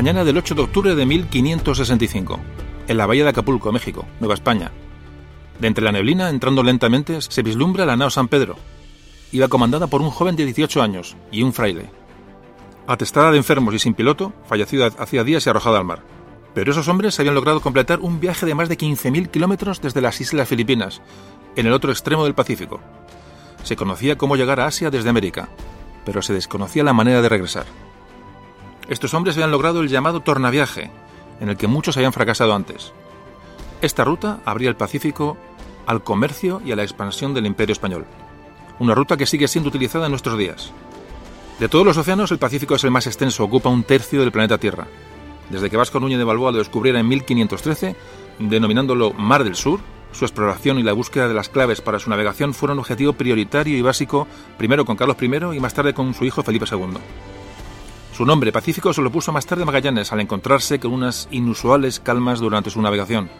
Mañana del 8 de octubre de 1565, en la bahía de Acapulco, México, Nueva España. De entre la neblina, entrando lentamente, se vislumbra la nao San Pedro. Iba comandada por un joven de 18 años y un fraile. Atestada de enfermos y sin piloto, fallecida hacía días y arrojada al mar. Pero esos hombres habían logrado completar un viaje de más de 15.000 kilómetros desde las Islas Filipinas, en el otro extremo del Pacífico. Se conocía cómo llegar a Asia desde América, pero se desconocía la manera de regresar. Estos hombres habían logrado el llamado tornaviaje, en el que muchos habían fracasado antes. Esta ruta abría el Pacífico al comercio y a la expansión del Imperio Español. Una ruta que sigue siendo utilizada en nuestros días. De todos los océanos, el Pacífico es el más extenso, ocupa un tercio del planeta Tierra. Desde que Vasco Núñez de Balboa lo descubriera en 1513, denominándolo Mar del Sur, su exploración y la búsqueda de las claves para su navegación fueron objetivo prioritario y básico primero con Carlos I y más tarde con su hijo Felipe II. Su nombre Pacífico se lo puso más tarde Magallanes al encontrarse con unas inusuales calmas durante su navegación.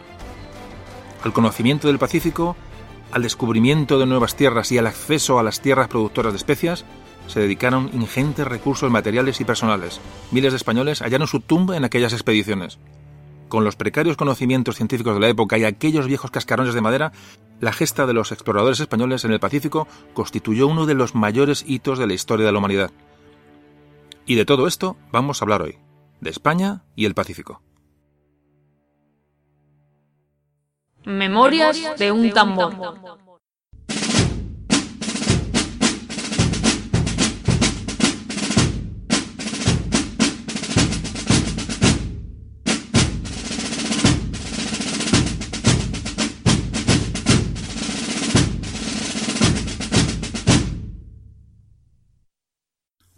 Al conocimiento del Pacífico, al descubrimiento de nuevas tierras y al acceso a las tierras productoras de especias, se dedicaron ingentes recursos materiales y personales. Miles de españoles hallaron su tumba en aquellas expediciones. Con los precarios conocimientos científicos de la época y aquellos viejos cascarones de madera, la gesta de los exploradores españoles en el Pacífico constituyó uno de los mayores hitos de la historia de la humanidad. Y de todo esto vamos a hablar hoy, de España y el Pacífico. Memorias de un tambor.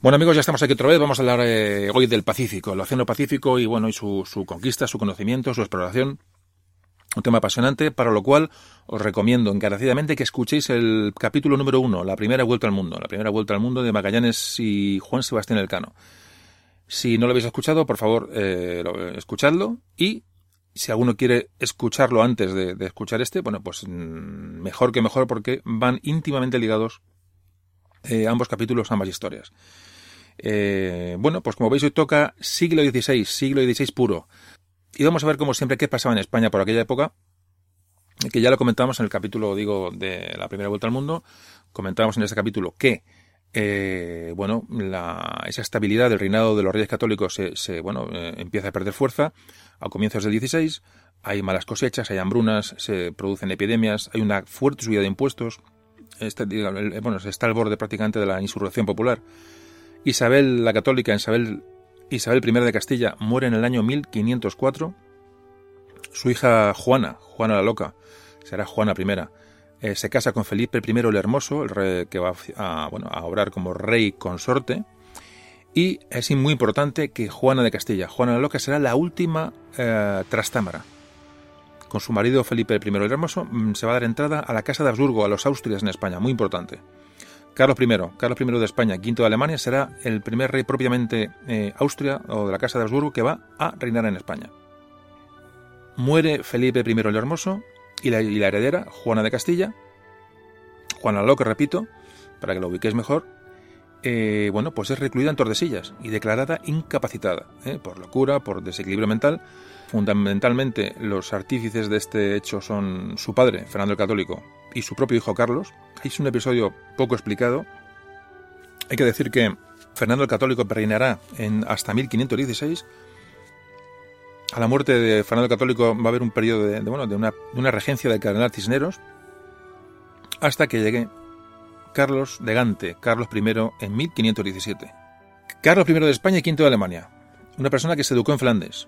Bueno amigos, ya estamos aquí otra vez. Vamos a hablar eh, hoy del Pacífico, el Océano Pacífico y bueno, y su, conquista, su conocimiento, su exploración. Un tema apasionante, para lo cual os recomiendo encarecidamente que escuchéis el capítulo número uno, la primera vuelta al mundo, la primera vuelta al mundo de Magallanes y Juan Sebastián Elcano. Si no lo habéis escuchado, por favor, eh, escuchadlo y si alguno quiere escucharlo antes de, de escuchar este, bueno, pues mm, mejor que mejor porque van íntimamente ligados eh, ambos capítulos, ambas historias. Eh, bueno, pues como veis hoy toca siglo XVI, siglo XVI puro. Y vamos a ver como siempre qué pasaba en España por aquella época, que ya lo comentamos en el capítulo, digo, de la primera vuelta al mundo. Comentamos en ese capítulo que, eh, bueno, la, esa estabilidad del reinado de los reyes católicos se, se bueno, eh, empieza a perder fuerza a comienzos del XVI. Hay malas cosechas, hay hambrunas, se producen epidemias, hay una fuerte subida de impuestos. Este, bueno, se está al borde prácticamente de la insurrección popular. Isabel la Católica, Isabel, Isabel I de Castilla, muere en el año 1504. Su hija Juana, Juana la Loca, será Juana I, eh, se casa con Felipe I el Hermoso, el rey que va a, obrar como rey consorte. Y es muy importante que Juana de Castilla, Juana la Loca, será la última eh, trastámara. Con su marido Felipe I el Hermoso mm, se va a dar entrada a la Casa de Habsburgo, a los Austrias en España, muy importante. Carlos I, Carlos I de España, quinto de Alemania, será el primer rey propiamente eh, Austria o de la Casa de Habsburgo que va a reinar en España. Muere Felipe I el Hermoso y la, heredera, Juana de Castilla, Juana Loca, repito, para que lo ubiquéis mejor, eh, bueno, pues es recluida en Tordesillas y declarada incapacitada eh, por locura, por desequilibrio mental. Fundamentalmente, los artífices de este hecho son su padre, Fernando el Católico, y su propio hijo Carlos. Es un episodio poco explicado. Hay que decir que Fernando el Católico reinará en hasta 1516. A la muerte de Fernando el Católico va a haber un periodo de, bueno, de, una, de una regencia del cardenal Cisneros hasta que llegue Carlos de Gante, Carlos I, en 1517. Carlos I de España y V de Alemania. Una persona que se educó en Flandes,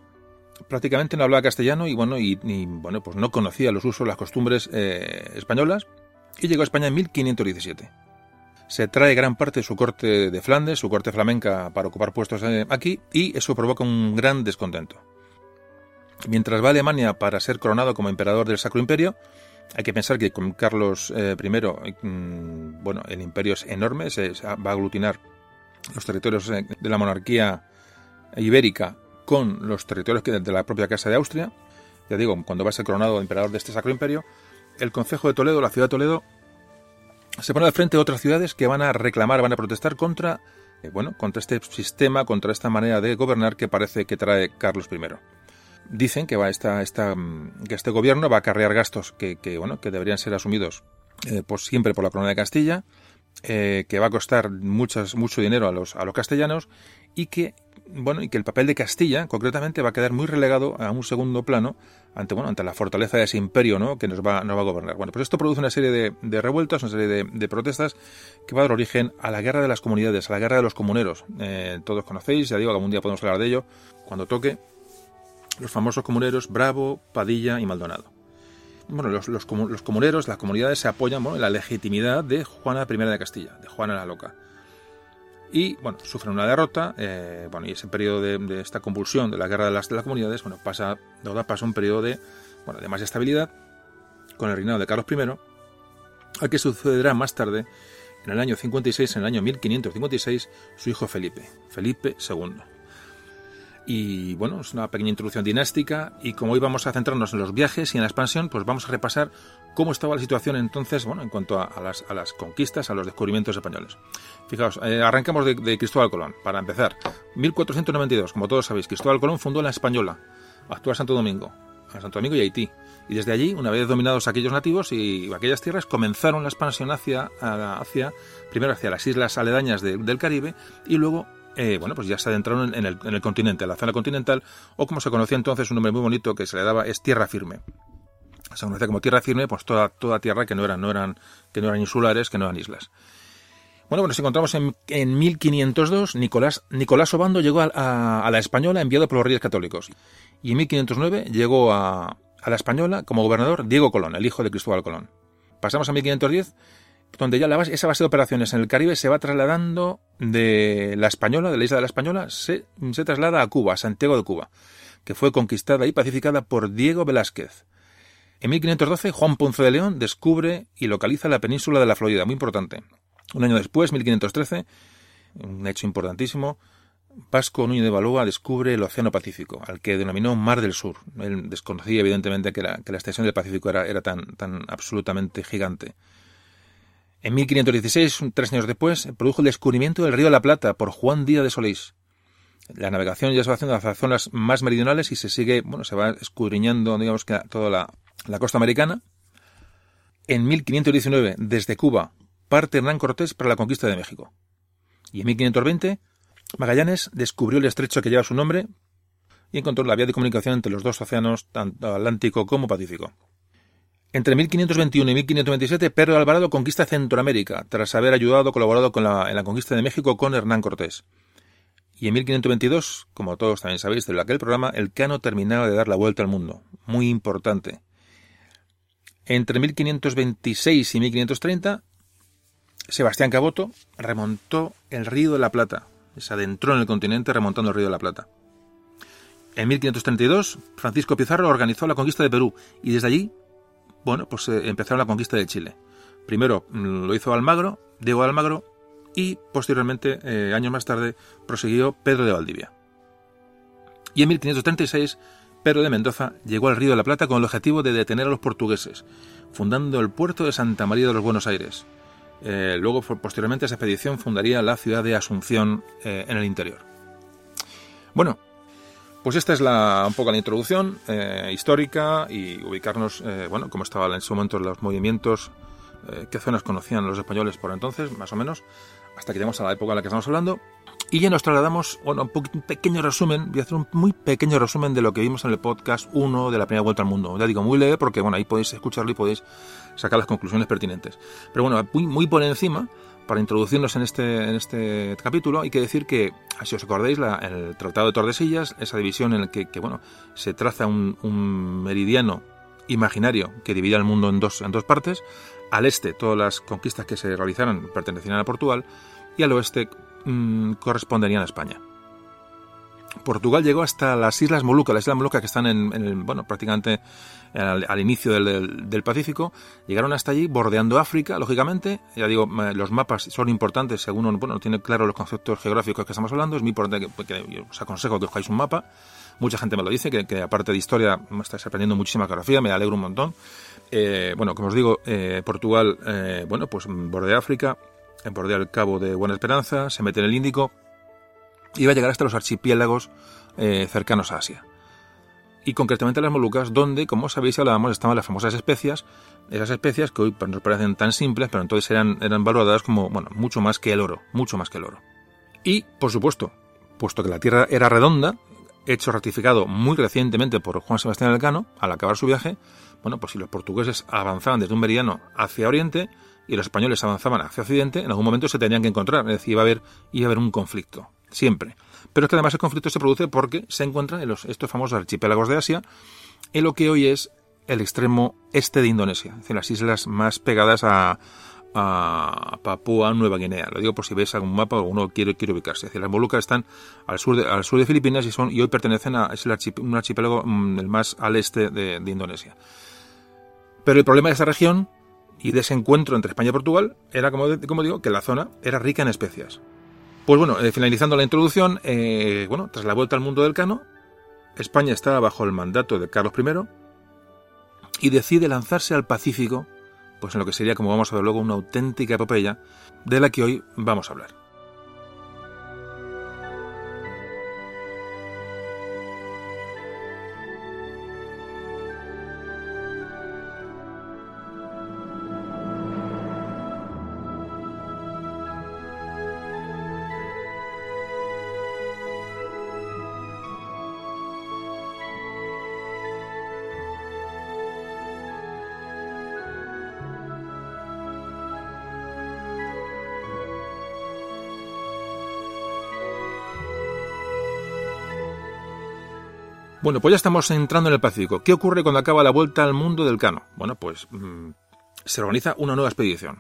prácticamente no hablaba castellano y bueno, y, bueno, pues no conocía los usos, las costumbres eh, españolas y llegó a España en 1517. Se trae gran parte de su corte de Flandes, su corte flamenca, para ocupar puestos eh, aquí y eso provoca un gran descontento. Mientras va a Alemania para ser coronado como emperador del Sacro Imperio, hay que pensar que con Carlos eh, I, mm, bueno, el imperio es enorme, se, va a aglutinar los territorios de la monarquía ibérica con los territorios de la propia Casa de Austria. Ya digo, cuando va a ser coronado emperador de este Sacro Imperio, el Concejo de Toledo, la ciudad de Toledo, se pone al frente de otras ciudades que van a reclamar, van a protestar contra bueno, contra este sistema, contra esta manera de gobernar que parece que trae Carlos I. Dicen que va esta, esta, que este gobierno va a acarrear gastos que, que bueno, que deberían ser asumidos eh, siempre por la corona de Castilla, eh, que va a costar muchas, mucho dinero a los, a los castellanos y que bueno, y que el papel de Castilla, concretamente, va a quedar muy relegado a un segundo plano ante, bueno, ante la fortaleza de ese imperio, ¿no? que nos va, nos va a gobernar. Bueno, pues esto produce una serie de, revueltas, una serie de, de, protestas que va a dar origen a la guerra de las comunidades, a la guerra de los comuneros. Eh, todos conocéis, ya digo, algún día podemos hablar de ello, cuando toque los famosos comuneros Bravo, Padilla y Maldonado. Bueno, los, los, los comuneros, las comunidades se apoyan bueno, en la legitimidad de Juana I de Castilla, de Juana la Loca y bueno, sufren una derrota, eh, bueno, y ese periodo de, esta convulsión de la guerra de las, de las comunidades, bueno, pasa, pasa un periodo de, bueno, de más estabilidad con el reinado de Carlos I, al que sucederá más tarde, en el año 56, en el año 1556, su hijo Felipe, Felipe II. Y bueno, es una pequeña introducción dinástica y como hoy vamos a centrarnos en los viajes y en la expansión, pues vamos a repasar cómo estaba la situación entonces, bueno, en cuanto a, las, a las, conquistas, a los descubrimientos españoles. Fijaos, eh, arrancamos de, Cristóbal Colón, para empezar. 1492, como todos sabéis, Cristóbal Colón fundó la Española, actual Santo Domingo, Santo Domingo y Haití. Y desde allí, una vez dominados aquellos nativos y aquellas tierras, comenzaron la expansión hacia, hacia primero hacia las islas aledañas del Caribe y luego eh, bueno, pues ya se adentraron en el, en el continente, en la zona continental, o como se conocía entonces, un nombre muy bonito que se le daba es tierra firme. Se conocía como tierra firme, pues toda, toda tierra que no eran, no eran, que no eran insulares, que no eran islas. Bueno, pues nos encontramos en, en 1502, Nicolás, Nicolás Obando llegó a, a, la Española enviado por los reyes católicos. Y en 1509 llegó a, la Española como gobernador Diego Colón, el hijo de Cristóbal Colón. Pasamos a 1510 donde ya la base, esa base de operaciones en el Caribe se va trasladando de la Española, de la isla de la Española, se, se traslada a Cuba, a Santiago de Cuba, que fue conquistada y pacificada por Diego Velázquez. En 1512, Juan Ponce de León descubre y localiza la península de la Florida, muy importante. Un año después, 1513, un hecho importantísimo, Vasco Núñez de Balúa descubre el Océano Pacífico, al que denominó Mar del Sur. Él desconocía, evidentemente, que la, extensión del Pacífico era, tan absolutamente gigante. En 1516, tres años después, produjo el descubrimiento del río de la Plata por Juan Díaz de Solís. La navegación ya se va haciendo hacia zonas más meridionales y se sigue, bueno, se va escudriñando, digamos que toda la, la costa americana. En 1519, desde Cuba, parte Hernán Cortés para la conquista de México. Y en 1520, Magallanes descubrió el estrecho que lleva su nombre y encontró la vía de comunicación entre los dos océanos, tanto Atlántico como Pacífico. Entre 1521 y 1527, Pedro Alvarado conquista Centroamérica, tras haber ayudado, colaborado con la, en la conquista de México con Hernán Cortés. Y en 1522, como todos también sabéis de aquel programa, el Cano terminaba de dar la vuelta al mundo. Muy importante. Entre 1526 y 1530, Sebastián Caboto remontó el Río de la Plata. Se adentró en el continente remontando el Río de la Plata. En 1532, Francisco Pizarro organizó la conquista de Perú y desde allí bueno, pues eh, empezaron la conquista de Chile. Primero mm, lo hizo Almagro, Diego Almagro, y posteriormente, eh, años más tarde, prosiguió Pedro de Valdivia. Y en 1536, Pedro de Mendoza llegó al Río de la Plata con el objetivo de detener a los portugueses, fundando el puerto de Santa María de los Buenos Aires. Eh, luego, posteriormente, esa expedición fundaría la ciudad de Asunción en el interior. Bueno, pues esta es la, un poco la introducción eh, histórica y ubicarnos, eh, bueno, cómo estaban en ese momento los movimientos, eh, qué zonas conocían los españoles por entonces, más o menos, hasta que llegamos a la época en la que estamos hablando. Y ya nos trasladamos, bueno, un, pequeño resumen, voy a hacer un muy pequeño resumen de lo que vimos en el podcast 1 de la primera vuelta al mundo. Ya digo, muy leve porque, bueno, ahí podéis escucharlo y podéis sacar las conclusiones pertinentes. Pero bueno, muy, muy por encima, para introducirnos en este, en este capítulo, hay que decir que, si os acordáis, la, el Tratado de Tordesillas, esa división en la que, bueno, se traza un, meridiano imaginario que dividía el mundo en dos, en dos partes. Al este, todas las conquistas que se realizaron pertenecían a Portugal, y al oeste mmm, corresponderían a España. Portugal llegó hasta las Islas Molucas, las Islas Molucas que están en, en bueno, prácticamente al, inicio del, del, Pacífico, llegaron hasta allí bordeando África, lógicamente, ya digo, los mapas son importantes según uno, bueno, tiene claro los conceptos geográficos que estamos hablando, es muy importante que, que os aconsejo que cojáis un mapa, mucha gente me lo dice, que, que aparte de historia me estáis aprendiendo muchísima geografía, me alegro un montón. Eh, bueno, como os digo, eh, Portugal, eh, bueno, pues bordea África, bordea el cabo de Buena Esperanza, se mete en el Índico y va a llegar hasta los archipiélagos eh, cercanos a Asia. Y concretamente las Molucas, donde, como sabéis, hablábamos, estaban las famosas especias, esas especias que hoy nos parecen tan simples, pero entonces eran, eran valoradas como, bueno, mucho más que el oro, mucho más que el oro. Y, por supuesto, puesto que la Tierra era redonda, hecho ratificado muy recientemente por Juan Sebastián Elcano, al acabar su viaje, bueno, pues si los portugueses avanzaban desde un meridiano hacia oriente y los españoles avanzaban hacia occidente, en algún momento se tenían que encontrar, es decir, iba a haber, iba a haber un conflicto, siempre. Pero es que además el conflicto se produce porque se encuentran en los, estos famosos archipiélagos de Asia, en lo que hoy es el extremo este de Indonesia, es decir, las islas más pegadas a, a Papúa Nueva Guinea. Lo digo por si ves algún mapa o uno quiere, ubicarse. Es decir, las Molucas están al sur de, al sur de Filipinas y son y hoy pertenecen a es un archipiélago mm, el más al este de, Indonesia. Pero el problema de esta región y de ese encuentro entre España y Portugal era, como, digo, que la zona era rica en especias. Pues bueno, eh, finalizando la introducción, eh, bueno, tras la vuelta al mundo del cano, España estaba bajo el mandato de Carlos I y decide lanzarse al Pacífico pues en lo que sería, como vamos a ver luego, una auténtica epopeya de la que hoy vamos a hablar. Bueno, pues ya estamos entrando en el Pacífico. ¿Qué ocurre cuando acaba la vuelta al mundo del Cano? Bueno, pues mm, se organiza una nueva expedición.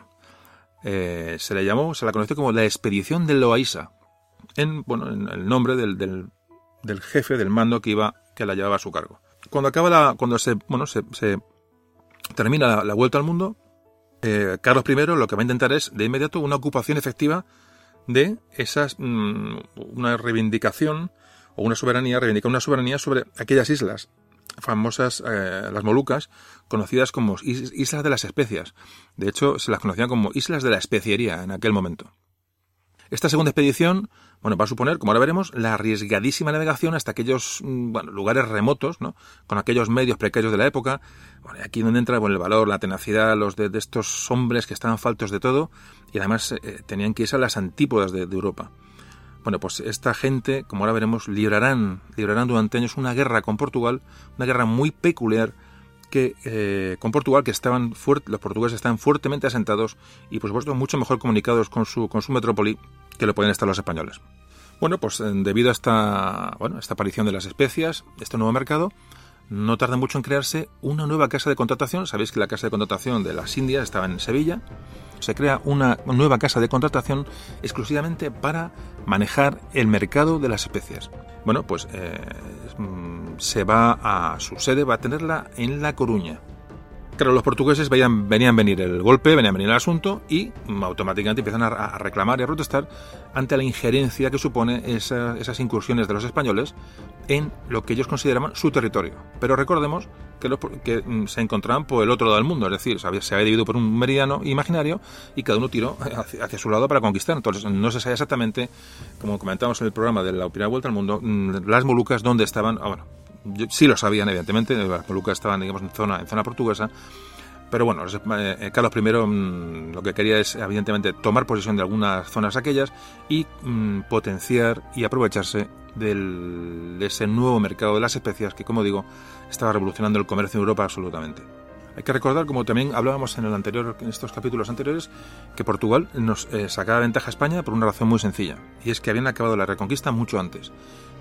Eh, se le llamó, se la conoció como la expedición de Loaiza, en, bueno, en el nombre del, del, jefe del mando que iba, que la llevaba a su cargo. Cuando acaba la, cuando se, bueno, se, termina la, vuelta al mundo, eh, Carlos I lo que va a intentar es de inmediato una ocupación efectiva de esas, mm, una reivindicación o una soberanía, reivindica una soberanía sobre aquellas islas famosas, eh, las Molucas, conocidas como Islas de las Especias. De hecho, se las conocían como Islas de la Especiería en aquel momento. Esta segunda expedición, bueno, va a suponer, como ahora veremos, la arriesgadísima navegación hasta aquellos mm, bueno, lugares remotos, ¿no? Con aquellos medios precarios de la época. Bueno, aquí donde entra bueno, el valor, la tenacidad, los de, estos hombres que estaban faltos de todo y además eh, tenían que irse a las antípodas de Europa. Bueno, pues esta gente, como ahora veremos, librarán, librarán durante años una guerra con Portugal, una guerra muy peculiar que eh, con Portugal, que estaban los portugueses están fuertemente asentados y por supuesto mucho mejor comunicados con su, con su metrópoli que lo pueden estar los españoles. Bueno, pues eh, debido a esta, bueno, esta aparición de las especias, este nuevo mercado, no tarda mucho en crearse una nueva casa de contratación. Sabéis que la casa de contratación de las Indias estaba en Sevilla. Se crea una nueva casa de contratación exclusivamente para manejar el mercado de las especias. Bueno, pues eh, mm, se va a su sede, va a tenerla en La Coruña. Claro, los portugueses venían venir el golpe, venían venir el asunto y mm, automáticamente empiezan a, reclamar y a protestar ante la injerencia que supone esas incursiones de los españoles en lo que ellos consideraban su territorio. Pero recordemos que, que mm, se encontraban por el otro lado del mundo, es decir, se había, dividido por un meridiano imaginario y cada uno tiró hacia, su lado para conquistar. Entonces no se sabe exactamente, como comentamos en el programa de la primera vuelta al mundo, mm, las Molucas dónde estaban. Ah, bueno, sí lo sabían, evidentemente, las Molucas estaban, digamos, en zona, en zona portuguesa, pero bueno, eh, Carlos I mm, lo que quería es, evidentemente, tomar posesión de algunas zonas aquellas y potenciar y aprovecharse del, de ese nuevo mercado de las especias que, como digo, estaba revolucionando el comercio en Europa absolutamente. Hay que recordar, como también hablábamos en, el anterior, en estos capítulos anteriores, que Portugal nos eh, sacaba ventaja a España por una razón muy sencilla, y es que habían acabado la reconquista mucho antes.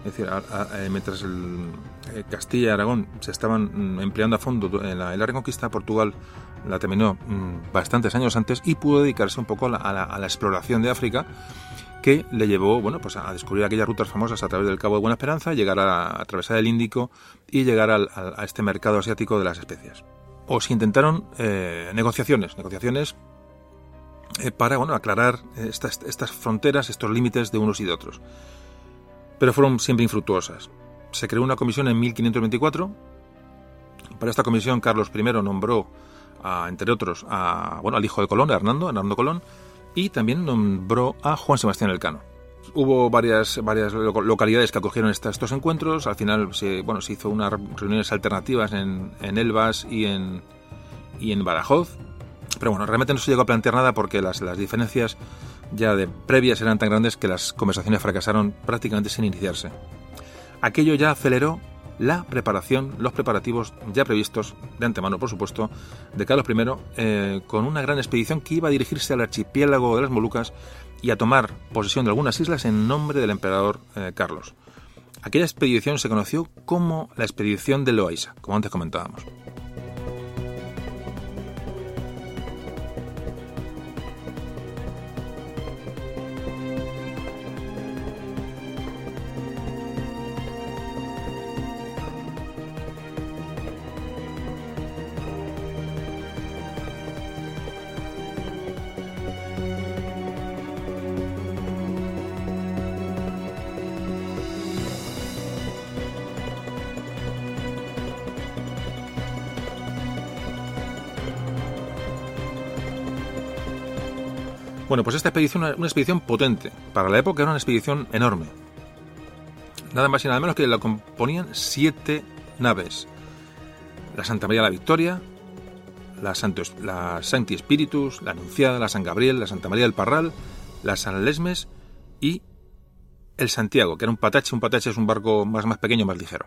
Es decir, eh, mientras eh, Castilla y Aragón se estaban mm, empleando a fondo en la, reconquista, Portugal la terminó mm, bastantes años antes y pudo dedicarse un poco a la, exploración de África que le llevó bueno, pues a descubrir aquellas rutas famosas a través del Cabo de Buena Esperanza, llegar a, atravesar el Índico y llegar a este mercado asiático de las especias. O se intentaron eh, negociaciones, negociaciones para bueno, aclarar estas, fronteras, estos límites de unos y de otros pero fueron siempre infructuosas. Se creó una comisión en 1524. Para esta comisión Carlos I nombró, entre otros, a, bueno, al hijo de Colón, a Hernando, Hernando Colón, y también nombró a Juan Sebastián Elcano. Hubo varias, varias localidades que acogieron estos encuentros. Al final se, bueno, se hizo unas reuniones alternativas en, en Elvas y en, y en Badajoz. Pero bueno, realmente no se llegó a plantear nada porque las, las diferencias ya de previas eran tan grandes que las conversaciones fracasaron prácticamente sin iniciarse. Aquello ya aceleró la preparación, los preparativos ya previstos, de antemano por supuesto, de Carlos I, eh, con una gran expedición que iba a dirigirse al archipiélago de las Molucas y a tomar posesión de algunas islas en nombre del emperador eh, Carlos. Aquella expedición se conoció como la expedición de Loaiza, como antes comentábamos. Bueno, pues esta expedición era una expedición potente. Para la época era una expedición enorme. Nada más y nada menos que la componían siete naves. La Santa María la Victoria, la, Santo, la Sancti Spiritus, la Anunciada, la San Gabriel, la Santa María del Parral, la San Lesmes y el Santiago, que era un patache. Un patache es un barco más, más pequeño, más ligero.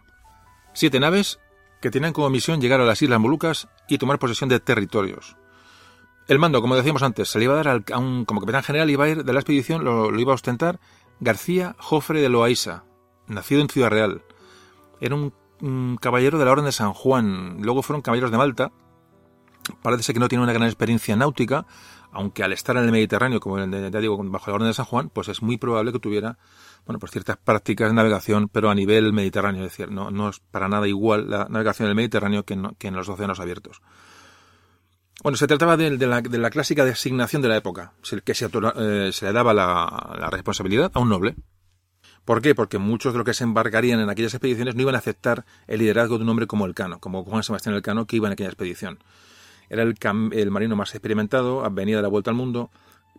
Siete naves que tenían como misión llegar a las Islas Molucas y tomar posesión de territorios. El mando, como decíamos antes, se le iba a dar a un, como capitán general, iba a ir de la expedición, lo, iba a ostentar García Jofre de Loaiza, nacido en Ciudad Real. Era un, caballero de la Orden de San Juan. Luego fueron caballeros de Malta. Parece que no tiene una gran experiencia náutica, aunque al estar en el Mediterráneo, como ya digo, bajo la Orden de San Juan, pues es muy probable que tuviera bueno, pues ciertas prácticas de navegación, pero a nivel mediterráneo, es decir, no, es para nada igual la navegación en el Mediterráneo que en los océanos abiertos. Bueno, se trataba de, la, clásica designación de la época, que se, eh, se le daba la, responsabilidad a un noble. ¿Por qué? Porque muchos de los que se embarcarían en aquellas expediciones no iban a aceptar el liderazgo de un hombre como Elcano, como Juan Sebastián Elcano, que iba en aquella expedición. Era el, el marino más experimentado, venía de la vuelta al mundo,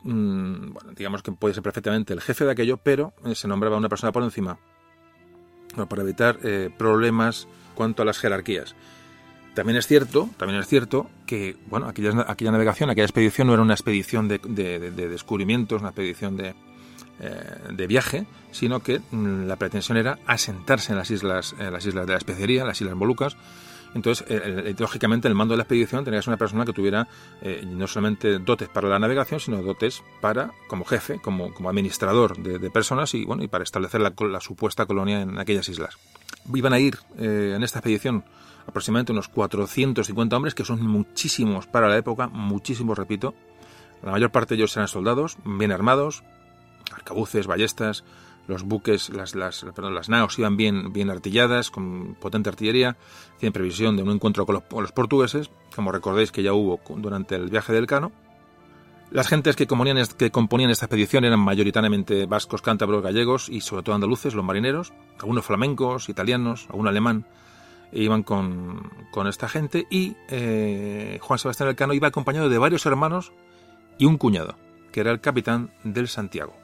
mm, bueno, digamos que puede ser perfectamente el jefe de aquello, pero eh, se nombraba una persona por encima para evitar eh, problemas cuanto a las jerarquías. También es cierto, también es cierto que bueno, aquella, aquella navegación, aquella expedición no era una expedición de, descubrimientos, una expedición eh, de, viaje, sino que mm, la pretensión era asentarse en las islas, en las islas de la especería, las islas Molucas. Entonces, eh, lógicamente, el mando de la expedición tenía que ser una persona que tuviera eh, no solamente dotes para la navegación, sino dotes para, como jefe, como, como administrador de, personas y, bueno, y para establecer la, la, supuesta colonia en aquellas islas. Iban a ir en esta expedición aproximadamente unos 450 hombres, que son muchísimos para la época, muchísimos, repito. La mayor parte de ellos eran soldados, bien armados, arcabuces, ballestas, los buques, las, las, perdón, las naos iban bien, bien artilladas, con potente artillería, tienen previsión de un encuentro con los, portugueses, como recordáis que ya hubo durante el viaje del Cano. Las gentes que componían, que componían esta expedición eran mayoritariamente vascos, cántabros, gallegos y sobre todo andaluces, los marineros, algunos flamencos, italianos, algún alemán, iban con, con esta gente y eh, Juan Sebastián Elcano iba acompañado de varios hermanos y un cuñado, que era el capitán del Santiago.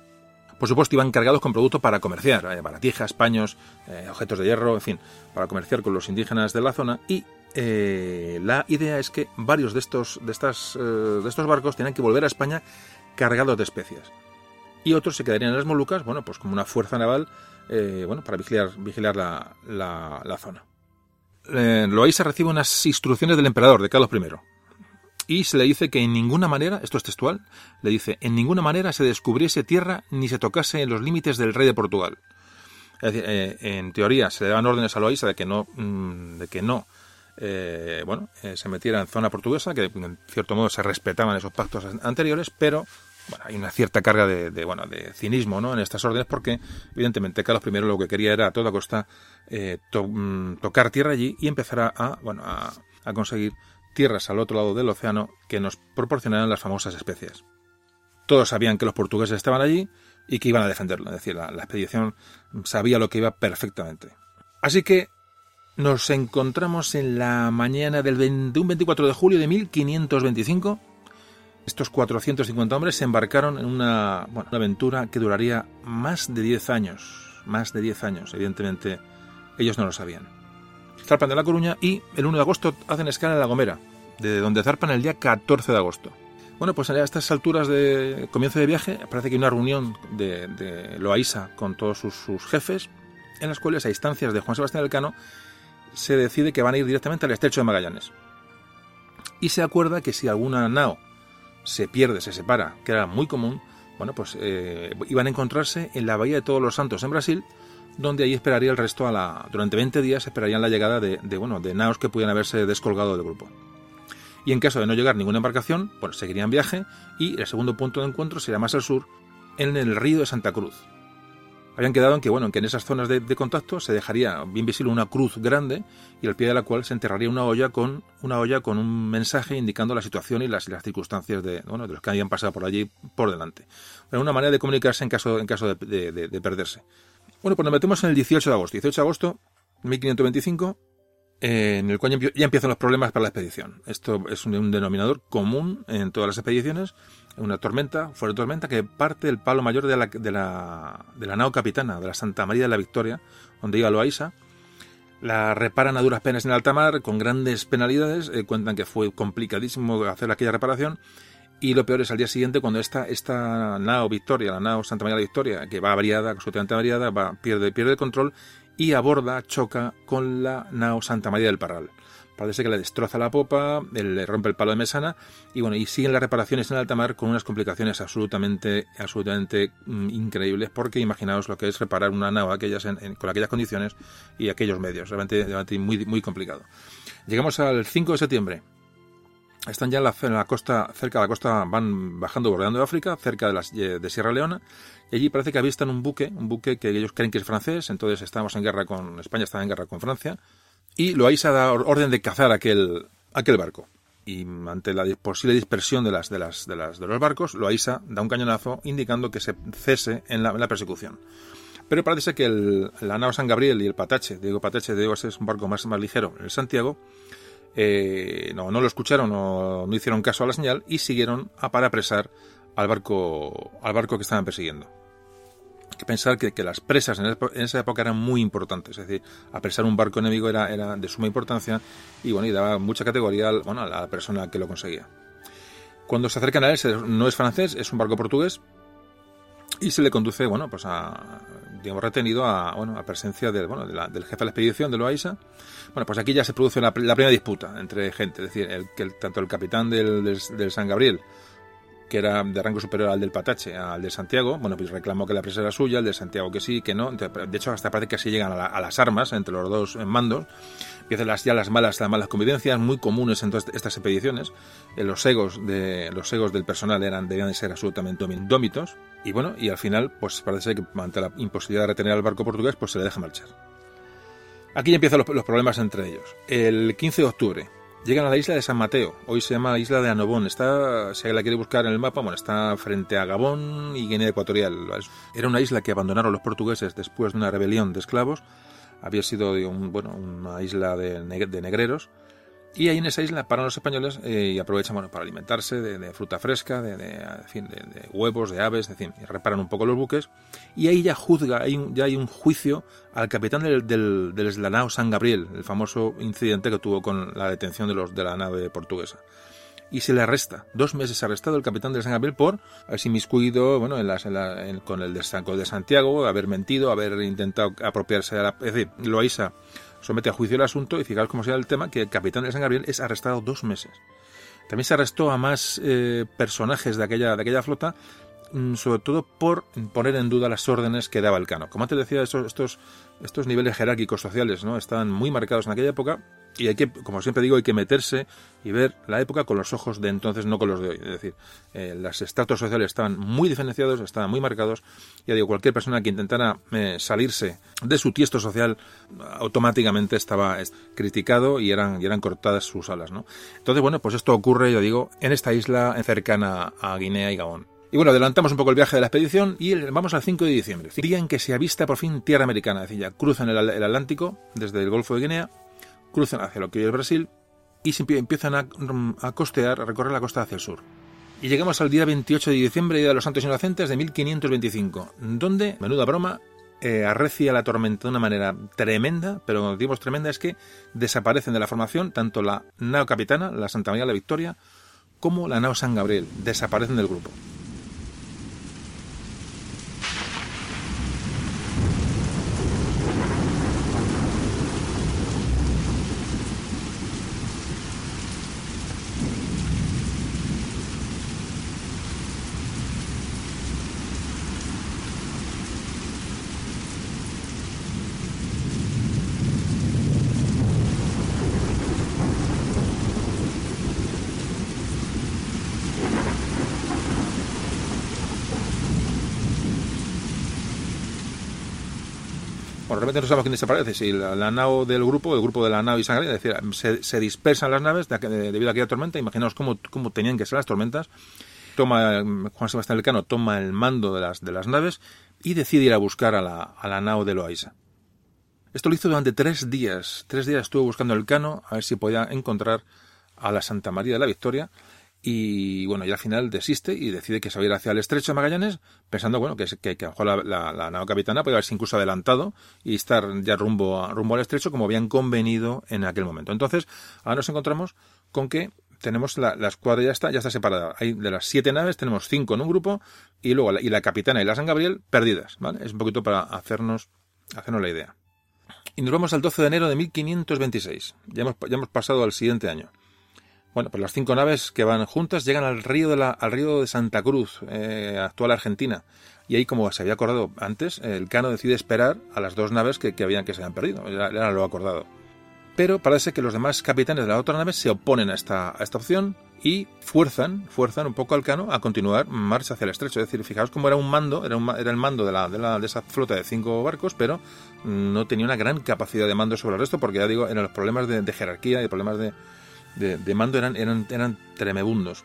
Por supuesto, iban cargados con productos para comerciar, eh, baratijas, paños, eh, objetos de hierro, en fin, para comerciar con los indígenas de la zona. Y la idea es que varios de estos, de, estas, de estos barcos tenían que volver a España cargados de especias. Y otros se quedarían en las Molucas, bueno, pues como una fuerza naval, bueno, para vigilar, vigilar la, la, la zona eh, Loaiza recibe unas instrucciones del emperador, de Carlos I. Y se le dice que en ninguna manera, esto es textual, le dice, en ninguna manera se descubriese tierra ni se tocase en los límites del rey de Portugal. Es decir, eh, en teoría se le daban órdenes a Loaiza de que no, mm, de que no eh, bueno, eh, se metiera en zona portuguesa, que en cierto modo se respetaban esos pactos anteriores, pero bueno, hay una cierta carga de, bueno, de cinismo ¿no? en estas órdenes porque evidentemente Carlos I lo que quería era a toda costa eh, mm, tocar tierra allí y empezar a, bueno, a, conseguir tierras al otro lado del océano que nos proporcionaran las famosas especies. Todos sabían que los portugueses estaban allí y que iban a defenderlo, es decir, la, expedición sabía lo que iba perfectamente. Así que nos encontramos en la mañana del 21 24 de julio de 1525 Estos 450 hombres se embarcaron en una, aventura que duraría más de 10 años. Más de 10 años, evidentemente ellos no lo sabían. Zarpan de La Coruña y el 1 de agosto hacen escala en La Gomera, de donde zarpan el día 14 de agosto. Bueno, pues a estas alturas de comienzo de viaje parece que hay una reunión de, Loaisa con todos sus, sus, jefes, en las cuales a instancias de Juan Sebastián Elcano se decide que van a ir directamente al estrecho de Magallanes. Y se acuerda que si alguna nao se pierde, se separa, que era muy común, bueno, pues eh, iban a encontrarse en la Bahía de Todos los Santos en Brasil, donde ahí esperaría el resto a la, durante 20 días esperarían la llegada de, bueno, de naos que pudieran haberse descolgado del grupo. Y en caso de no llegar ninguna embarcación, pues seguirían viaje y el segundo punto de encuentro sería más al sur, en el río de Santa Cruz. Habían quedado en que, bueno, en que en esas zonas de, contacto se dejaría bien visible una cruz grande y al pie de la cual se enterraría una olla con una olla con un mensaje indicando la situación y las, las circunstancias de, bueno, de los que habían pasado por allí por delante. Era una manera de comunicarse en caso, en caso de, de, de perderse. Bueno, pues nos metemos en el 18 de agosto. 18 de agosto, 1525, eh, en el cual ya empiezan los problemas para la expedición. Esto es un, denominador común en todas las expediciones. Una tormenta, fuerte tormenta, que parte del palo mayor de la, de la, de nao capitana, de la Santa María de la Victoria, donde iba Loaiza. La reparan a duras penas en alta mar, con grandes penalidades. Eh, cuentan que fue complicadísimo hacer aquella reparación. Y lo peor es al día siguiente cuando esta, esta nao Victoria, la nao Santa María de la Victoria, que va avariada, absolutamente avariada, va, pierde, pierde el control y aborda, choca con la nao Santa María del Parral. Parece que le destroza la popa, le rompe el palo de mesana y bueno, y siguen las reparaciones en alta mar con unas complicaciones absolutamente, absolutamente mm, increíbles, porque imaginaos lo que es reparar una nao aquellas con aquellas condiciones y aquellos medios, realmente, realmente muy, muy complicado. Llegamos al 5 de septiembre, están ya en la, costa, cerca de la costa, van bajando, bordeando de África, cerca de, las, de Sierra Leona, y allí parece que avistan un buque, un buque que ellos creen que es francés, entonces estamos en guerra con, España estaba en guerra con Francia, y Loaiza da orden de cazar aquel, aquel barco. Y ante la posible dispersión de las, de las, de las, de los barcos, Loaiza da un cañonazo indicando que se cese en la, persecución. Pero parece que el, la nao San Gabriel y el Patache, Diego Patache, Diego es un barco más, más ligero, el Santiago, eh, no, no lo escucharon, no, no, hicieron caso a la señal y siguieron a para apresar al barco, al barco que estaban persiguiendo. Hay que pensar que, las presas en, esa época eran muy importantes, es decir, apresar un barco enemigo era, de suma importancia y bueno, y daba mucha categoría bueno, a la persona que lo conseguía. Cuando se acercan a él, no es francés, es un barco portugués, y se le conduce, bueno, pues a, retenido a, bueno, a presencia del, bueno, del jefe de la expedición, de Loaiza. Bueno, pues aquí ya se produce la, primera disputa entre gente, es decir, el, el, tanto el capitán del, del, del, San Gabriel, que era de rango superior al del Patache, al de Santiago, bueno, pues reclamó que la presa era suya, el de Santiago que sí, que no. De hecho, hasta parece que así llegan a las armas entre los dos mandos. Empiezan las, ya las malas, las malas convivencias, muy comunes en todas estas expediciones. Eh, los egos de los egos del personal eran debían de ser absolutamente indómitos. Y bueno, y al final, pues parece que ante la imposibilidad de retener al barco portugués, pues se le deja marchar. Aquí empiezan los, problemas entre ellos. El 15 de octubre, llegan a la isla de San Mateo. Hoy se llama la isla de Anobón. Está, si la quiere buscar en el mapa, bueno, está frente a Gabón y Guinea Ecuatorial. Era una isla que abandonaron los portugueses después de una rebelión de esclavos. Había sido bueno, una isla de, de negreros. Y ahí en esa isla paran los españoles eh, y aprovechan bueno, para alimentarse de, de fruta fresca, de, de, en de, huevos, de aves, de, fin, y reparan un poco los buques. Y ahí ya juzga, hay un, ya hay un juicio al capitán del, del, del eslanao San Gabriel, el famoso incidente que tuvo con la detención de, los, de la nave portuguesa. Y se le arresta, dos meses arrestado el capitán del San Gabriel por haberse inmiscuido bueno, en las, en la, en, con el de Santiago, haber mentido, haber intentado apropiarse de la... Es decir, Loaiza somete a juicio el asunto y fijaos cómo sea el tema, que el capitán de San Gabriel es arrestado dos meses. También se arrestó a más eh, personajes de aquella, de aquella flota, mmm, sobre todo por poner en duda las órdenes que daba el cano. Como antes decía, estos, estos, estos niveles jerárquicos sociales ¿no? están muy marcados en aquella época y hay que, como siempre digo, hay que meterse y ver la época con los ojos de entonces, no con los de hoy. Es decir, eh, los estratos sociales estaban muy diferenciados, estaban muy marcados. Ya digo, cualquier persona que intentara eh, salirse de su tiesto social automáticamente estaba criticado y eran, y eran cortadas sus alas. ¿no? Entonces, bueno, pues esto ocurre, yo digo, en esta isla cercana a Guinea y Gabón. Y bueno, adelantamos un poco el viaje de la expedición y vamos al 5 de diciembre, día en que se avista por fin tierra americana, es decir, ya cruzan el Atlántico desde el Golfo de Guinea cruzan hacia lo que hoy es Brasil y empiezan a, a, costear, a recorrer la costa hacia el sur. Y llegamos al día 28 de diciembre, Día de los Santos Inocentes de 1525, donde, menuda broma, eh, arrecia la tormenta de una manera tremenda, pero cuando decimos tremenda es que desaparecen de la formación tanto la nao capitana, la Santa María de la Victoria, como la nao San Gabriel, desaparecen del grupo. No sabemos quién desaparece, si la, la nao del grupo, el grupo de la nao y San Gabriel, es decir, se, se dispersan las naves de, de, debido a aquella tormenta, imaginaos cómo, cómo tenían que ser las tormentas, toma Juan Sebastián Elcano toma el mando de las, de las naves y decide ir a buscar a la, a la nao de Loaiza. Esto lo hizo durante tres días. Tres días estuvo buscando el cano a ver si podía encontrar a la Santa María de la Victoria y bueno, y al final desiste y decide que se va a ir hacia el estrecho de Magallanes, pensando bueno que, que, a lo mejor la, la, la, capitana puede haberse incluso adelantado y estar ya rumbo, a, rumbo al estrecho como habían convenido en aquel momento. Entonces, ahora nos encontramos con que tenemos la, la escuadra ya está, ya está separada. Hay de las siete naves, tenemos cinco en un grupo y luego la, y la capitana y la San Gabriel perdidas, ¿vale? Es un poquito para hacernos, hacernos la idea. Y nos vamos al 12 de enero de 1526. Ya hemos, ya hemos pasado al siguiente año. Bueno, pues las cinco naves que van juntas llegan al río de, la, al río de Santa Cruz, eh, actual Argentina. Y ahí, como se había acordado antes, el Cano decide esperar a las dos naves que, que habían que se habían perdido. Era, era, lo acordado. Pero parece que los demás capitanes de la otra nave se oponen a esta, a esta opción y fuerzan, fuerzan un poco al Cano a continuar marcha hacia el estrecho. Es decir, fijaos cómo era un mando, era, un, era el mando de, la, de, la, de esa flota de cinco barcos, pero no tenía una gran capacidad de mando sobre el resto, porque ya digo, eran los problemas de, de jerarquía y problemas de, de, mando eran, eran, eran tremebundos.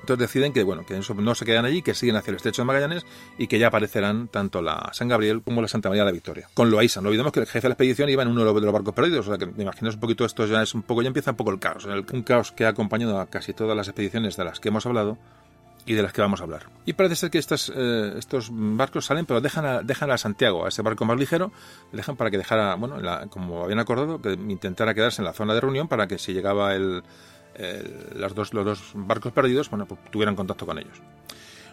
Entonces deciden que, bueno, que no se quedan allí, que siguen hacia el estrecho de Magallanes y que ya aparecerán tanto la San Gabriel como la Santa María de la Victoria. Con Loaiza, no olvidemos que el jefe de la expedición iba en uno de los barcos perdidos, o sea que me imagino un poquito esto ya es un poco, ya empieza un poco el caos, un caos que ha acompañado a casi todas las expediciones de las que hemos hablado y de las que vamos a hablar. Y parece ser que estas, eh, estos barcos salen, pero dejan a, dejan a Santiago, a ese barco más ligero, dejan para que dejara, bueno, como habían acordado, que intentara quedarse en la zona de reunión para que si llegaba el, el, dos, los dos barcos perdidos, bueno, pues tuvieran contacto con ellos.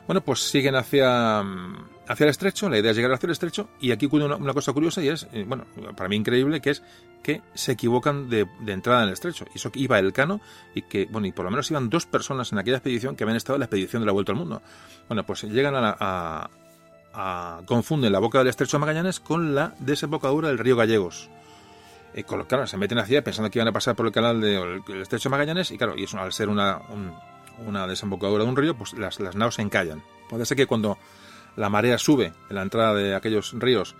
Bueno, pues siguen hacia, hacia el estrecho, la idea es llegar hacia el estrecho, y aquí ocurre una, una cosa curiosa y es, eh, bueno, para mí increíble, que es que se equivocan de, entrada en el estrecho. Y eso que iba el cano, y que, bueno, y por lo menos iban dos personas en aquella expedición que habían estado en la expedición de la Vuelta al Mundo. Bueno, pues llegan a, la, a, confunden la boca del estrecho de Magallanes con la desembocadura del río Gallegos. Eh, claro, se meten hacia pensando que iban a pasar por el canal del de, estrecho de Magallanes, y claro, y eso al ser una, un, una desembocadura de un río, pues las, las naos se encallan. Puede ser que cuando la marea sube en la entrada de aquellos ríos,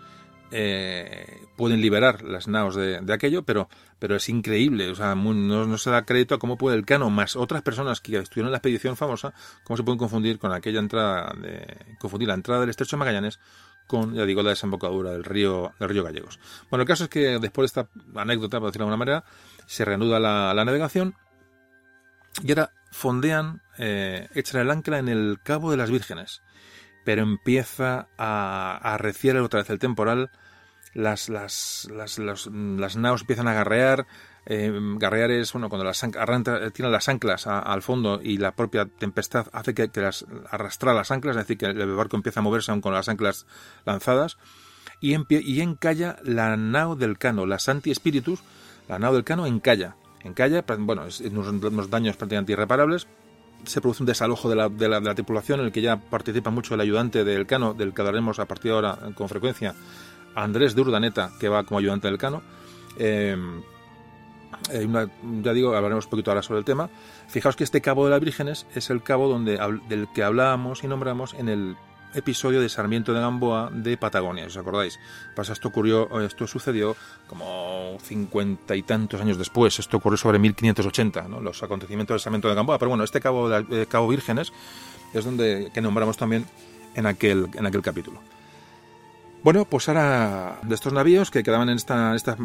eh, pueden liberar las naos de, de, aquello, pero, pero es increíble, o sea, no, se da crédito a cómo puede el cano, más otras personas que estuvieron en la expedición famosa, cómo se pueden confundir con aquella entrada, de, confundir la entrada del estrecho de Magallanes con, ya digo, la desembocadura del río, del río Gallegos. Bueno, el caso es que después de esta anécdota, por decirlo de alguna manera, se reanuda la, la navegación y ahora fondean, eh, echan el ancla en el Cabo de las Vírgenes, pero empieza a, arreciar otra vez el temporal, las, las, las, las, naos empiezan a garrear, eh, garrear es cuando las arranca, tiran las anclas al fondo y la propia tempestad hace que, que las arrastra las anclas, es decir, que el barco empieza a moverse aún con las anclas lanzadas y, y encalla la nao del cano, la Santi Spiritus, la nao del cano encalla encalla, bueno, es unos, unos daños prácticamente irreparables. Se produce un desalojo de la, de, la, de la, tripulación en el que ya participa mucho el ayudante del Cano, del que hablaremos a partir de ahora con frecuencia, Andrés de Urdaneta, que va como ayudante del Cano. Eh, una, ya digo, hablaremos un poquito ahora sobre el tema. Fijaos que este Cabo de las Vírgenes es el cabo donde, del que hablábamos y nombramos en el episodio de Sarmiento de Gamboa de Patagonia, ¿os acordáis? Pasa, esto ocurrió, esto sucedió como cincuenta y tantos años después, esto ocurrió sobre 1580, ¿no? los acontecimientos de Sarmiento de Gamboa, pero bueno, este Cabo, de, eh, Cabo Vírgenes es donde que nombramos también en aquel, en aquel capítulo. Bueno, pues ahora de estos navíos que quedaban en esta, esta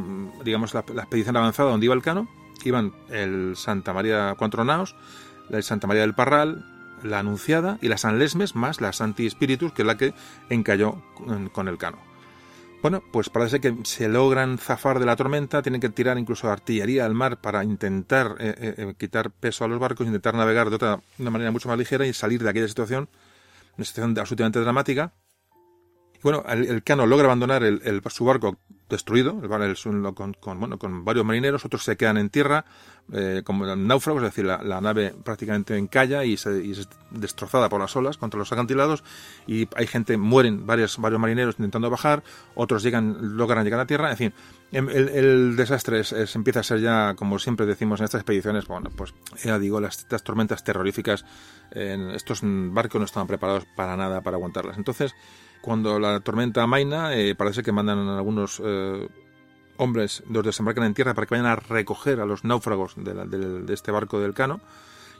digamos, la, expedición avanzada donde iba el Cano, iban el Santa María Cuatro Naos, el Santa María del Parral, la Anunciada y la San Lesmes más la Santi Spiritus, que es la que encalló con el cano. Bueno, pues parece que se logran zafar de la tormenta, tienen que tirar incluso artillería al mar para intentar eh, eh, eh, quitar peso a los barcos, intentar navegar de otra una manera mucho más ligera y salir de aquella situación, una situación absolutamente dramática. Bueno, el, Cano logra abandonar el, su barco destruido, el, con, con, bueno, con varios marineros, otros se quedan en tierra eh, como náufragos, es decir, la, nave prácticamente encalla y, se, es destrozada por las olas contra los acantilados y hay gente, mueren varios, varios marineros intentando bajar, otros llegan, logran llegar a tierra, en fin, em, el, desastre es, empieza a ser ya, como siempre decimos en estas expediciones, bueno, pues ya digo, las, estas tormentas terroríficas, en estos barcos no estaban preparados para nada para aguantarlas. Entonces, cuando la tormenta amaina, eh, parece que mandan algunos eh, hombres, los desembarcan en tierra para que vayan a recoger a los náufragos de, este barco del Cano,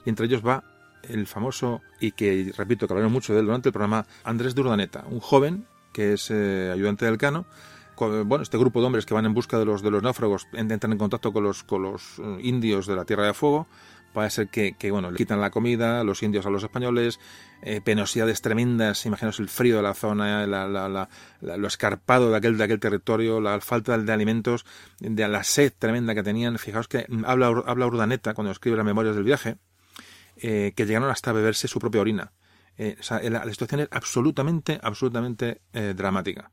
y entre ellos va el famoso, y que repito que hablaron mucho de él durante el programa, Andrés Durdaneta, un joven que es eh, ayudante del Cano, bueno, este grupo de hombres que van en busca de los, de los náufragos entran en contacto con los, con los indios de la Tierra de Fuego, Puede ser que, bueno, le quitan la comida, los indios a los españoles, eh, penosidades tremendas, imaginaos el frío de la zona, lo escarpado de aquel, de aquel territorio, la falta de alimentos, de la sed tremenda que tenían. Fijaos que habla, habla Urdaneta cuando escribe las memorias del viaje, eh, que llegaron hasta beberse su propia orina. Eh, la, la, situación es absolutamente, absolutamente dramática.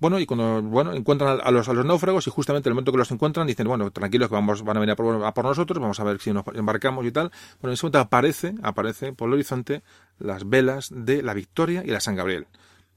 Bueno, y cuando bueno, encuentran a los, a los náufragos y justamente en el momento que los encuentran dicen, bueno, tranquilos que vamos, van a venir a por, nosotros, vamos a ver si nos embarcamos y tal. Bueno, en ese momento aparece, aparece por el horizonte las velas de la Victoria y la San Gabriel.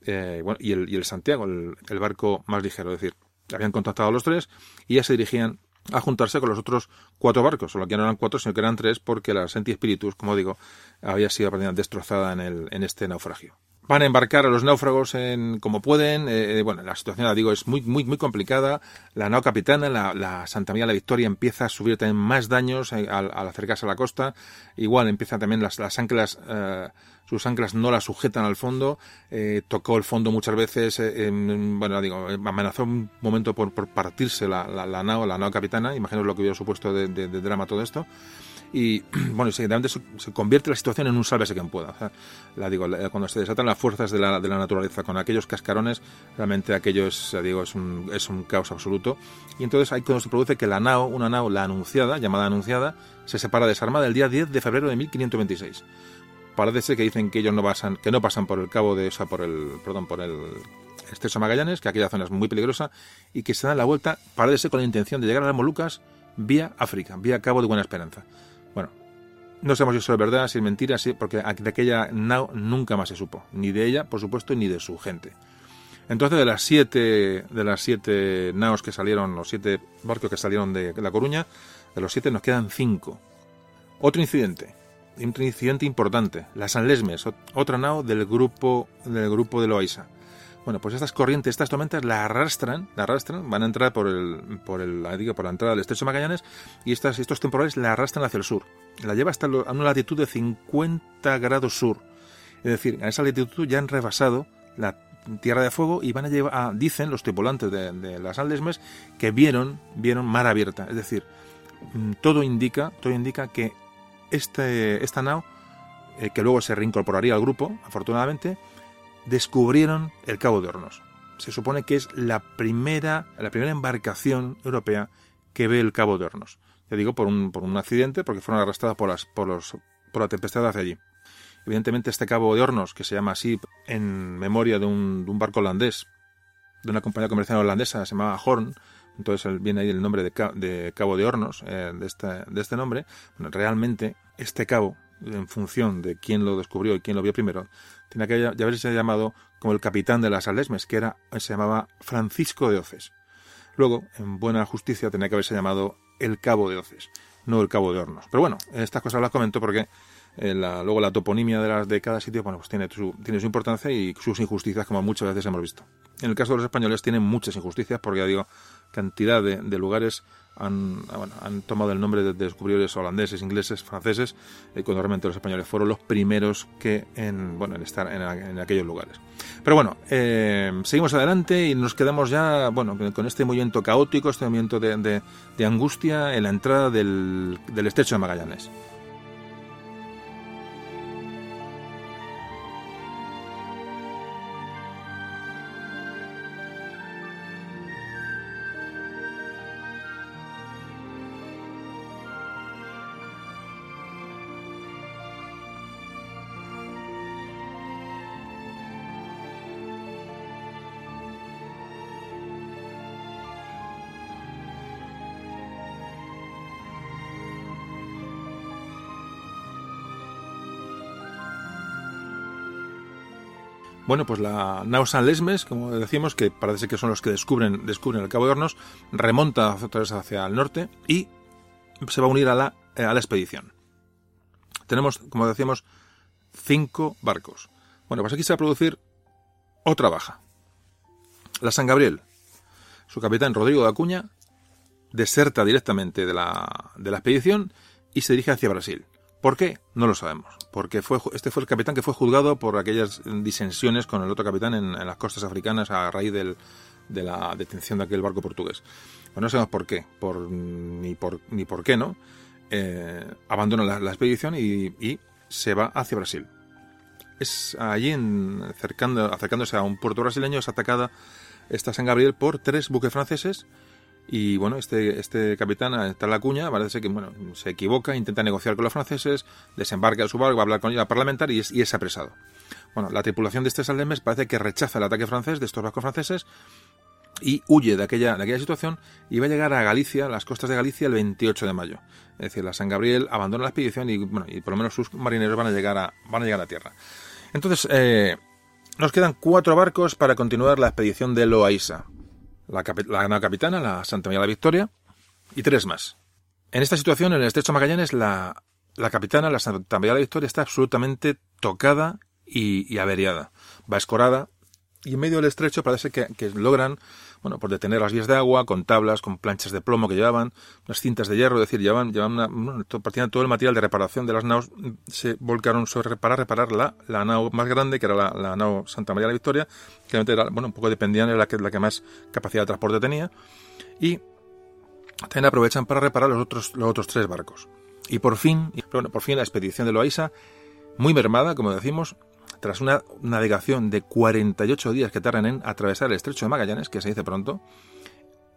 Eh, bueno, y, el, y el Santiago, el, barco más ligero, es decir, habían contactado a los tres y ya se dirigían a juntarse con los otros cuatro barcos, solo que no eran cuatro, sino que eran tres, porque la Senti Spiritus, como digo, había sido destrozada en, el, en este naufragio van a embarcar a los náufragos en como pueden. Eh, bueno, la situación, la digo, es muy, muy, muy complicada. La nao capitana, la, Santa María de la Victoria, empieza a subir también más daños eh, al, acercarse a la costa. Igual empiezan también las, las anclas, eh, sus anclas no la sujetan al fondo. tocó el fondo muchas veces. bueno, digo, amenazó un momento por, por partirse la, la, nao, la nao capitana. Imagino lo que hubiera supuesto de, de drama todo esto y bueno, se, se, convierte la situación en un sálvese quien pueda. la digo, cuando se desatan las fuerzas de la, de la, naturaleza con aquellos cascarones, realmente aquello es, digo, es un, es un caos absoluto. Y entonces ahí cuando se produce que la nao, una nao, la anunciada, llamada anunciada, se separa desarmada el día 10 de febrero de 1526. Parece ser que dicen que ellos no pasan, que no pasan por el cabo de, por el, perdón, por el estrecho Magallanes, que aquella zona es muy peligrosa, y que se dan la vuelta, parece ser con la intención de llegar a las Molucas vía África, vía Cabo de Buena Esperanza. Bueno, no sabemos si eso es verdad, si es mentira, sí, porque de aquella nao nunca más se supo, ni de ella, por supuesto, ni de su gente. Entonces, de las siete, de las siete naos que salieron, los siete barcos que salieron de La Coruña, de los siete nos quedan cinco. Otro incidente, un incidente importante, la San Lesmes, otra nao del grupo, del grupo de Loaiza. Bueno, pues estas corrientes, estas tormentas la arrastran, la arrastran, van a entrar por el, por el, digo, por la entrada del estrecho Magallanes y estas, estos temporales la arrastran hacia el sur. La lleva hasta a una latitud de 50 grados sur. Es decir, a esa latitud ya han rebasado la Tierra de Fuego y van a llevar, dicen los tripulantes de, las Aldesmes que vieron, vieron mar abierta. Es decir, mm, todo indica, todo indica que este, esta nao, eh, que luego se reincorporaría al grupo, afortunadamente, descubrieron el Cabo de Hornos. Se supone que es la primera, la primera embarcación europea que ve el Cabo de Hornos. Ya digo, por un, por un accidente, porque fueron arrastradas por, las, por, los, por la tempestad hacia allí. Evidentemente, este Cabo de Hornos, que se llama así en memoria de un, de un barco holandés, de una compañía comercial holandesa, se llamaba Horn, entonces viene ahí el nombre de, Cabo de Hornos, eh, de, este, de este nombre. Bueno, realmente, este cabo, en función de quién lo descubrió y quién lo vio primero, tenía que haberse llamado como el capitán de las Alesmes, que era, se llamaba Francisco de Oces. Luego, en buena justicia, tenía que haberse llamado el Cabo de Oces, no el Cabo de Hornos. Pero bueno, estas cosas las comento porque eh, luego la toponimia de, las, de cada sitio bueno, pues tiene, su, tiene su importancia y sus injusticias, como muchas veces hemos visto. En el caso de los españoles tienen muchas injusticias porque, ya digo, cantidad de, lugares han, han, tomado el nombre de descubridores holandeses, ingleses, franceses, eh, cuando realmente los españoles fueron los primeros que en, bueno, en estar en, aquellos lugares. Pero bueno, eh, seguimos adelante y nos quedamos ya bueno, con este movimiento caótico, este movimiento de, de angustia en la entrada del, del estrecho de Magallanes. Bueno, pues la nao San Lesmes, como decimos, que parece que son los que descubren, descubren el Cabo de Hornos, remonta otra vez hacia el norte y se va a unir a la, eh, a la expedición. Tenemos, como decíamos, cinco barcos. Bueno, pues aquí se va a producir otra baja. La San Gabriel, su capitán Rodrigo de Acuña, deserta directamente de la, de la expedición y se dirige hacia Brasil. ¿Por qué? No lo sabemos. Porque fue, este fue el capitán que fue juzgado por aquellas disensiones con el otro capitán en, las costas africanas a raíz de la detención de aquel barco portugués. Pues no sabemos por qué, ni, por, qué no. Eh, abandona la, expedición y, se va hacia Brasil. Es allí, acercándose a un puerto brasileño, es atacada esta San Gabriel por tres buques franceses y bueno, este, este capitán, está en la cuña, parece que bueno, se equivoca, intenta negociar con los franceses, desembarca en su barco, va a hablar con ella parlamentar y es, y es apresado. Bueno, la tripulación de este Saldemes parece que rechaza el ataque francés de estos barcos franceses y huye de aquella, de aquella situación y va a llegar a Galicia, las costas de Galicia, el 28 de mayo. Es decir, la San Gabriel abandona la expedición y, bueno, y por lo menos sus marineros van a llegar a, van a, llegar a tierra. Entonces, eh, nos quedan cuatro barcos para continuar la expedición de Loaiza la, la capitana, la Santa María de la Victoria, y tres más. En esta situación, en el estrecho Magallanes, la, la capitana, la Santa María de la Victoria, está absolutamente tocada y, averiada. Va escorada y en medio del estrecho parece que, que, logran, bueno, por detener las vías de agua con tablas, con planchas de plomo que llevaban, unas cintas de hierro, es decir, llevaban, llevaban una, todo el material de reparación de las naos se volcaron sobre, para reparar la, la nao más grande, que era la, la nao Santa María de la Victoria, que era, bueno, un poco dependían, era la que, la que más capacidad de transporte tenía, y también aprovechan para reparar los otros, los otros tres barcos. Y por fin, bueno, por fin la expedición de Loaiza, muy mermada, como decimos, tras una navegación de 48 días que tardan en atravesar el estrecho de Magallanes, que se dice pronto,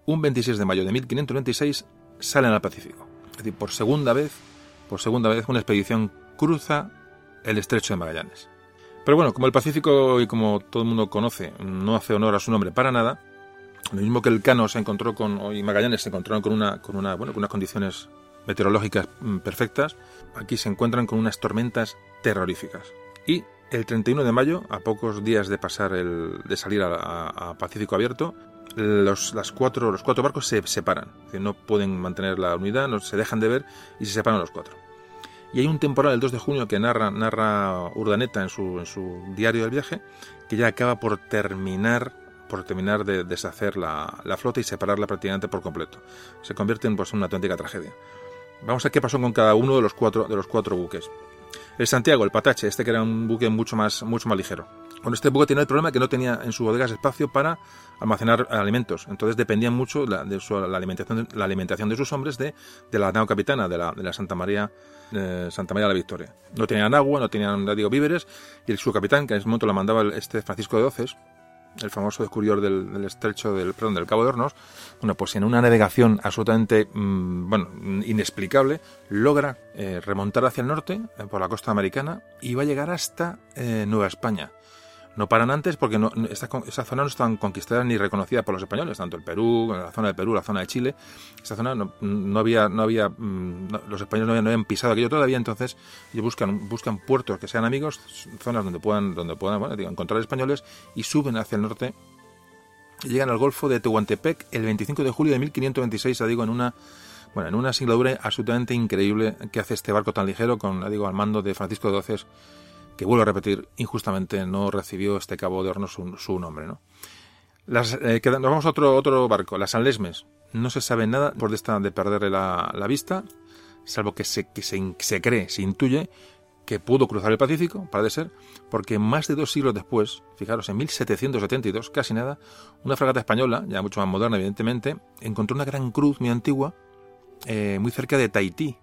un 26 de mayo de 1596 salen al Pacífico. Es decir, por segunda vez, por segunda vez una expedición cruza el estrecho de Magallanes. Pero bueno, como el Pacífico y como todo el mundo conoce, no hace honor a su nombre para nada, lo mismo que el Cano se encontró con, y Magallanes se encontraron con una, con una, bueno, con unas condiciones meteorológicas mm, perfectas, aquí se encuentran con unas tormentas terroríficas. Y el 31 de mayo, a pocos días de pasar el, de salir a, Pacífico Abierto, los, las cuatro, los cuatro barcos se separan. no pueden mantener la unidad, no, se dejan de ver y se separan los cuatro. Y hay un temporal el 2 de junio que narra, narra Urdaneta en su, en su diario del viaje, que ya acaba por terminar por terminar de deshacer la, la, flota y separarla prácticamente por completo. Se convierte en pues, una auténtica tragedia. Vamos a ver qué pasó con cada uno de los cuatro, de los cuatro buques. El Santiago, el Patache, este que era un buque mucho más, mucho más ligero. Con este buque tenía el problema que no tenía en su bodegas espacio para almacenar alimentos. Entonces dependían mucho de la, alimentación, la alimentación de sus hombres de, la nao capitana, de la, Santa María Santa María de la Victoria. No tenían agua, no tenían, digo, víveres, y el, su capitán, que en ese momento la mandaba este Francisco de Doces, el famoso descubridor del, estrecho del, perdón, del Cabo de Hornos, bueno, pues en una navegación absolutamente, mm, bueno, inexplicable, logra eh, remontar hacia el norte, eh, por la costa americana, y va a llegar hasta eh, Nueva España. No paran antes porque no, esta, esa zona no está conquistada ni reconocida por los españoles, tanto el Perú, la zona de Perú, la zona de Chile. Esta zona no, no había, no había mm, los españoles no habían, pisado aquello todavía, entonces ellos buscan, buscan puertos que sean amigos, zonas donde puedan, donde puedan bueno, encontrar españoles y suben hacia el norte y llegan al Golfo de Tehuantepec el 25 de julio de 1526, digo, en una bueno, en una singladura absolutamente increíble que hace este barco tan ligero con, digo, al mando de Francisco de Doces que vuelvo a repetir, injustamente no recibió este cabo de horno su, nombre. ¿no? Las, eh, nos vamos a otro, otro barco, las San Lesmes. No se sabe nada por esta de perderle la, vista, salvo que, se, que se, se, cree, se intuye que pudo cruzar el Pacífico, parece ser, porque más de dos siglos después, fijaros, en 1772, casi nada, una fragata española, ya mucho más moderna evidentemente, encontró una gran cruz muy antigua, eh, muy cerca de Tahití,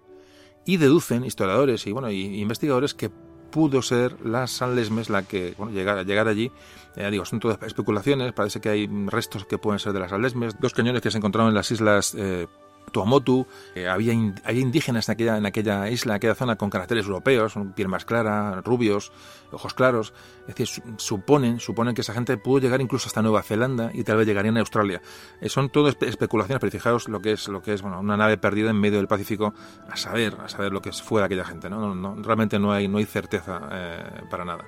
y deducen historiadores y bueno y investigadores que pudo ser la San la que bueno, llegar, allí. Eh, digo, son todas especulaciones, parece que hay restos que pueden ser de las San dos cañones que se encontraron en las islas eh, Tuamotu, eh, había, había indígenas en aquella, en aquella isla, en aquella zona con caracteres europeos, piel más clara, rubios, ojos claros. Es decir, suponen, suponen que esa gente pudo llegar incluso hasta Nueva Zelanda y tal vez llegarían a Australia. Eh, son todo especulaciones, pero fijaos lo que es, lo que es bueno, una nave perdida en medio del Pacífico, a saber, a saber lo que fue de aquella gente. ¿no? no, realmente no hay, no hay certeza eh, para nada.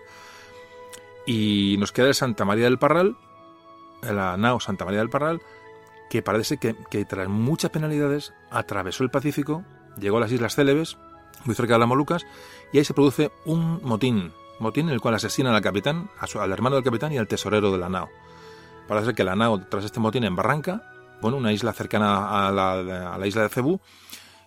Y nos queda el Santa María del Parral, la nao Santa María del Parral, que parece que, tras muchas penalidades atravesó el Pacífico, llegó a las Islas Célebes, muy cerca de las Molucas, y ahí se produce un motín, motín en el cual asesinan al capitán, al hermano del capitán y al tesorero de la nao. Parece que la nao, tras este motín en Barranca, bueno, una isla cercana a la, a la isla de Cebú,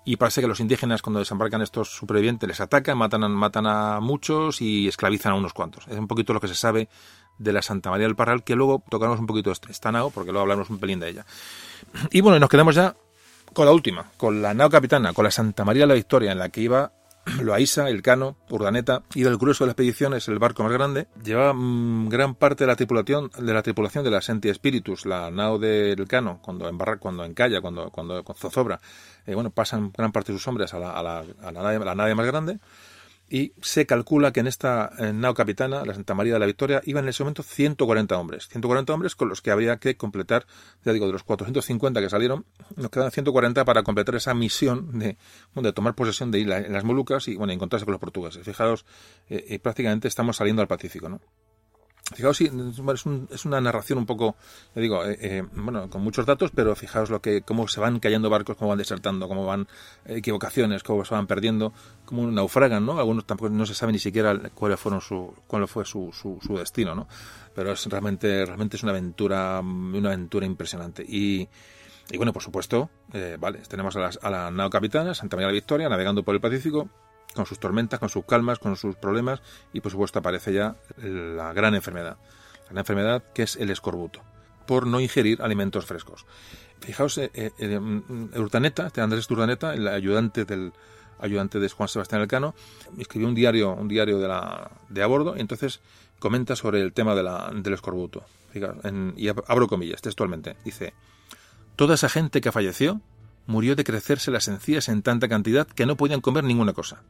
y parece que los indígenas cuando desembarcan estos supervivientes les atacan, matan, matan a muchos y esclavizan a unos cuantos. Es un poquito lo que se sabe de la Santa María del Parral, que luego tocaremos un poquito de esta nao, porque luego hablamos un pelín de ella. Y bueno, nos quedamos ya con la última, con la nao capitana, con la Santa María de la Victoria, en la que iba Loaiza, el Cano, Urdaneta y el grueso de la expedición es el barco más grande. Lleva mm, gran parte de la tripulación de la tripulación de la Senti la nao del Cano, cuando embarra, cuando encalla, cuando, cuando zozobra. Eh, bueno, pasan gran parte de sus hombres a la, a la, a la nave más grande y se calcula que en esta nao capitana, la Santa María de la Victoria, iban en ese momento 140 hombres. 140 hombres con los que habría que completar, ya digo, de los 450 que salieron, nos quedan 140 para completar esa misión de, de tomar posesión de isla, en las Molucas y bueno, encontrarse con los portugueses. Fijaros, eh, eh, prácticamente estamos saliendo al Pacífico, ¿no? Fijaos, sí, es, un, es, una narración un poco, digo, eh, eh, bueno, con muchos datos, pero fijaos lo que, cómo se van cayendo barcos, cómo van desertando, cómo van equivocaciones, cómo se van perdiendo, cómo naufragan, ¿no? Algunos tampoco no se sabe ni siquiera cuál fueron su, cuál fue su, su, destino, ¿no? Pero es realmente, realmente es una aventura, una aventura impresionante. Y, y bueno, por supuesto, eh, vale, tenemos a, las, a la nao capitana, Santa María de la Victoria, navegando por el Pacífico, con sus tormentas, con sus calmas, con sus problemas y por supuesto aparece ya la gran enfermedad, la gran enfermedad que es el escorbuto, por no ingerir alimentos frescos. Fijaos, eh, eh, eh Urdaneta, este Andrés Urdaneta, el ayudante del ayudante de Juan Sebastián Elcano, escribió un diario, un diario de, la, de a bordo y entonces comenta sobre el tema de del escorbuto. y abro comillas textualmente. Dice, toda esa gente que falleció murió de crecerse las encías en tanta cantidad que no podían comer ninguna cosa.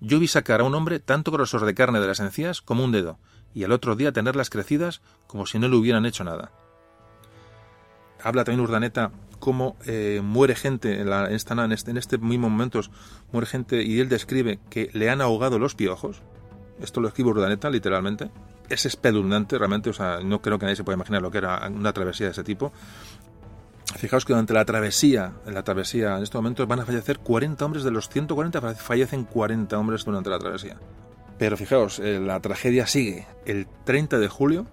Yo vi sacar a un hombre tanto grosor de carne de las encías como un dedo, y al otro día tenerlas crecidas como si no le hubieran hecho nada. Habla también Urdaneta cómo eh, muere gente en, la, esta, en, este, en este mismo momento, muere gente y él describe que le han ahogado los piojos. Esto lo escribe Urdaneta literalmente. Es espeluznante realmente, o sea, no creo que nadie se pueda imaginar lo que era una travesía de ese tipo. Fijaos que durante la travesía, en la travesía en estos momentos van a fallecer 40 hombres de los 140, fallecen 40 hombres durante la travesía. Pero fijaos, eh, la tragedia sigue. El 30 de julio,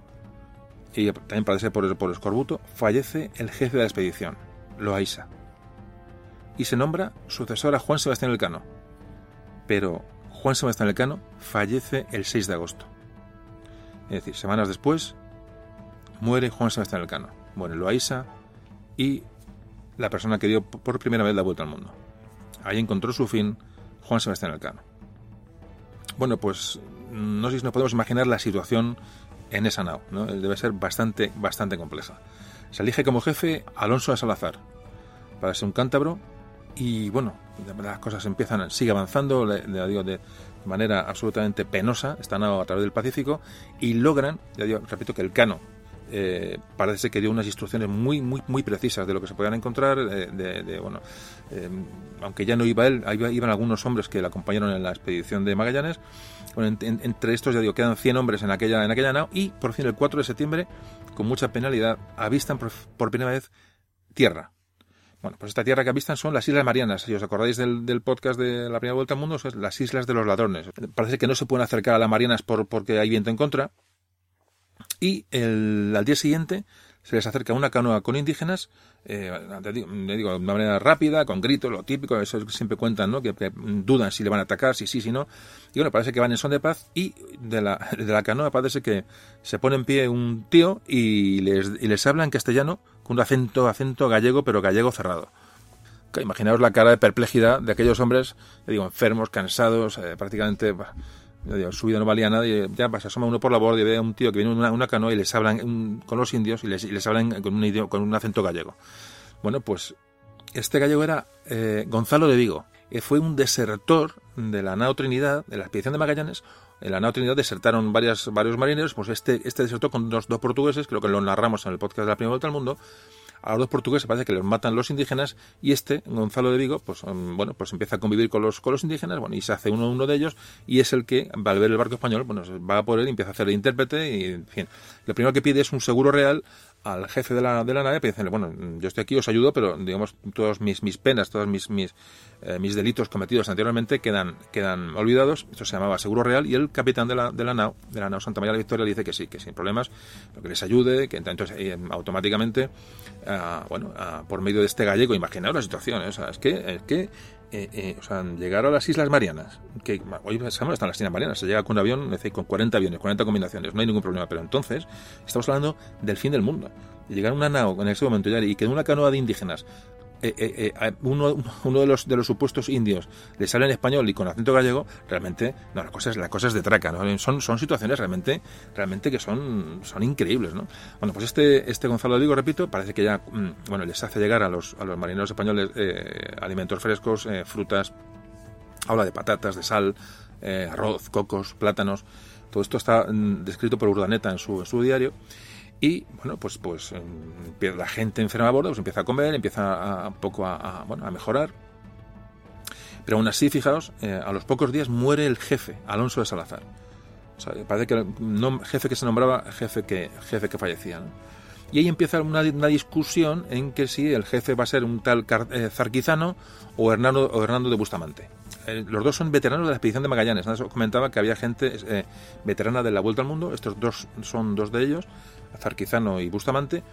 y también parece por, por escorbuto, fallece el jefe de la expedición, Loaiza. Y se nombra sucesor a Juan Sebastián Elcano. Pero Juan Sebastián Elcano fallece el 6 de agosto. Es decir, semanas después, muere Juan Sebastián Elcano. Muere Loaiza, y la persona que dio por primera vez la vuelta al mundo. Ahí encontró su fin Juan Sebastián Elcano. Bueno, pues no sé si nos podemos imaginar la situación en esa nao, ¿no? Debe ser bastante, bastante compleja. Se elige como jefe Alonso de Salazar, para ser un cántabro, y bueno, las cosas empiezan, sigue avanzando, le, digo, de manera absolutamente penosa, esta nao a través del Pacífico, y logran, ya digo, repito que el cano eh, parece que dio unas instrucciones muy muy muy precisas de lo que se podían encontrar eh, de, bueno eh, aunque ya no iba él iban algunos hombres que le acompañaron en la expedición de Magallanes entre estos ya digo quedan 100 hombres en aquella en aquella nao y por fin el 4 de septiembre con mucha penalidad avistan por, primera vez tierra bueno, pues esta tierra que avistan son las Islas Marianas. Si os acordáis del, del, podcast de la primera vuelta al mundo, son las Islas de los Ladrones. Parece que no se pueden acercar a las Marianas por, porque hay viento en contra, y el, al día siguiente se les acerca una canoa con indígenas, eh, digo, de una manera rápida, con gritos, lo típico, eso siempre cuentan, ¿no? Que, dudan si le van a atacar, si sí, si no. Y bueno, parece que van en son de paz y de la, de la canoa parece que se pone en pie un tío y les, y les habla en castellano con un acento, acento gallego, pero gallego cerrado. Imaginaos la cara de perplejidad de aquellos hombres, digo, enfermos, cansados, eh, prácticamente su vida no valía nada y ya se asoma uno por la borda y ve a un tío que viene en una, una canoa y les hablan con los indios y les, les hablan con un, idioma, con un acento gallego. Bueno, pues este gallego era eh, Gonzalo de Vigo. que fue un desertor de la nao Trinidad, de la expedición de Magallanes. En la nao Trinidad desertaron varios marineros. Pues este, este desertó con dos, dos portugueses, creo que lo narramos en el podcast de la primera vuelta al mundo. A los dos portugueses parece que los matan los indígenas y este, Gonzalo de Vigo, pues um, bueno, pues empieza a convivir con los, con los indígenas, bueno, y se hace uno, uno de ellos y es el que, al ver el barco español, bueno, va por él y empieza a hacer de intérprete y, en fin, lo primero que pide es un seguro real al jefe de la, de la nave para bueno, yo estoy aquí, os ayudo, pero digamos, todas mis, mis penas, todos mis, mis, eh, mis delitos cometidos anteriormente quedan, quedan olvidados. Esto se llamaba seguro real y el capitán de la, de la nao, de la nao Santa María de la Victoria, le dice que sí, que sin problemas, que les ayude, que entonces eh, automáticamente, ah, bueno, ah, por medio de este gallego, imaginaos la situación, ¿eh? es que, es que eh, o sea, llegar a las Islas Marianas, que hoy sabemos están las Islas Marianas, se llega con un avión, con 40 aviones, 40 combinaciones, no hay ningún problema, pero entonces estamos hablando del fin del mundo. Llegar a una nao en ese momento y que en una canoa de indígenas eh, eh, eh, uno, uno de los de los supuestos indios le sale en español y con acento gallego, realmente, no, la cosa es, la cosa es de traca, ¿no? Son, son situaciones realmente, realmente que son, son increíbles, ¿no? Bueno, pues este, este Gonzalo Digo, repito, parece que ya, mm, bueno, les hace llegar a los, a los marineros españoles alimentos frescos, frutas, habla de patatas, de sal, arroz, cocos, plátanos, todo esto está mm, descrito por Urdaneta en su, en su diario. Y bueno, pues, pues em, la gente enferma a bordo pues empieza a comer, empieza a, poco a, bueno, a mejorar. Pero aún así, fijaos, eh, a los pocos días muere el jefe, Alonso de Salazar. Parece que no, jefe que se nombraba, jefe que, jefe que fallecía. Y ahí empieza una, una, discusión en que si el jefe va a ser un tal eh, Zarquizano o Hernando, o Hernando de Bustamante. Eh, los dos son veteranos de la expedición de Magallanes. Os comentaba que había gente veterana de la Vuelta al Mundo. Estos dos son dos de ellos. Zarquizano y Bustamante,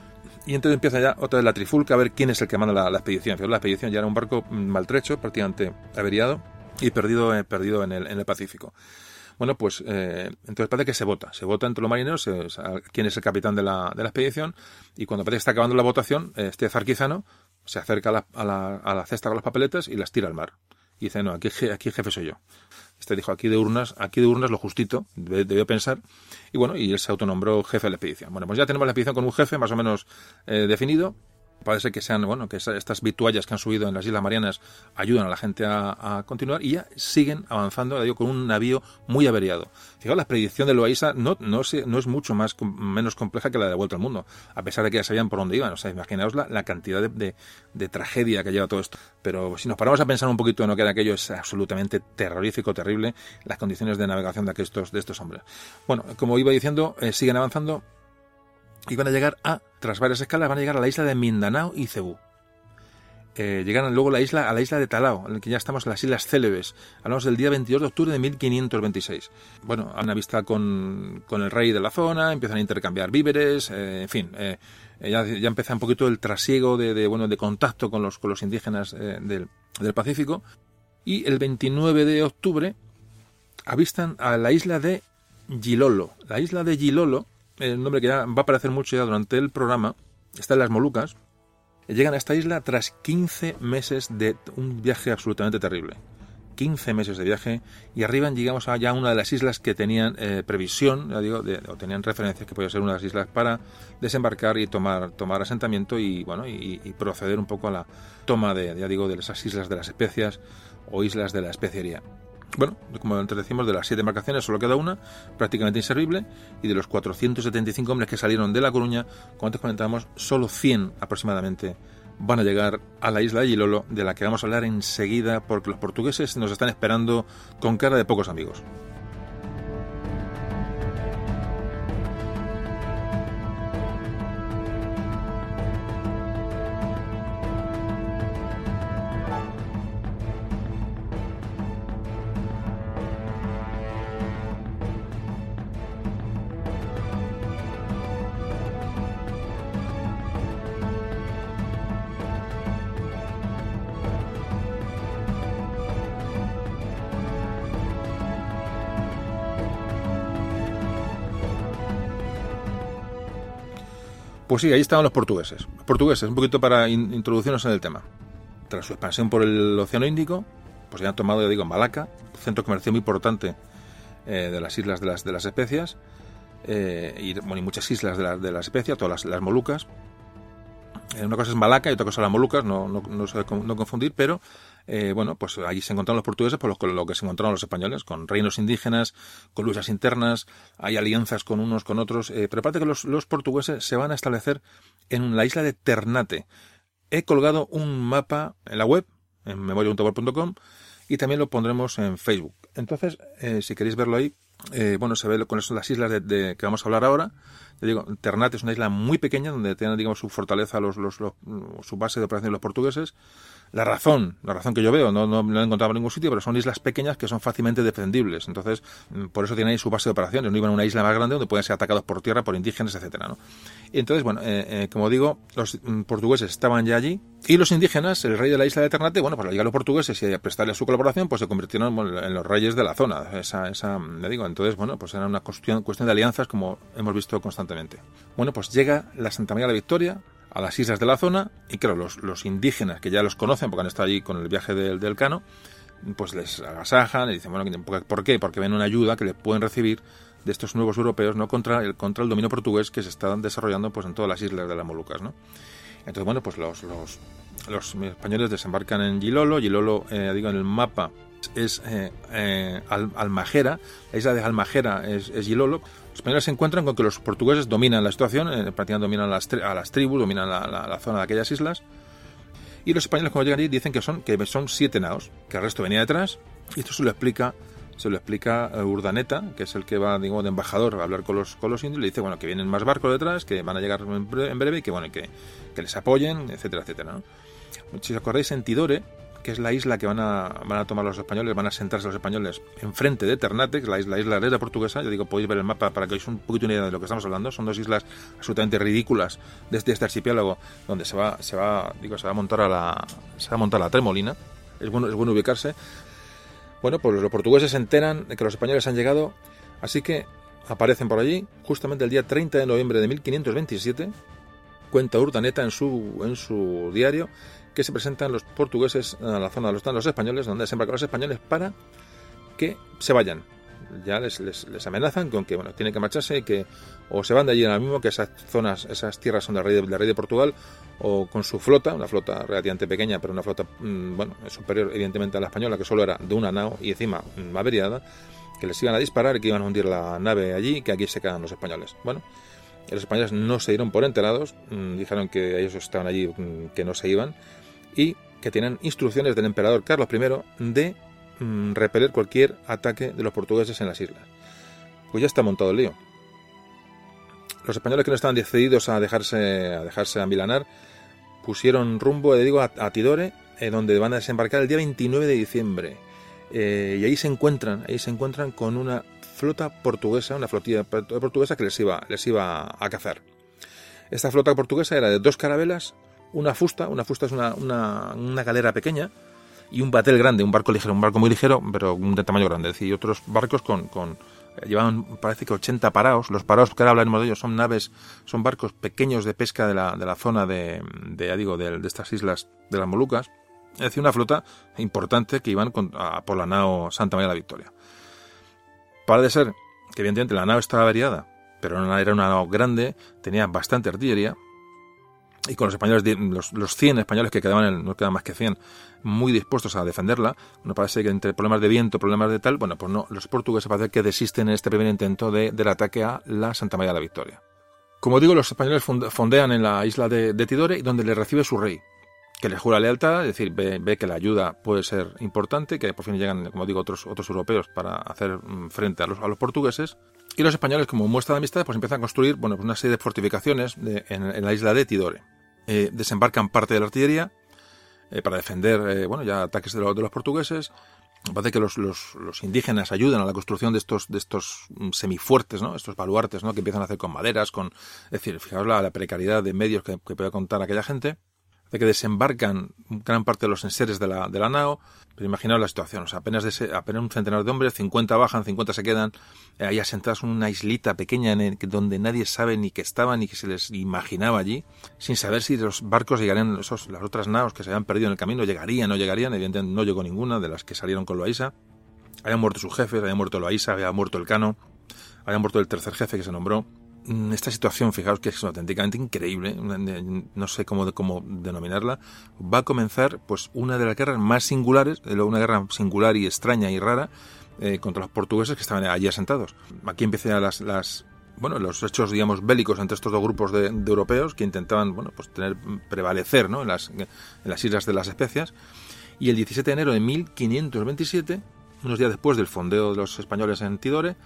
y entonces empieza ya otra vez la trifulca a ver quién es el que manda la, expedición. La expedición ya era un barco maltrecho, prácticamente averiado y perdido, eh, perdido en, el, en el Pacífico. Bueno, pues eh, entonces parece que se vota, se vota entre los marineros, quién es el capitán de la, de la expedición, y cuando parece que está acabando la votación, este Zarquizano se acerca la, a, la, a la, cesta con las papeletas y las tira al mar. Y dice, no, aquí, aquí jefe soy yo. Este dijo, aquí de urnas, aquí de urnas lo justito, debió pensar. Y bueno, y él se autonombró jefe de la expedición. Bueno, pues ya tenemos la expedición con un jefe más o menos eh, definido parece que sean, bueno, que estas vituallas que han subido en las Islas Marianas ayudan a la gente a, continuar y ya siguen avanzando, con un navío muy averiado. Fijaos, la predicción de Loaiza no, no, es mucho más menos compleja que la de la Vuelta al Mundo, a pesar de que ya sabían por dónde iban. O sea, imaginaos la, cantidad de, de, tragedia que lleva todo esto. Pero si nos paramos a pensar un poquito en lo que era aquello, es absolutamente terrorífico, terrible, las condiciones de navegación de estos, de estos hombres. Bueno, como iba diciendo, eh, siguen avanzando y van a llegar a, tras varias escalas, van a llegar a la isla de Mindanao y Cebú. Eh, luego a la isla, a la isla de Talao, en la que ya estamos en las Islas Célebes. Hablamos del día 22 de octubre de 1526. Bueno, han vista con, con el rey de la zona, empiezan a intercambiar víveres, eh, en fin, eh, ya, ya, empieza un poquito el trasiego de, bueno, de contacto con los, con los indígenas del, del Pacífico. Y el 29 de octubre avistan a la isla de Gilolo. La isla de Gilolo el nombre que ya va a aparecer mucho ya durante el programa, está en las Molucas, llegan a esta isla tras 15 meses de un viaje absolutamente terrible. 15 meses de viaje y arriban, llegamos a ya una de las islas que tenían eh, previsión, ya digo, o tenían referencias que podía ser una de las islas para desembarcar y tomar, tomar asentamiento y bueno y, y proceder un poco a la toma de, ya digo, de esas islas de las especias o islas de la especiería. Bueno, como antes decimos, de las siete embarcaciones solo queda una, prácticamente inservible, y de los 475 hombres que salieron de La Coruña, como antes comentábamos, solo 100 aproximadamente van a llegar a la isla de Gilolo, de la que vamos a hablar enseguida, porque los portugueses nos están esperando con cara de pocos amigos. Pues sí, ahí estaban los portugueses. Los portugueses, un poquito para introducirnos en el tema. Tras su expansión por el Océano Índico, pues ya han tomado, ya digo, Malaca, centro comercial muy importante eh, de las islas de las, de las especias, eh, y, muchas islas de, de las especias, todas las, Molucas. una cosa es Malaca y otra cosa las Molucas, no, no, no, no confundir, pero eh, bueno, pues allí se encontraron los portugueses por lo, lo, que se encontraron los españoles, con reinos indígenas, con luchas internas, hay alianzas con unos, con otros, eh, pero aparte que los, los portugueses se van a establecer en la isla de Ternate. He colgado un mapa en la web, en memoria.com, y también lo pondremos en Facebook. Entonces, eh, si queréis verlo ahí, eh, bueno, se ve con eso, las islas de, que vamos a hablar ahora. Ternate es una isla muy pequeña donde tienen, digamos, su fortaleza, los, los, su base de operación los portugueses. La razón, la razón que yo veo, no, no, he encontrado en ningún sitio, pero son islas pequeñas que son fácilmente defendibles. Entonces, mm, por eso tienen ahí su base de operaciones. No iban a una isla más grande donde pueden ser atacados por tierra, por indígenas, etcétera, ¿no? Entonces, bueno, eh, eh, como digo, los mm, portugueses estaban ya allí y los indígenas, el rey de la isla de Ternate, bueno, pues al llegar los portugueses y a prestarle su colaboración, pues se convirtieron en los reyes de la zona. Esa, esa, le digo, entonces, bueno, pues era una cuestión de alianzas como hemos visto constantemente. Bueno, pues llega la Santa María de la Victoria, a las islas de la zona y claro, los, los indígenas que ya los conocen porque han estado allí con el viaje del, Cano, pues les agasajan y dicen, bueno, ¿por qué? Porque ven una ayuda que le pueden recibir de estos nuevos europeos no contra el, contra el dominio portugués que se está desarrollando pues en todas las islas de las Molucas, ¿no? Entonces, bueno, pues los españoles desembarcan en Gilolo, Gilolo, eh, digo, en el mapa es eh, eh, Almajera, la isla de Almajera es, es Gilolo, los españoles se encuentran con que los portugueses dominan la situación, eh, prácticamente dominan las a las tribus, dominan la, zona de aquellas islas. Y los españoles cuando llegan allí dicen que son, que son siete naos, que el resto venía detrás. Y esto se lo explica se lo explica eh, Urdaneta, que es el que va, digamos, de embajador a hablar con los, indios, le dice, bueno, que vienen más barcos detrás, que van a llegar en breve, y que, bueno, que, les apoyen, etcétera, etcétera. Si os acordáis, en Tidore, que es la isla que van a, van a tomar los españoles, van a sentarse los españoles enfrente de Ternate, que es la isla, la isla portuguesa. Yo digo, podéis ver el mapa para que os un poquito una idea de lo que estamos hablando. Son dos islas absolutamente ridículas desde este archipiélago, donde se va, se va, digo, se va a montar a la, se va a montar la tremolina. Es bueno, es bueno ubicarse. Bueno, pues los portugueses se enteran de que los españoles han llegado, así que aparecen por allí justamente el día 30 de noviembre de 1527. Cuenta Urdaneta en su, en su diario que se presentan los portugueses a la zona donde están los españoles, donde desembarcan los españoles, para que se vayan. Ya les, les, amenazan con que bueno tienen que marcharse y que o se van de allí ahora mismo, que esas zonas, esas tierras son del rey de, rey de Portugal, o con su flota, una flota relativamente pequeña, pero una flota mm, bueno superior evidentemente a la española, que solo era de una nao y encima mm, averiada, que les iban a disparar y que iban a hundir la nave allí y que aquí se quedan los españoles. Bueno, los españoles no se dieron por enterados, mm, dijeron que ellos estaban allí, que no se iban, y que tienen instrucciones del emperador Carlos I de mm, repeler cualquier ataque de los portugueses en las islas. Pues ya está montado el lío. Los españoles que no estaban decididos a dejarse a dejarse amilanar pusieron rumbo, digo, a, Tidore, eh, donde van a desembarcar el día 29 de diciembre. Eh, y ahí se encuentran, ahí se encuentran con una flota portuguesa, una flotilla portuguesa que les iba, les iba a cazar. Esta flota portuguesa era de dos carabelas, una fusta, una fusta es una, una, galera pequeña, y un batel grande, un barco ligero, un barco muy ligero, pero de tamaño grande. Es decir, otros barcos con, con eh, llevaban, parece que 80 paraos. Los paraos que ahora hablaremos de ellos son naves, son barcos pequeños de pesca de la, de la zona de, de, digo, de, estas islas de las Molucas. Es decir, una flota importante que iban por la nao Santa María de la Victoria. Parece ser que evidentemente la nao estaba averiada, pero era una nao grande, tenía bastante artillería, y con los españoles, los, los 100 españoles que quedaban, no quedan más que 100, muy dispuestos a defenderla. No parece que entre problemas de viento, problemas de tal, bueno, pues no, los portugueses parece que desisten en este primer intento de, del ataque a la Santa María de la Victoria. Como digo, los españoles fondean en la isla de, de Tidore, donde le recibe su rey, que le jura lealtad, es decir, ve, que la ayuda puede ser importante, que por fin llegan, como digo, otros, otros europeos para hacer mm, frente a los, a los portugueses. Y los españoles, como muestra de amistad, pues empiezan a construir bueno, pues una serie de fortificaciones en, en, la isla de Tidore. Eh, desembarcan parte de la artillería eh, para defender eh, bueno ya ataques de, de, los portugueses. Parece que los, los, los, indígenas ayudan a la construcción de estos de estos mm, semifuertes no estos baluartes no que empiezan a hacer con maderas con es decir fijaos la, la precariedad de medios que, que puede contar aquella gente de que desembarcan gran parte de los enseres de la, de la nao. Pero imaginaos la situación, o sea, apenas, apenas un centenar de hombres, 50 bajan, 50 se quedan, eh, ahí asentados en una islita pequeña en donde nadie sabe ni que estaban ni que se les imaginaba allí, sin saber si los barcos llegarían, esos, las otras naos que se habían perdido en el camino, llegarían o no llegarían, evidentemente no llegó ninguna de las que salieron con Loaiza. Habían muerto sus jefes, había muerto Loaiza, había muerto el Cano, había muerto el tercer jefe que se nombró, esta situación, fijaos que es auténticamente increíble, no sé cómo, cómo denominarla, va a comenzar pues una de las guerras más singulares, una guerra singular y extraña y rara eh, contra los portugueses que estaban allí asentados. Aquí empiezan las, los hechos, digamos, bélicos entre estos dos grupos de, europeos que intentaban, pues tener, prevalecer, en las Islas de las Especias. Y el 17 de enero de 1527, unos días después del fondeo de los españoles en Tidore,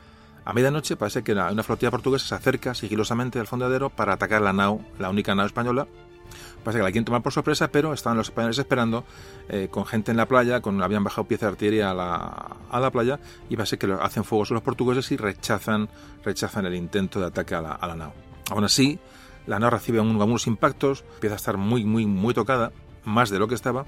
a medianoche parece que una, flotilla portuguesa se acerca sigilosamente al fondeadero para atacar la nao, la única nao española. Parece que la quieren tomar por sorpresa, pero estaban los españoles esperando eh, con gente en la playa, con habían bajado piezas de artillería a la, a la playa y parece que hacen fuego a los portugueses y rechazan, rechazan el intento de ataque a la, a la nao. Aún así, la nao recibe algunos impactos, empieza a estar muy, muy, muy tocada, más de lo que estaba,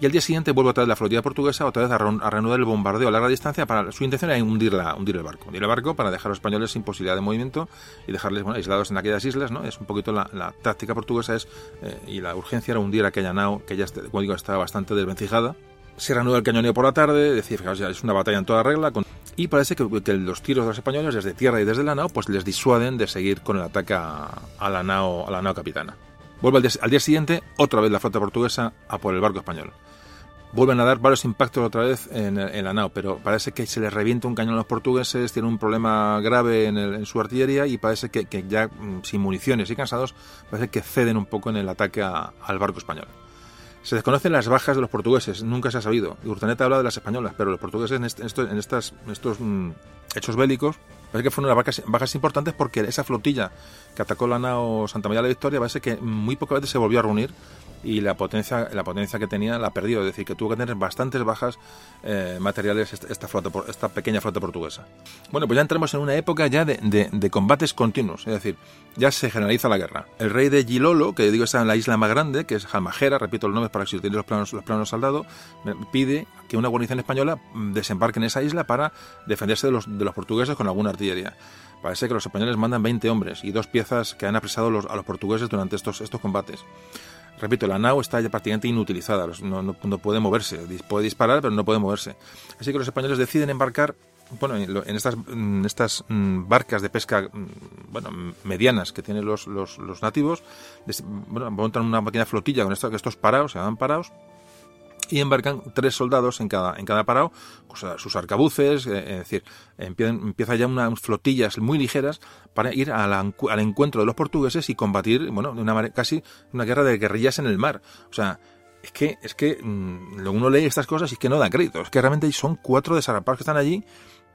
y al día siguiente vuelve otra vez la flotilla portuguesa, otra vez a, reanudar el bombardeo a larga distancia. Para, su intención era hundir, hundir el barco. Hundir el barco para dejar a los españoles sin posibilidad de movimiento y dejarles aislados en aquellas islas. ¿no? Es un poquito la, táctica portuguesa es eh, y la urgencia era hundir aquella nao que ya, como digo, estaba bastante desvencijada. Se reanuda el cañoneo por la tarde, decir, ya es una batalla en toda regla. y parece que, los tiros de los españoles desde tierra y desde la nao pues les disuaden de seguir con el ataque a, la, nao, a la nao capitana. Vuelve al día, siguiente, otra vez la flota portuguesa a por el barco español. Vuelven a dar varios impactos otra vez en, la nao, pero parece que se les revienta un cañón a los portugueses, tienen un problema grave en, su artillería y parece que, ya mm, sin municiones y cansados, parece que ceden un poco en el ataque al barco español. Se desconocen las bajas de los portugueses, nunca se ha sabido. Urtaneta habla de las españolas, pero los portugueses en, en estos mm, hechos bélicos Parece que fueron unas bajas, bajas, importantes porque esa flotilla que atacó la nao Santa María de la Victoria parece que muy pocas veces se volvió a reunir y la potencia, la potencia que tenía la perdió, es decir, que tuvo que tener bastantes bajas eh, materiales esta, flota, esta pequeña flota portuguesa. Bueno, pues ya entramos en una época ya de, combates continuos, es decir, ya se generaliza la guerra. El rey de Gilolo, que digo está en la isla más grande, que es Jalmajera, repito los nombres para que si los planos, los planos saldados, pide que una guarnición española mm, desembarque en esa isla para defenderse de los, de los portugueses con alguna artillería. Parece que los españoles mandan 20 hombres y dos piezas que han apresado a los portugueses durante estos, estos combates. Repito, la nao está ya prácticamente inutilizada, no, no, puede moverse, puede disparar, pero no puede moverse. Así que los españoles deciden embarcar bueno, en estas, estas mm, barcas de pesca mm, bueno, medianas que tienen los, los, los nativos, bueno, montan una pequeña flotilla con estos, estos parados, se llaman parados, y embarcan tres soldados en cada, en cada parado, sus arcabuces, eh, es decir, empieza, ya unas flotillas muy ligeras para ir al, encuentro de los portugueses y combatir, bueno, de una casi una guerra de guerrillas en el mar. O sea, es que, es que mm, uno lee estas cosas y es que no da crédito. Es que realmente son cuatro desarapados que están allí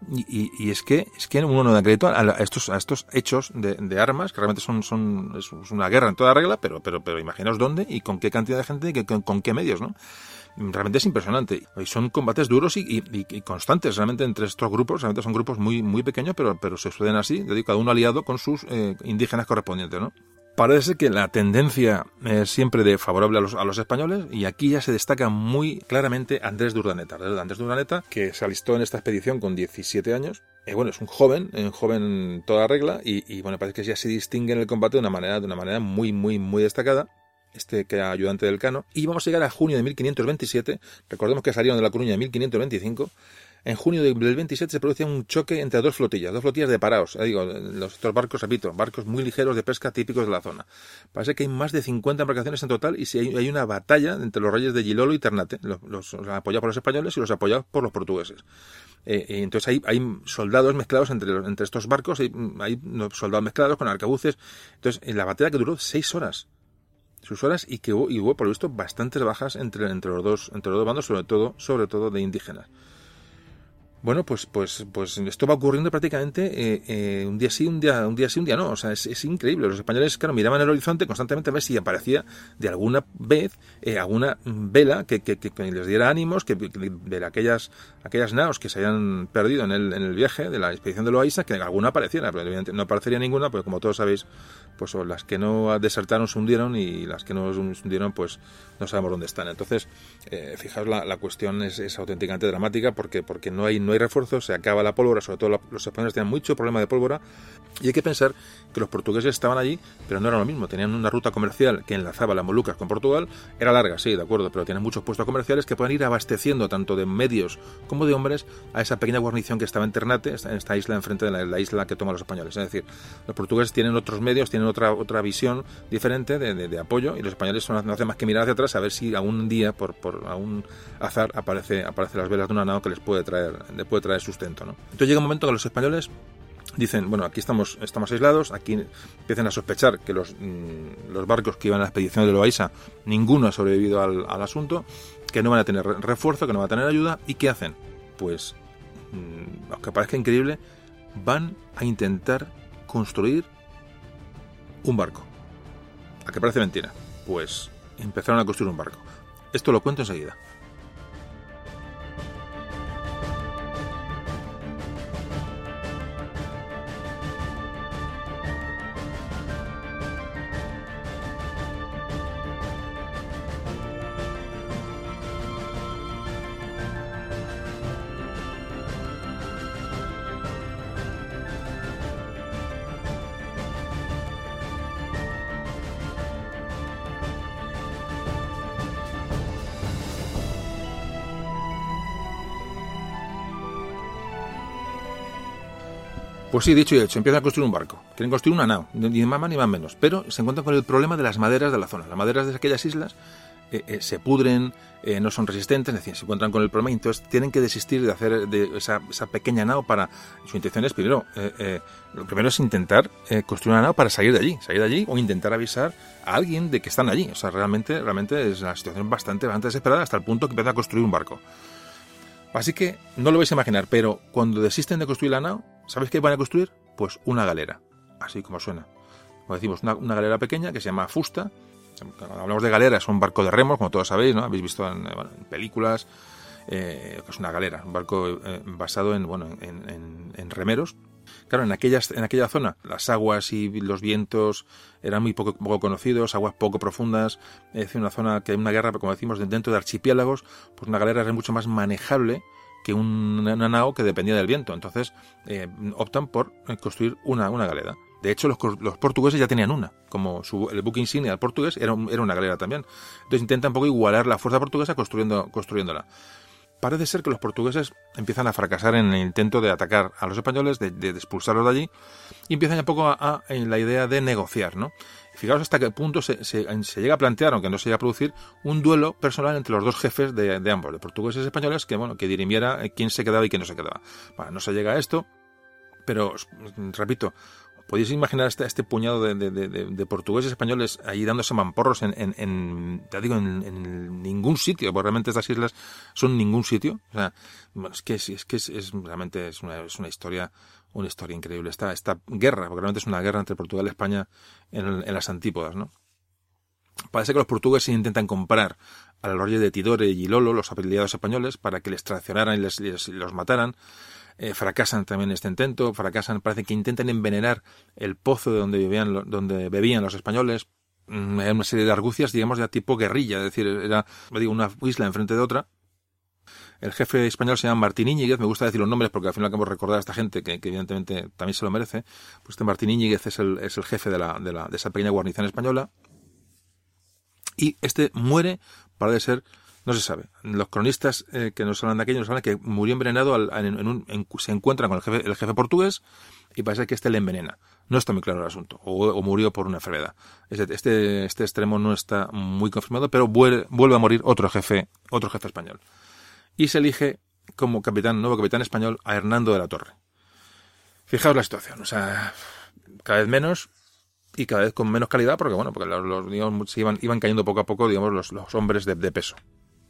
y, es que es que uno no da crédito a, estos a estos hechos de, armas que realmente son son es una guerra en toda regla pero pero pero imaginaos dónde y con qué cantidad de gente y con qué medios no realmente es impresionante. Y son combates duros y, constantes realmente entre estos grupos. Realmente son grupos muy, muy pequeños, pero, pero se suelen así, cada uno aliado con sus eh, indígenas correspondientes, ¿no? Parece que la tendencia es siempre de favorable a los, a los, españoles y aquí ya se destaca muy claramente Andrés de Urdaneta. Andrés de Urdaneta, que se alistó en esta expedición con 17 años. Eh, bueno, es un joven, un joven toda regla y, y, bueno, parece que ya se distingue en el combate de una manera, de una manera muy, muy, muy destacada este que era ayudante del Cano, y vamos a llegar a junio de 1527, recordemos que salieron de la Coruña en 1525, en junio del 27 se produce un choque entre dos flotillas, dos flotillas de paraos, digo, los, barcos, repito, barcos muy ligeros de pesca típicos de la zona. Parece que hay más de 50 embarcaciones en total y si hay, una batalla entre los reyes de Gilolo y Ternate, los, apoyados por los españoles y los apoyados por los portugueses. Eh, entonces hay, soldados mezclados entre, entre estos barcos, hay, hay soldados mezclados con arcabuces. Entonces, en la batalla que duró seis horas, sus horas y que hubo, y hubo por lo visto bastantes bajas entre, entre los dos entre los dos bandos sobre todo sobre todo de indígenas bueno, pues, pues, pues esto va ocurriendo prácticamente eh, eh, un día sí, un día, un día sí, un día no. O sea, es, increíble. Los españoles, claro, miraban el horizonte constantemente a ver si aparecía de alguna vez eh, alguna vela que, que, que, les diera ánimos, que, de aquellas, aquellas naos que se hayan perdido en el, en el viaje de la expedición de Loaiza, que alguna apareciera. Pero evidentemente no aparecería ninguna, porque como todos sabéis, pues las que no desertaron se hundieron y las que no se hundieron, pues no sabemos dónde están. Entonces, fijaos, la, la cuestión es, es auténticamente dramática porque, porque no hay no hay refuerzos, se acaba la pólvora, sobre todo los españoles tenían mucho problema de pólvora, y hay que pensar que los portugueses estaban allí, pero no era lo mismo, tenían una ruta comercial que enlazaba las Molucas con Portugal, era larga, sí, de acuerdo, pero tienen muchos puestos comerciales que pueden ir abasteciendo tanto de medios como de hombres a esa pequeña guarnición que estaba en Ternate, en esta isla enfrente de la, isla que toman los españoles. Es decir, los portugueses tienen otros medios, tienen otra, otra visión diferente de, apoyo, y los españoles no hacen más que mirar hacia atrás a ver si algún día, por, por algún azar, aparece, aparece las velas de una nao que les puede traer, les puede traer sustento. Entonces llega un momento que los españoles dicen, bueno, aquí estamos, estamos aislados, aquí empiezan a sospechar que los, mm, los barcos que iban a la expedición de Loaiza, ninguno ha sobrevivido al, asunto, que no van a tener refuerzo, que no van a tener ayuda, ¿y qué hacen? Pues, mm, aunque parezca increíble, van a intentar construir un barco. ¿A qué parece mentira? Pues empezaron a construir un barco. Esto lo cuento enseguida. Pues sí, dicho y hecho, empiezan a construir un barco. Quieren construir una nao, ni más ni más menos. Pero se encuentran con el problema de las maderas de la zona. Las maderas de aquellas islas eh, eh, se pudren, eh, no son resistentes, es decir, se encuentran con el problema entonces tienen que desistir de hacer de esa, pequeña nao para... Su intención es, primero, lo primero es intentar construir una nao para salir de allí, salir de allí o intentar avisar a alguien de que están allí. O sea, realmente, realmente es una situación bastante, bastante desesperada hasta el punto que empieza a construir un barco. Así que no lo vais a imaginar, pero cuando desisten de construir la nao, ¿sabéis qué van a construir? Pues una galera, así como suena. Como decimos, una, galera pequeña que se llama Fusta. Cuando hablamos de galera, es un barco de remos, como todos sabéis, ¿no? Habéis visto en, películas, eh, es una galera, un barco eh, basado en, bueno, en, remeros. Claro, en, aquellas, en aquella zona las aguas y los vientos eran muy poco, conocidos, aguas poco profundas, es una zona que hay una guerra, como decimos, dentro de archipiélagos, pues una galera era mucho más manejable que una, nao que dependía del viento. Entonces eh, optan por construir una, una galera. De hecho, los, los, portugueses ya tenían una, como su, el buque insignia del portugués era, era, una galera también. Entonces intentan un poco igualar la fuerza portuguesa construyendo, construyéndola. Parece ser que los portugueses empiezan a fracasar en el intento de atacar a los españoles, de, expulsarlos de allí, y empiezan un poco a, en la idea de negociar, ¿no? Fijaos hasta qué punto se, llega a plantear, aunque no se llega a producir, un duelo personal entre los dos jefes de, ambos, de portugueses y españoles, que bueno, que dirimiera quién se quedaba y quién no se quedaba. Bueno, no se llega a esto, pero repito, podéis imaginar este, este puñado de, de, portugueses españoles ahí dándose mamporros en, en, digo, en, ningún sitio, porque realmente estas islas son ningún sitio. O sea, es que, es, que es, realmente es una, es una historia una historia increíble. Esta, esta guerra, porque realmente es una guerra entre Portugal y España en, las antípodas, ¿no? Parece que los portugueses intentan comprar a la de Tidore y Lolo, los aliados españoles, para que les traicionaran y les, los mataran. Eh, fracasan también este intento, fracasan, parece que intentan envenenar el pozo de donde vivían, donde bebían los españoles. Mm, hay una serie de argucias, digamos, de tipo guerrilla, es decir, era digo, una isla enfrente de otra, el jefe español se llama Martín Íñiguez, me gusta decir los nombres porque al final acabo de recordar a esta gente que, evidentemente también se lo merece. Pues este Martín Íñiguez es el, es el jefe de, la, de, la, de esa pequeña guarnición española. Y este muere, para de ser, no se sabe. Los cronistas eh, que nos hablan de aquello nos hablan que murió envenenado, al, en, un, se encuentra con el jefe, el jefe portugués y parece que este le envenena. No está muy claro el asunto. O, murió por una enfermedad. Este, este, este, extremo no está muy confirmado, pero vuelve, vuelve a morir otro jefe, otro jefe español y se elige como capitán, nuevo capitán español a Hernando de la Torre. Fijaos la situación, o sea, cada vez menos y cada vez con menos calidad, porque bueno, porque los, se iban, cayendo poco a poco, digamos, los, los hombres de, peso.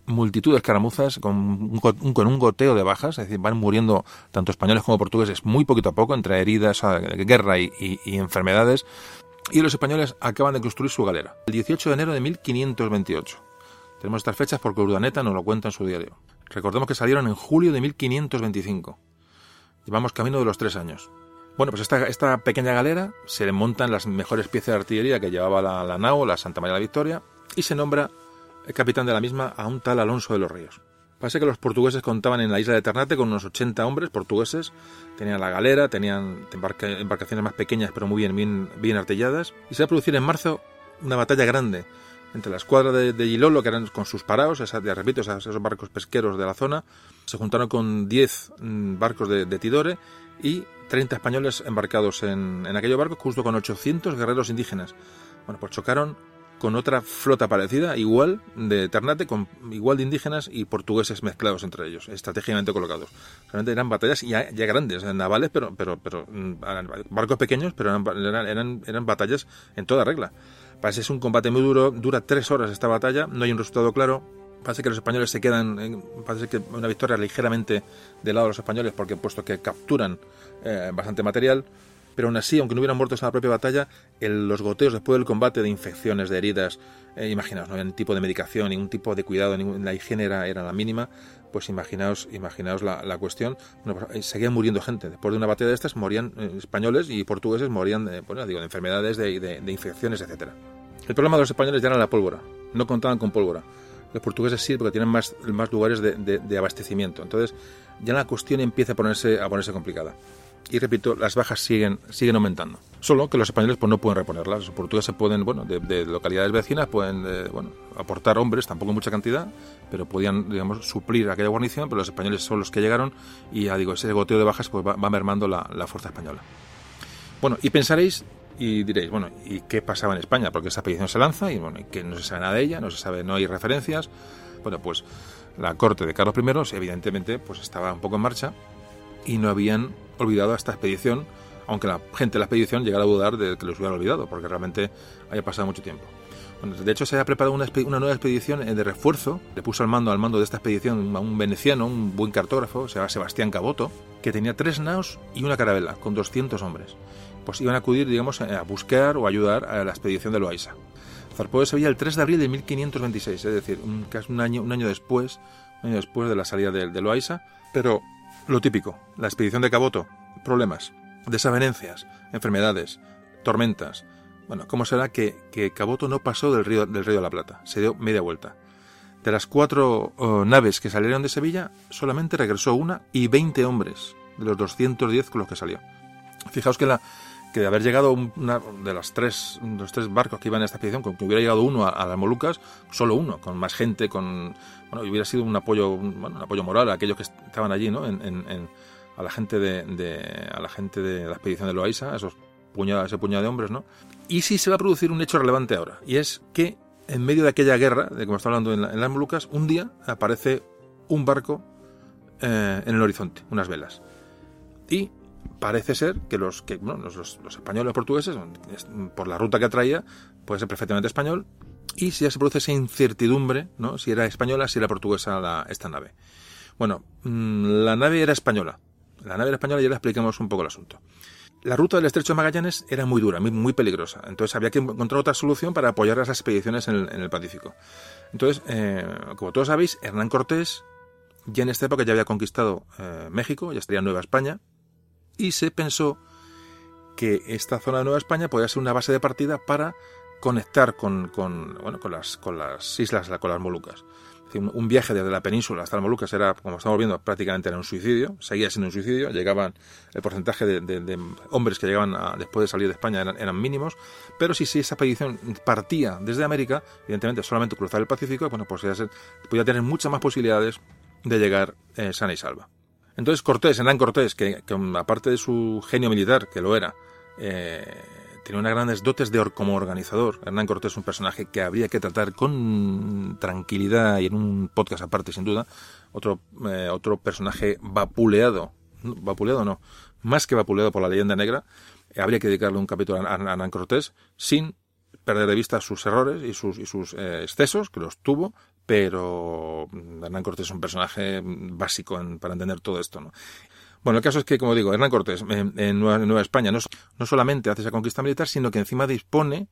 Multitud de escaramuzas con un, goteo de bajas, es decir, van muriendo tanto españoles como portugueses muy poquito a poco entre heridas, guerra y, y enfermedades. Y los españoles acaban de construir su galera. El 18 de enero de 1528. Tenemos estas fechas porque Urdaneta nos lo cuenta en su diario. Recordemos que salieron en julio de 1525. Llevamos camino de los tres años. Bueno, pues esta, esta pequeña galera se le montan las mejores piezas de artillería que llevaba la, la la Santa María de la Victoria, y se nombra el capitán de la misma a un tal Alonso de los Ríos. Parece que los portugueses contaban en la isla de Ternate con unos 80 hombres portugueses. Tenían la galera, tenían embarcaciones más pequeñas pero muy bien, bien, bien artilladas. Y se va a producir en marzo una batalla grande entre la escuadra de, de Gilolo, que eran con sus paraos, esas, ya repito, esos, barcos pesqueros de la zona, se juntaron con 10 mm, barcos de, de, Tidore y 30 españoles embarcados en, en aquellos barcos, justo con 800 guerreros indígenas. Bueno, pues chocaron con otra flota parecida, igual de Ternate, con igual de indígenas y portugueses mezclados entre ellos, estratégicamente colocados. Realmente eran batallas ya, ya grandes, navales, pero, pero, pero mm, barcos pequeños, pero eran, eran, eran batallas en toda regla. Es un combate muy duro, dura tres horas esta batalla, no hay un resultado claro. Parece que los españoles se quedan, parece que una victoria ligeramente del lado de los españoles, porque puesto que capturan eh, bastante material, pero aún así, aunque no hubieran muerto en la propia batalla, los goteos después del combate de infecciones, de heridas, eh, imaginaos, no había ningún tipo de medicación, ningún tipo de cuidado, ningún, la higiene era, la mínima, pues imaginaos, imaginaos la, cuestión. Pues, seguían muriendo gente. Después de una batalla de estas, morían eh, españoles y portugueses, morían bueno, digo, de enfermedades, de, infecciones, etcétera. El problema de los españoles ya era la pólvora, no contaban con pólvora. Los portugueses sí, porque tienen más, más lugares de, de, abastecimiento. Entonces, ya la cuestión empieza a ponerse, a ponerse complicada y repito, las bajas siguen, siguen aumentando. Solo que los españoles pues, no pueden reponerlas. Los portugueses pueden, bueno, de, de localidades vecinas pueden eh, bueno, aportar hombres, tampoco mucha cantidad, pero podían, digamos, suplir aquella guarnición, pero los españoles son los que llegaron y ya digo, ese goteo de bajas pues va, mermando la, fuerza española. Bueno, y pensaréis y diréis, bueno, ¿y qué pasaba en España? Porque esta petición se lanza y bueno, que no se sabe nada de ella, no se sabe, no hay referencias. Bueno, pues la corte de Carlos I, evidentemente, pues estaba un poco en marcha y no habían olvidado esta expedición, aunque la gente de la expedición llegara a dudar de que los hubiera olvidado, porque realmente haya pasado mucho tiempo. De hecho, se había preparado una, nueva expedición eh, de refuerzo. Le puso al mando, al mando de esta expedición a un veneciano, un buen cartógrafo, se llama Sebastián Caboto, que tenía tres naos y una carabela, con 200 hombres. Pues iban a acudir, digamos, a buscar o ayudar a la expedición de Loaiza. Zarpó de Sevilla el 3 de abril de 1526, es decir, un, casi un año, después, año después de la salida de, de Loaiza, pero lo típico, la expedición de Caboto, problemas, desavenencias, enfermedades, tormentas. Bueno, ¿cómo será que, que, Caboto no pasó del río, del río de la Plata? Se dio media vuelta. De las cuatro oh, naves que salieron de Sevilla, solamente regresó una y 20 hombres de los 210 con los que salió. Fijaos que, la, que de haber llegado una de las tres, los tres barcos que iban en esta expedición, con que hubiera llegado uno a, a las Molucas, solo uno, con más gente, con bueno, hubiera sido un apoyo, un, bueno, un apoyo moral a aquellos que estaban allí, ¿no? A la gente de, a la gente de la expedición de Loaiza, esos puñados, ese puñado de hombres, ¿no? Y sí se va a producir un hecho relevante ahora, y es que en medio de aquella guerra, de como está hablando en, la, las Molucas, un día aparece un barco eh, en el horizonte, unas velas. Y parece ser que los que bueno, los españoles los portugueses, por la ruta que traía, puede ser perfectamente español, y si ya se produce esa incertidumbre, ¿no? Si era española, si era portuguesa la, esta nave. Bueno, mmm, la nave era española. La nave era española y ya le explicamos un poco el asunto. La ruta del estrecho de Magallanes era muy dura, muy, muy peligrosa. Entonces había que encontrar otra solución para apoyar las expediciones en el, en el Pacífico. Entonces, eh, como todos sabéis, Hernán Cortés ya en esta época ya había conquistado eh, México, ya estaría Nueva España, y se pensó que esta zona de Nueva España podía ser una base de partida para conectar con, bueno, con, las, con las islas, con las Molucas. Un viaje desde la península hasta las Molucas era, como estamos viendo, prácticamente era un suicidio, seguía siendo un suicidio, llegaban, el porcentaje de, hombres que llegaban después de salir de España eran, mínimos, pero si, si esa expedición partía desde América, evidentemente solamente cruzar el Pacífico, bueno, pues podía, tener muchas más posibilidades de llegar eh, sana y salva. Entonces Cortés, Hernán Cortés, que, que aparte de su genio militar, que lo era, eh, tiene unas grandes dotes de or como organizador. Hernán Cortés es un personaje que habría que tratar con tranquilidad y en un podcast aparte, sin duda. Otro, eh, otro personaje vapuleado, vapuleado no, más que vapuleado por la leyenda negra. Eh, habría que dedicarle un capítulo a, a Hernán Cortés sin perder de vista sus errores y sus, y sus eh, excesos, que los tuvo, pero Hernán Cortés es un personaje básico en, para entender todo esto, ¿no? Bueno, el caso es que, como digo, Hernán Cortés en, Nueva, Nueva, España no, solamente hace esa conquista militar, sino que encima dispone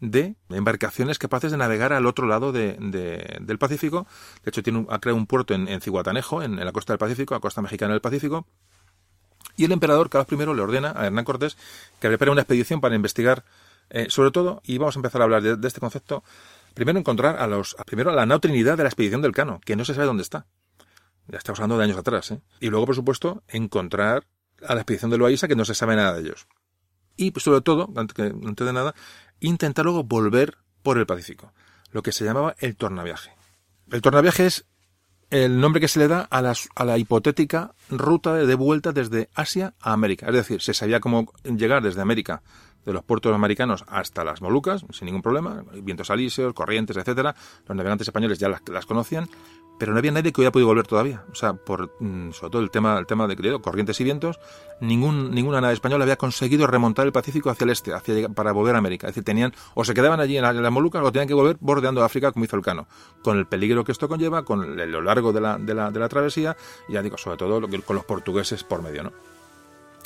de embarcaciones capaces de navegar al otro lado de, de, del Pacífico. De hecho, tiene un, ha creado un puerto en, en Cihuatanejo, en, la costa del Pacífico, la costa mexicana del Pacífico. Y el emperador Carlos I le ordena a Hernán Cortés que prepare una expedición para investigar, eh, sobre todo, y vamos a empezar a hablar de, este concepto, primero encontrar a los, primero a la no trinidad de la expedición del Cano, que no se sabe dónde está. Ya estamos hablando de años atrás, ¿eh? Y luego, por supuesto, encontrar a la expedición de Loaiza que no se sabe nada de ellos. Y, pues, sobre todo, antes, de nada, intentar luego volver por el Pacífico. Lo que se llamaba el tornaviaje. El tornaviaje es el nombre que se le da a la, a la hipotética ruta de vuelta desde Asia a América. Es decir, se sabía cómo llegar desde América de los puertos americanos hasta las Molucas, sin ningún problema, vientos alisios, corrientes, etcétera. Los navegantes españoles ya las conocían, pero no había nadie que hubiera podido volver todavía. O sea, por mm, sobre todo el tema, el tema de corrientes y vientos, ningún, ninguna nave española había conseguido remontar el Pacífico hacia el este, hacia para volver a América. Es decir, tenían, o se quedaban allí en, las Molucas o tenían que volver bordeando África como hizo el Cano, con el peligro que esto conlleva, con lo largo de la, de la, de la travesía, y ya digo, sobre todo con los portugueses por medio, ¿no?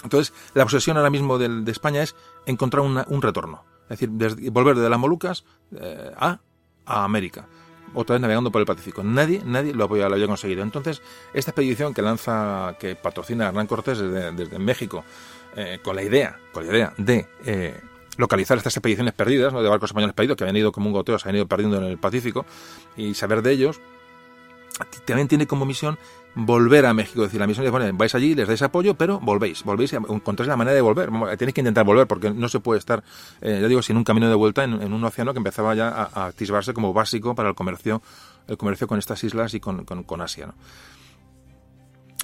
Entonces, la obsesión ahora mismo de, de España es encontrar un retorno. Es decir, volver de las Molucas eh, a, a América. Otra vez navegando por el Pacífico. Nadie, nadie lo había, lo había conseguido. Entonces, esta expedición que lanza, que patrocina Hernán Cortés desde, desde México, eh, con la idea, con la idea de eh, localizar estas expediciones perdidas, ¿no? de barcos españoles perdidos que habían ido como un goteo, se habían ido perdiendo en el Pacífico, y saber de ellos, también tiene como misión volver a México. Es decir, la misión es, bueno, vais allí, les dais apoyo, pero volvéis, volvéis encontráis la manera de volver. Tenéis que intentar volver porque no se puede estar, eh, ya digo, sin un camino de vuelta en, un océano que empezaba ya a, atisbarse como básico para el comercio, el comercio con estas islas y con, con, Asia.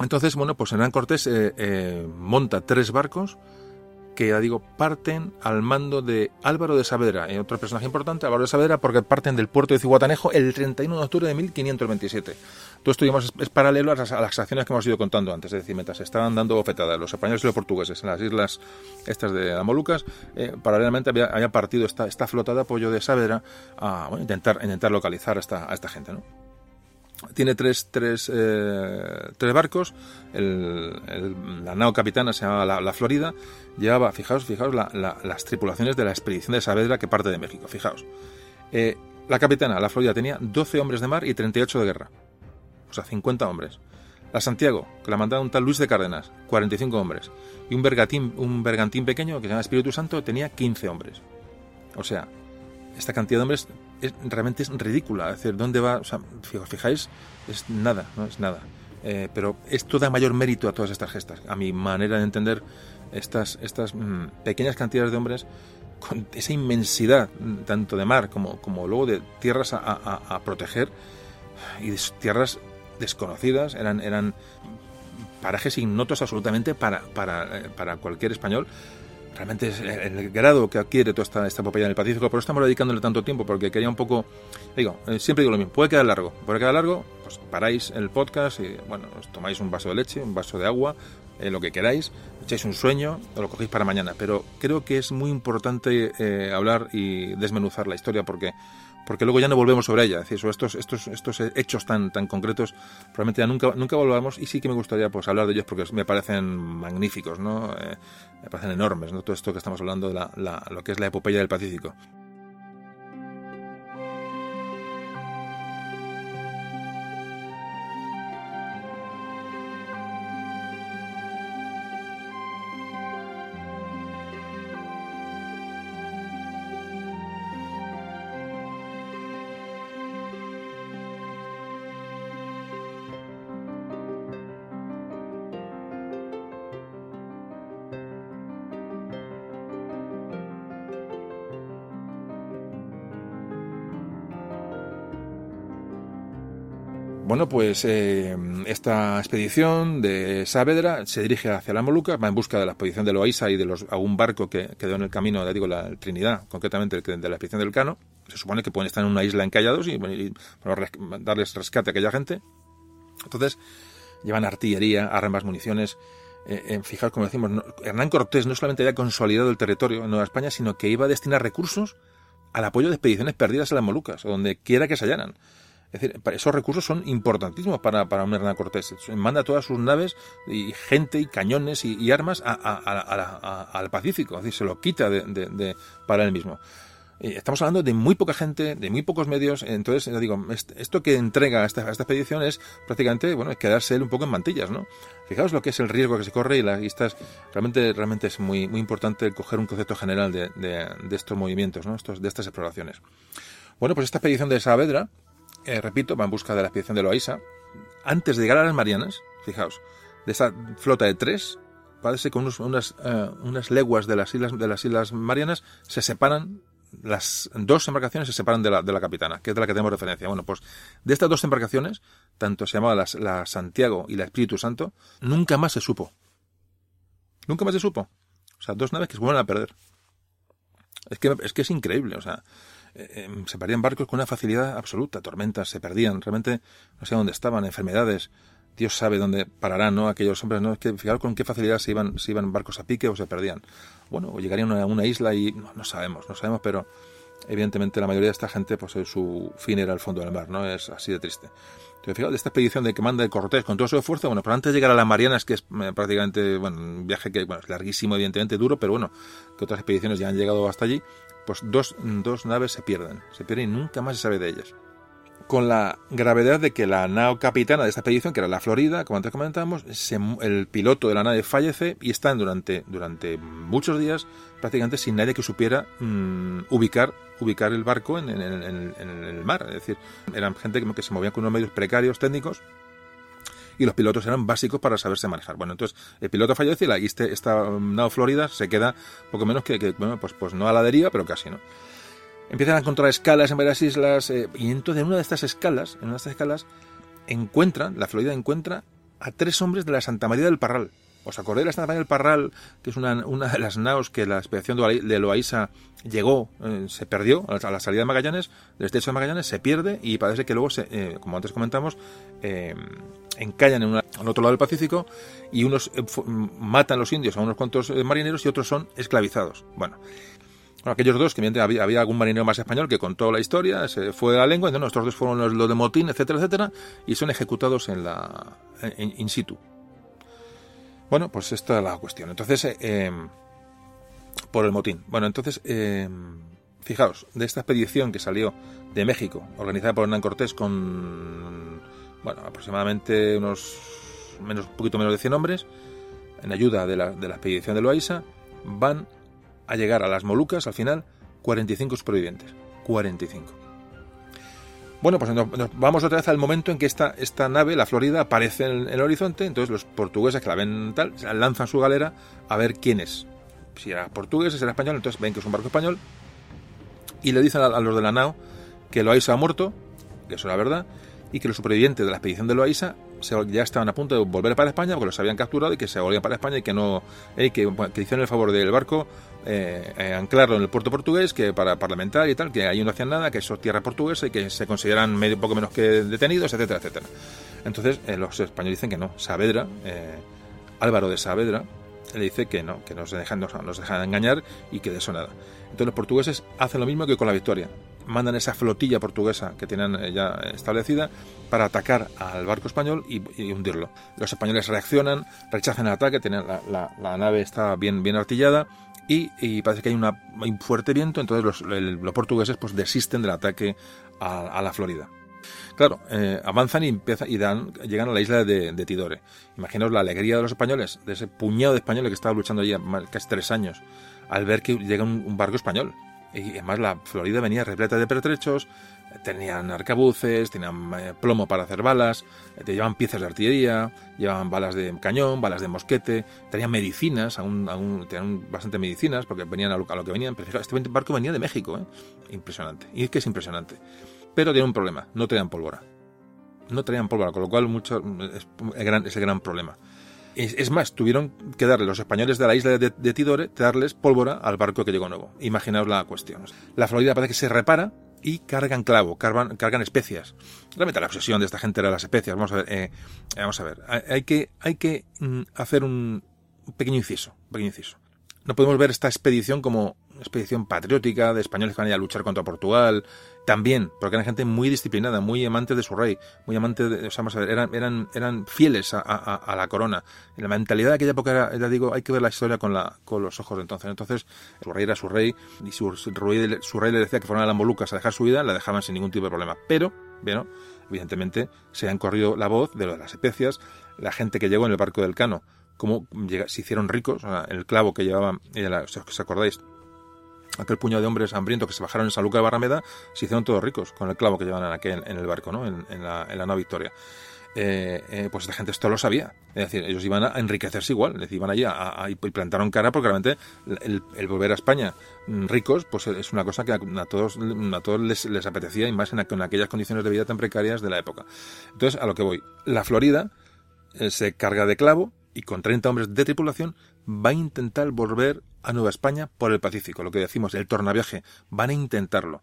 Entonces, bueno, pues Hernán Cortés eh, eh, monta tres barcos que, ya digo, parten al mando de Álvaro de Saavedra, otro personaje importante, Álvaro de Saavedra, porque parten del puerto de Cihuatanejo el 31 de octubre de 1527. Todo esto digamos, es, paralelo a las, acciones que hemos ido contando antes, es decir, estaban dando bofetadas los españoles y los portugueses en las islas estas de las Molucas, eh, paralelamente había, partido esta, flota de apoyo de Saavedra a intentar, intentar localizar a esta, a esta gente. ¿no? Tiene tres, tres, eh, tres barcos. la nao capitana se llama la, Florida. Llevaba, fijaos, fijaos las tripulaciones de la expedición de Saavedra que parte de México. Fijaos. Eh, la capitana, la Florida, tenía 12 hombres de mar y 38 de guerra. O sea, 50 hombres. La Santiago, que la mandaba un tal Luis de Cárdenas, 45 hombres. Y un bergantín, un bergantín pequeño que se llama Espíritu Santo tenía 15 hombres. O sea, esta cantidad de hombres es, realmente es ridícula. Es decir, ¿dónde va? O sea, fijáis, es nada, no es nada. Eh, pero esto da mayor mérito a todas estas gestas. A mi manera de entender estas, estas mm, pequeñas cantidades de hombres con esa inmensidad, tanto de mar como, como luego de tierras a, proteger y tierras desconocidas, eran, eran parajes ignotos absolutamente para, para, eh, para cualquier español realmente es el grado que adquiere toda esta, esta en el Pacífico, pero estamos dedicándole tanto tiempo porque quería un poco, digo, eh, siempre digo lo mismo, puede quedar largo, puede quedar largo, pues paráis el podcast y, bueno, tomáis un vaso de leche, un vaso de agua, eh, lo que queráis, echáis un sueño o lo cogéis para mañana, pero creo que es muy importante eh, hablar y desmenuzar la historia porque porque luego ya no volvemos sobre ella. Es decir, sobre estos, estos, estos hechos tan, tan concretos, probablemente ya nunca, nunca volvamos y sí que me gustaría pues hablar de ellos porque me parecen magníficos, ¿no? Eh, me parecen enormes, ¿no? Todo esto que estamos hablando de la, la, lo que es la epopeya del Pacífico. Bueno, pues eh, esta expedición de Saavedra se dirige hacia la Molucas, va en busca de la expedición de Loaiza y de los, a un barco que quedó en el camino, le digo, la Trinidad, concretamente de la expedición del Cano. Se supone que pueden estar en una isla encallados y, darles rescate a aquella gente. Entonces, llevan artillería, armas, municiones. Eh, fijaos, como decimos, Hernán Cortés no solamente había consolidado el territorio en Nueva España, sino que iba a destinar recursos al apoyo de expediciones perdidas en las Molucas, o donde quiera que se hallaran. Es decir, esos recursos son importantísimos para, para Hernán Cortés. Manda todas sus naves y gente y cañones y, armas al Pacífico. Es decir, se lo quita de, para él mismo. Estamos hablando de muy poca gente, de muy pocos medios. Entonces, digo, esto que entrega a esta, expedición es prácticamente, bueno, quedarse él un poco en mantillas, ¿no? Fijaos lo que es el riesgo que se corre y, la, y realmente, realmente es muy, muy importante coger un concepto general de, estos movimientos, ¿no? Estos, de estas exploraciones. Bueno, pues esta expedición de Saavedra, eh, repito, va en busca de la expedición de Loaiza. antes de llegar a las Marianas, fijaos, de esa flota de tres, parece que unos, unas, eh, unas leguas de las islas de las islas Marianas se separan las dos embarcaciones se separan de la, de la capitana, que es de la que tenemos referencia. Bueno, pues de estas dos embarcaciones, tanto se llamaba la, la Santiago y la Espíritu Santo, nunca más se supo. Nunca más se supo. O sea, dos naves que se vuelven a perder. Es que es, que es increíble, o sea, eh, em, se perdían barcos con una facilidad absoluta, tormentas, se perdían, realmente no sé dónde estaban, enfermedades, Dios sabe dónde pararán, ¿no? Aquellos hombres, ¿no? Es que fijaros con qué facilidad se iban, se iban barcos a pique o se perdían. Bueno, o llegarían a una isla y no, sabemos, no sabemos, pero evidentemente la mayoría de esta gente, pues su fin era el fondo del mar, ¿no? Es así de triste. Entonces, fijaos, de esta expedición de que manda el Cortés con todo su esfuerzo, bueno, pero antes de llegar a las Marianas, que es eh, prácticamente, bueno, un viaje que, es larguísimo, evidentemente duro, pero bueno, que otras expediciones ya han llegado hasta allí, pues dos, dos naves se pierden, se pierden y nunca más se sabe de ellas con la gravedad de que la nao capitana de esta expedición, que era la Florida, como antes comentábamos, el piloto de la nave fallece y están durante, durante muchos días prácticamente sin nadie que supiera mm, ubicar, ubicar el barco en, el mar. Es decir, eran gente que se movía con unos medios precarios técnicos y los pilotos eran básicos para saberse manejar. Bueno, entonces el piloto fallece y, la, este, esta nao Florida se queda poco menos que, bueno, pues, pues no a la deriva, pero casi, ¿no? empiezan a encontrar escalas en varias islas eh, y entonces en una de estas escalas, en una de estas escalas, encuentran, la Florida encuentra a tres hombres de la Santa María del Parral. ¿Os acordáis de la Santa María del Parral, que es una, una de las naos que la expedición de Loaiza llegó, eh, se perdió a la, salida de Magallanes, del estrecho de Magallanes, se pierde y parece que luego, eh, como antes comentamos, encallan en, en, otro lado del Pacífico y unos matan los indios a unos cuantos marineros y otros son esclavizados. Bueno, aquellos dos, que había, había, algún marinero más español que contó la historia, se fue de la lengua, entonces nuestros dos fueron los, de motín, etcétera, etcétera, y son ejecutados en la in situ. Bueno, pues esta es la cuestión. Entonces, eh, em, por el motín. Bueno, entonces, eh, fijaos, de esta expedición que salió de México, organizada por Hernán Cortés con, bueno, aproximadamente unos, menos, un poquito menos de 100 hombres, en ayuda de la, de la expedición de Loaiza, van a llegar a las Molucas, al final, 45 supervivientes. 45. Bueno, pues nos, vamos otra vez al momento en que esta, esta nave, la Florida, aparece en, el horizonte, entonces los portugueses que la ven tal, lanzan su galera a ver quién es. Si era portugués, si era español, entonces ven que es un barco español y le dicen a, los de la nao que Loaiza ha muerto, que eso es la verdad, y que los supervivientes de la expedición de Loaiza ya estaban a punto de volver para España porque los habían capturado y que se volvían para España y que no eh, que, que, hicieron el favor del barco eh, eh, anclarlo en el puerto portugués que para parlamentar y tal que ahí no hacían nada que eso es tierra portuguesa y que se consideran medio poco menos que detenidos etcétera etcétera. Entonces los españoles dicen que no. Saavedra Álvaro de Saavedra le dice que no que no se dejan no, nos dejan engañar y que de eso nada. Entonces los portugueses hacen lo mismo que con la victoria mandan esa flotilla portuguesa que tienen eh, ya establecida para atacar al barco español y, hundirlo. Los españoles reaccionan, rechazan el ataque, tienen la, nave está bien, bien artillada y, parece que hay, un fuerte viento, entonces los, portugueses pues desisten del ataque a, la Florida. Claro, eh, avanzan y, y dan, llegan a la isla de, Tidore. Imaginaos la alegría de los españoles, de ese puñado de españoles que estaba luchando allí casi tres años, al ver que llega un barco español. Y además la Florida venía repleta de pertrechos, tenían arcabuces, tenían eh, plomo para hacer balas, eh, te llevaban piezas de artillería, llevaban balas de cañón, balas de mosquete, tenían medicinas, aún, aún tenían bastante medicinas porque venían a lo, que venían. Pero este barco venía de México, ¿eh? impresionante. Y es que es impresionante. Pero tiene un problema, no traían pólvora. No traían pólvora, con lo cual mucho, es, el gran, es el gran problema. Es, más, tuvieron que darle los españoles de la isla de, Tidore, darles pólvora al barco que llegó nuevo. Imaginaos la cuestión. La Florida parece que se repara y cargan clavo, cargan, cargan especias. Realmente la obsesión de esta gente era las especias. Vamos a ver, eh, vamos a ver. Hay que, hay que mm, hacer un pequeño inciso, pequeño inciso. No podemos ver esta expedición como expedición patriótica de españoles que van a, ir a luchar contra Portugal, también, porque eran gente muy disciplinada, muy amantes de su rey, muy amantes de, o sea, vamos a ver, eran, fieles a, la corona. La mentalidad de aquella época era, ya digo, hay que ver la historia con, la, con los ojos de entonces. Entonces, su rey era su rey, y su, su rey le decía que fueran a las Molucas a dejar su vida, la dejaban sin ningún tipo de problema. Pero, bueno, evidentemente, se han corrido la voz de lo de las especias, la gente que llegó en el barco del Cano, cómo se hicieron ricos, el clavo que llevaban, si os acordáis, aquel puñado de hombres hambrientos que se bajaron en San Luca de Barrameda, se hicieron todos ricos con el clavo que llevaban en, en el barco, ¿no? en, la, en la Victoria. eh, eh, pues esta gente esto lo sabía. Es decir, ellos iban a enriquecerse igual, es decir, iban allí a, y plantaron cara porque realmente el, volver a España mm, ricos, pues es una cosa que a, todos, a todos les, apetecía y más en, en, aquellas condiciones de vida tan precarias de la época. Entonces, a lo que voy, la Florida se carga de clavo y con 30 hombres de tripulación va a intentar volver a Nueva España por el Pacífico, lo que decimos, el tornaviaje, van a intentarlo.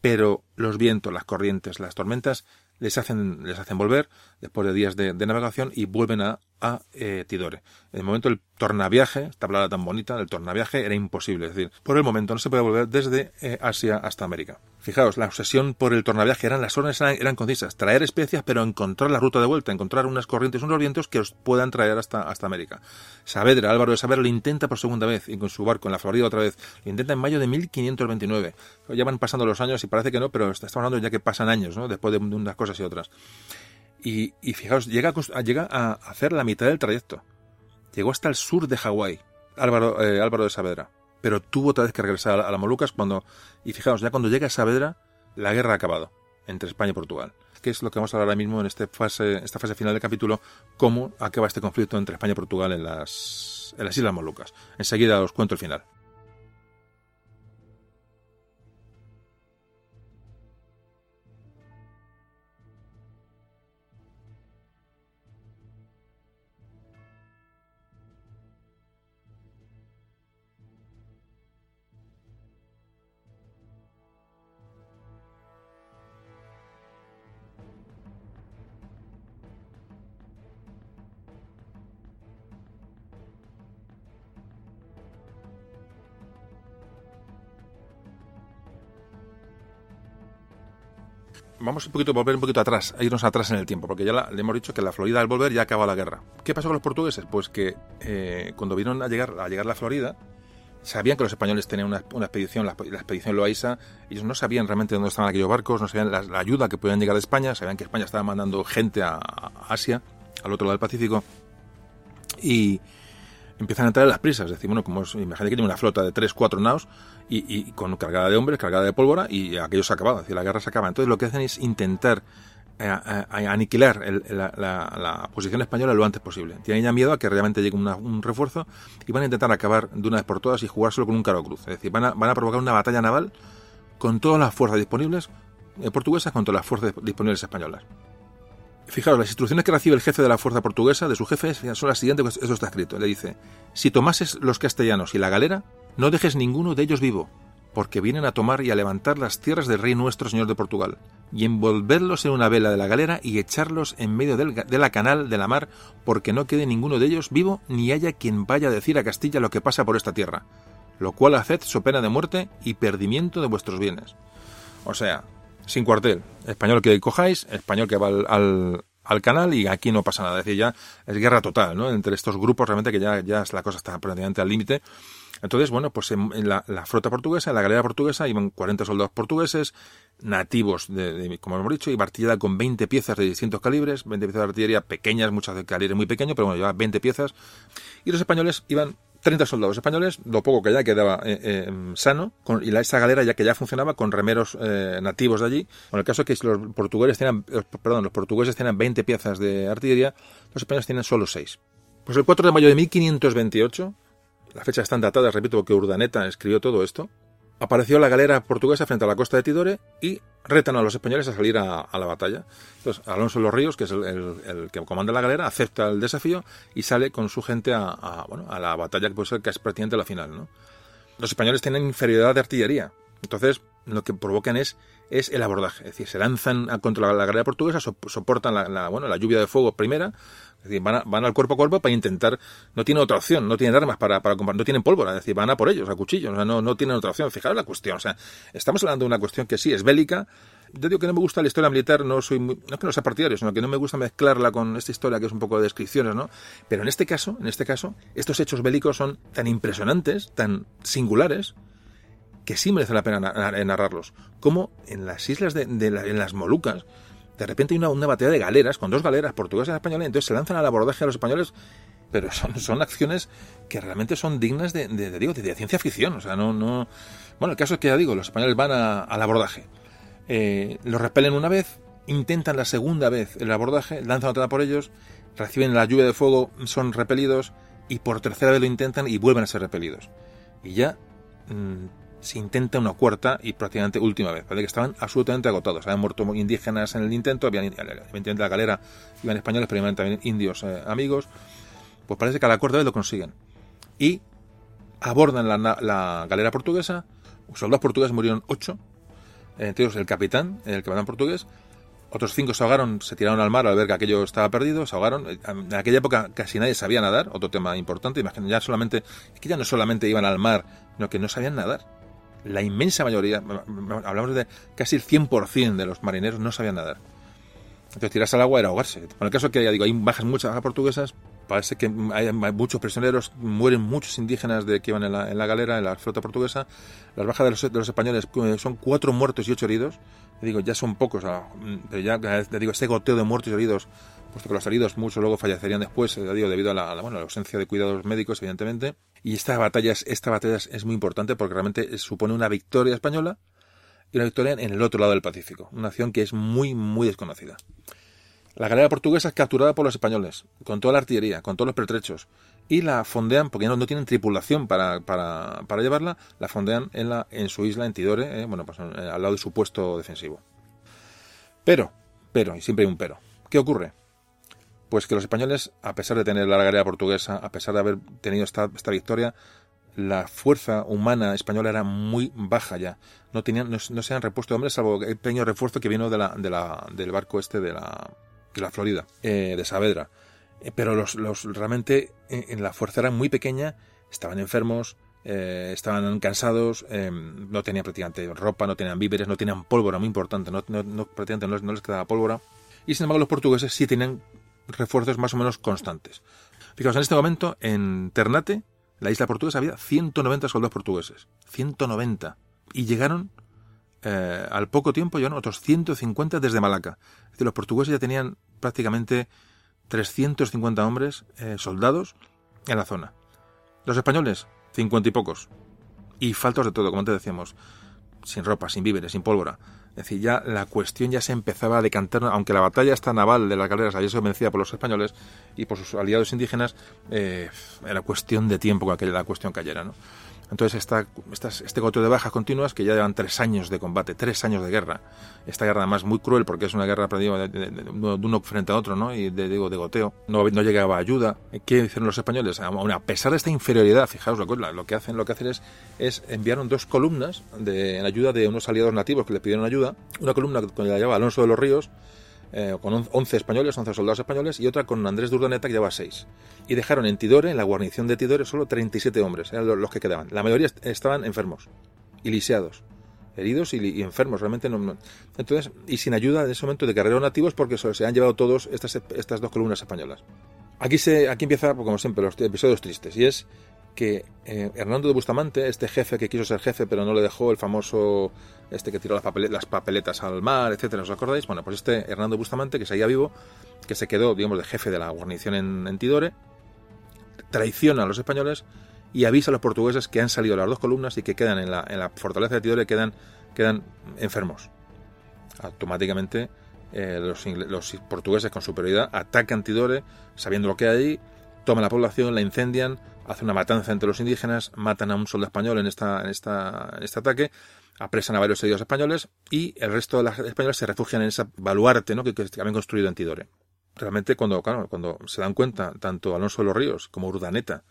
Pero los vientos, las corrientes, las tormentas les hacen, les hacen volver después de días de, navegación y vuelven a, eh, Tidore. En el momento el tornaviaje, esta palabra tan bonita del tornaviaje, era imposible. Es decir, por el momento no se puede volver desde eh, Asia hasta América. Fijaos, la obsesión por el tornaviaje eran las órdenes eran, concisas, traer especias, pero encontrar la ruta de vuelta, encontrar unas corrientes, unos vientos que os puedan traer hasta, hasta América. Saavedra, Álvaro de Saavedra lo intenta por segunda vez, y con su barco en la Florida otra vez, lo intenta en mayo de 1529. Ya van pasando los años y parece que no, pero estamos hablando ya que pasan años, ¿no? Después de unas cosas y otras. Y, fijaos, llega a, llega a hacer la mitad del trayecto. Llegó hasta el sur de Hawái, Álvaro, eh, Álvaro de Saavedra. Pero tuvo otra vez que regresar a, las Molucas cuando, y fijaos, ya cuando llega a Saavedra, la guerra ha acabado entre España y Portugal. Que es lo que vamos a hablar ahora mismo en este fase, esta fase final del capítulo, cómo acaba este conflicto entre España y Portugal en las, en las Islas Molucas. Enseguida os cuento el final. Vamos un poquito, volver un poquito atrás, a irnos atrás en el tiempo, porque ya le hemos dicho que la Florida al volver ya acaba la guerra. ¿Qué pasó con los portugueses? Pues que eh, cuando vieron a llegar a llegar la Florida, sabían que los españoles tenían una, expedición, la, expedición Loaiza, ellos no sabían realmente dónde estaban aquellos barcos, no sabían la, ayuda que podían llegar de España, sabían que España estaba mandando gente a, Asia, al otro lado del Pacífico, y empiezan a entrar las prisas, es decir, bueno, como imagínate que tiene una flota de tres, cuatro naos, y, con cargada de hombres, cargada de pólvora, y aquello se ha acabado, es decir, la guerra se acaba. Entonces lo que hacen es intentar eh, aniquilar la, posición española lo antes posible. Tienen ya miedo a que realmente llegue un refuerzo y van a intentar acabar de una vez por todas y jugárselo con un caro cruz. Es decir, van a, van a provocar una batalla naval con todas las fuerzas disponibles eh, portuguesas contra las fuerzas disponibles españolas. Fijaos, las instrucciones que recibe el jefe de la fuerza portuguesa de su jefe son las siguientes, eso está escrito. Le dice, si tomases los castellanos y la galera, no dejes ninguno de ellos vivo, porque vienen a tomar y a levantar las tierras del rey nuestro señor de Portugal, y envolverlos en una vela de la galera y echarlos en medio de la canal de la mar, porque no quede ninguno de ellos vivo, ni haya quien vaya a decir a Castilla lo que pasa por esta tierra, lo cual haced su pena de muerte y perdimiento de vuestros bienes. O sea, sin cuartel, español que cojáis, español que va al, al canal y aquí no pasa nada. Es decir, ya es guerra total, ¿no? Entre estos grupos realmente que ya, ya la cosa está prácticamente al límite. Entonces, bueno, pues en, la, flota portuguesa, en la galera portuguesa, iban 40 soldados portugueses, nativos, de, como hemos dicho, y artillada con 20 piezas de distintos calibres, 20 piezas de artillería pequeñas, muchas de calibre muy pequeño, pero bueno, llevaba 20 piezas. Y los españoles iban 30 soldados españoles, lo poco que ya quedaba eh, eh, sano, con, y la, esa galera ya que ya funcionaba con remeros eh, nativos de allí. Con el caso que los portugueses tenían, perdón, los portugueses tenían 20 piezas de artillería, los españoles tienen solo 6. Pues el 4 de mayo de 1528 las fechas están datadas, repito, porque Urdaneta escribió todo esto, apareció la galera portuguesa frente a la costa de Tidore y retan a los españoles a salir a, la batalla. Entonces, Alonso de los Ríos, que es el, que comanda la galera, acepta el desafío y sale con su gente a, bueno, a la batalla que puede ser casi prácticamente la final. ¿no? Los españoles tienen inferioridad de artillería, entonces lo que provocan es, es el abordaje, es decir, se lanzan contra la, galera portuguesa, soportan la, bueno, la lluvia de fuego primera, van, al cuerpo a cuerpo para intentar, no tienen otra opción, no tienen armas para, para no tienen pólvora, es decir, van a por ellos, a cuchillos, o sea, no, tienen otra opción. Fijaros la cuestión, o sea, estamos hablando de una cuestión que sí es bélica. Yo digo que no me gusta la historia militar, no soy no es que no sea partidario, sino que no me gusta mezclarla con esta historia que es un poco de descripciones, ¿no? Pero en este caso, en este caso, estos hechos bélicos son tan impresionantes, tan singulares, que sí merece la pena narrarlos. Como en las islas de, las Molucas, de repente hay una, una batalla de galeras, con dos galeras portuguesas y españolas, entonces se lanzan al abordaje a los españoles, pero son, son acciones que realmente son dignas de, digo, de, ciencia ficción. O sea, no, no. Bueno, el caso es que ya digo, los españoles van al abordaje. Eh, los repelen una vez intentan la segunda vez el abordaje, lanzan otra por ellos, reciben la lluvia de fuego, son repelidos y por tercera vez lo intentan y vuelven a ser repelidos. Y ya mm, se intenta una cuarta y prácticamente última vez, ¿vale? que estaban absolutamente agotados. Habían muerto indígenas en el intento, habían, evidentemente la galera iban españoles, pero iban también indios eh, amigos. Pues parece que a la cuarta vez lo consiguen. Y abordan la, la galera portuguesa, los soldados portugueses murieron ocho, entre ellos el capitán, el capitán portugués, otros cinco se ahogaron, se tiraron al mar al ver que aquello estaba perdido, se ahogaron. En aquella época casi nadie sabía nadar, otro tema importante. Imaginen, ya solamente, es que ya no solamente iban al mar, sino que no sabían nadar. La inmensa mayoría, hablamos de casi el 100% de los marineros no sabían nadar. Entonces tirarse al agua era ahogarse. En el caso que ya digo, hay bajas muchas portuguesas, parece que hay, muchos prisioneros, mueren muchos indígenas de que iban en la, galera, en la flota portuguesa. Las bajas de los, de los españoles eh, son cuatro muertos y ocho heridos digo, ya son pocos, pero ya digo, este goteo de muertos y heridos, puesto que los heridos muchos luego fallecerían después, eh, digo, debido a la, ausencia de cuidados médicos, evidentemente. Y esta batalla, esta batalla es muy importante porque realmente supone una victoria española y una victoria en el otro lado del Pacífico, una acción que es muy, muy desconocida. La galera portuguesa es capturada por los españoles, con toda la artillería, con todos los pertrechos, y la fondean, porque no, no tienen tripulación para, llevarla, la fondean en, la, en su isla, en Tidore, eh, bueno, pues al lado de su puesto defensivo. Pero, pero, y siempre hay un pero, ¿qué ocurre? Pues que los españoles, a pesar de tener la galera portuguesa, a pesar de haber tenido esta, esta victoria, la fuerza humana española era muy baja ya. No tenían, no, se han repuesto hombres, salvo el pequeño refuerzo que vino de la, de la, del barco este de la, de la Florida, eh, de Saavedra. Eh, pero los, los realmente eh, en, la fuerza era muy pequeña, estaban enfermos, estaban cansados, no tenían prácticamente ropa, no tenían víveres, no tenían pólvora, muy importante, no, no, prácticamente no, les quedaba pólvora. Y sin embargo los portugueses sí tenían refuerzos más o menos constantes. Fijaos, en este momento en Ternate, la isla portuguesa, había 190 soldados portugueses. 190. Y llegaron eh, al poco tiempo llegaron otros 150 desde Malaca. Es decir, los portugueses ya tenían prácticamente 350 hombres, eh, soldados, en la zona. Los españoles, 50 y pocos. Y faltos de todo, como te decíamos. Sin ropa, sin víveres, sin pólvora. Es decir, ya la cuestión ya se empezaba a decantar, aunque la batalla esta naval de las galeras había sido vencida por los españoles y por sus aliados indígenas, eh, era cuestión de tiempo que la cuestión cayera, ¿no? Entonces está, este goteo de bajas continuas que ya llevan tres años de combate, tres años de guerra. Esta guerra además muy cruel porque es una guerra de, de, uno frente a otro, ¿no? Y de, digo, de goteo. No, no llegaba ayuda. ¿Qué hicieron los españoles? A pesar de esta inferioridad, fijaos, lo, que hacen, lo que hacen es, es enviaron dos columnas en ayuda de unos aliados nativos que le pidieron ayuda. Una columna con la llevaba Alonso de los Ríos, eh, con 11 españoles, 11 soldados españoles, y otra con Andrés de Urdaneta que llevaba 6. Y dejaron en Tidore, en la guarnición de Tidore, solo 37 hombres, eran los que quedaban. La mayoría estaban enfermos y heridos y, enfermos, realmente Entonces, y sin ayuda en ese momento de guerreros nativos porque se han llevado todos estas, estas dos columnas españolas. Aquí, se, aquí empieza, como siempre, los episodios tristes, y es que eh, Hernando de Bustamante, este jefe que quiso ser jefe pero no le dejó, el famoso este que tiró las, las papeletas al mar, etcétera, ¿os acordáis? Bueno, pues este Hernando Bustamante, que seguía vivo, que se quedó, digamos, de jefe de la guarnición en, Tidore, traiciona a los españoles y avisa a los portugueses que han salido las dos columnas y que quedan en la, fortaleza de Tidore, quedan, quedan enfermos. Automáticamente eh, los, los, portugueses con superioridad atacan Tidore, sabiendo lo que hay toman la población, la incendian, hacen una matanza entre los indígenas, matan a un soldado español en, esta, en, esta, en este ataque, apresan a varios heridos españoles y el resto de los españoles se refugian en ese baluarte ¿no? que, que habían construido en Tidore. Realmente cuando, cuando se dan cuenta tanto Alonso de los Ríos como Urdaneta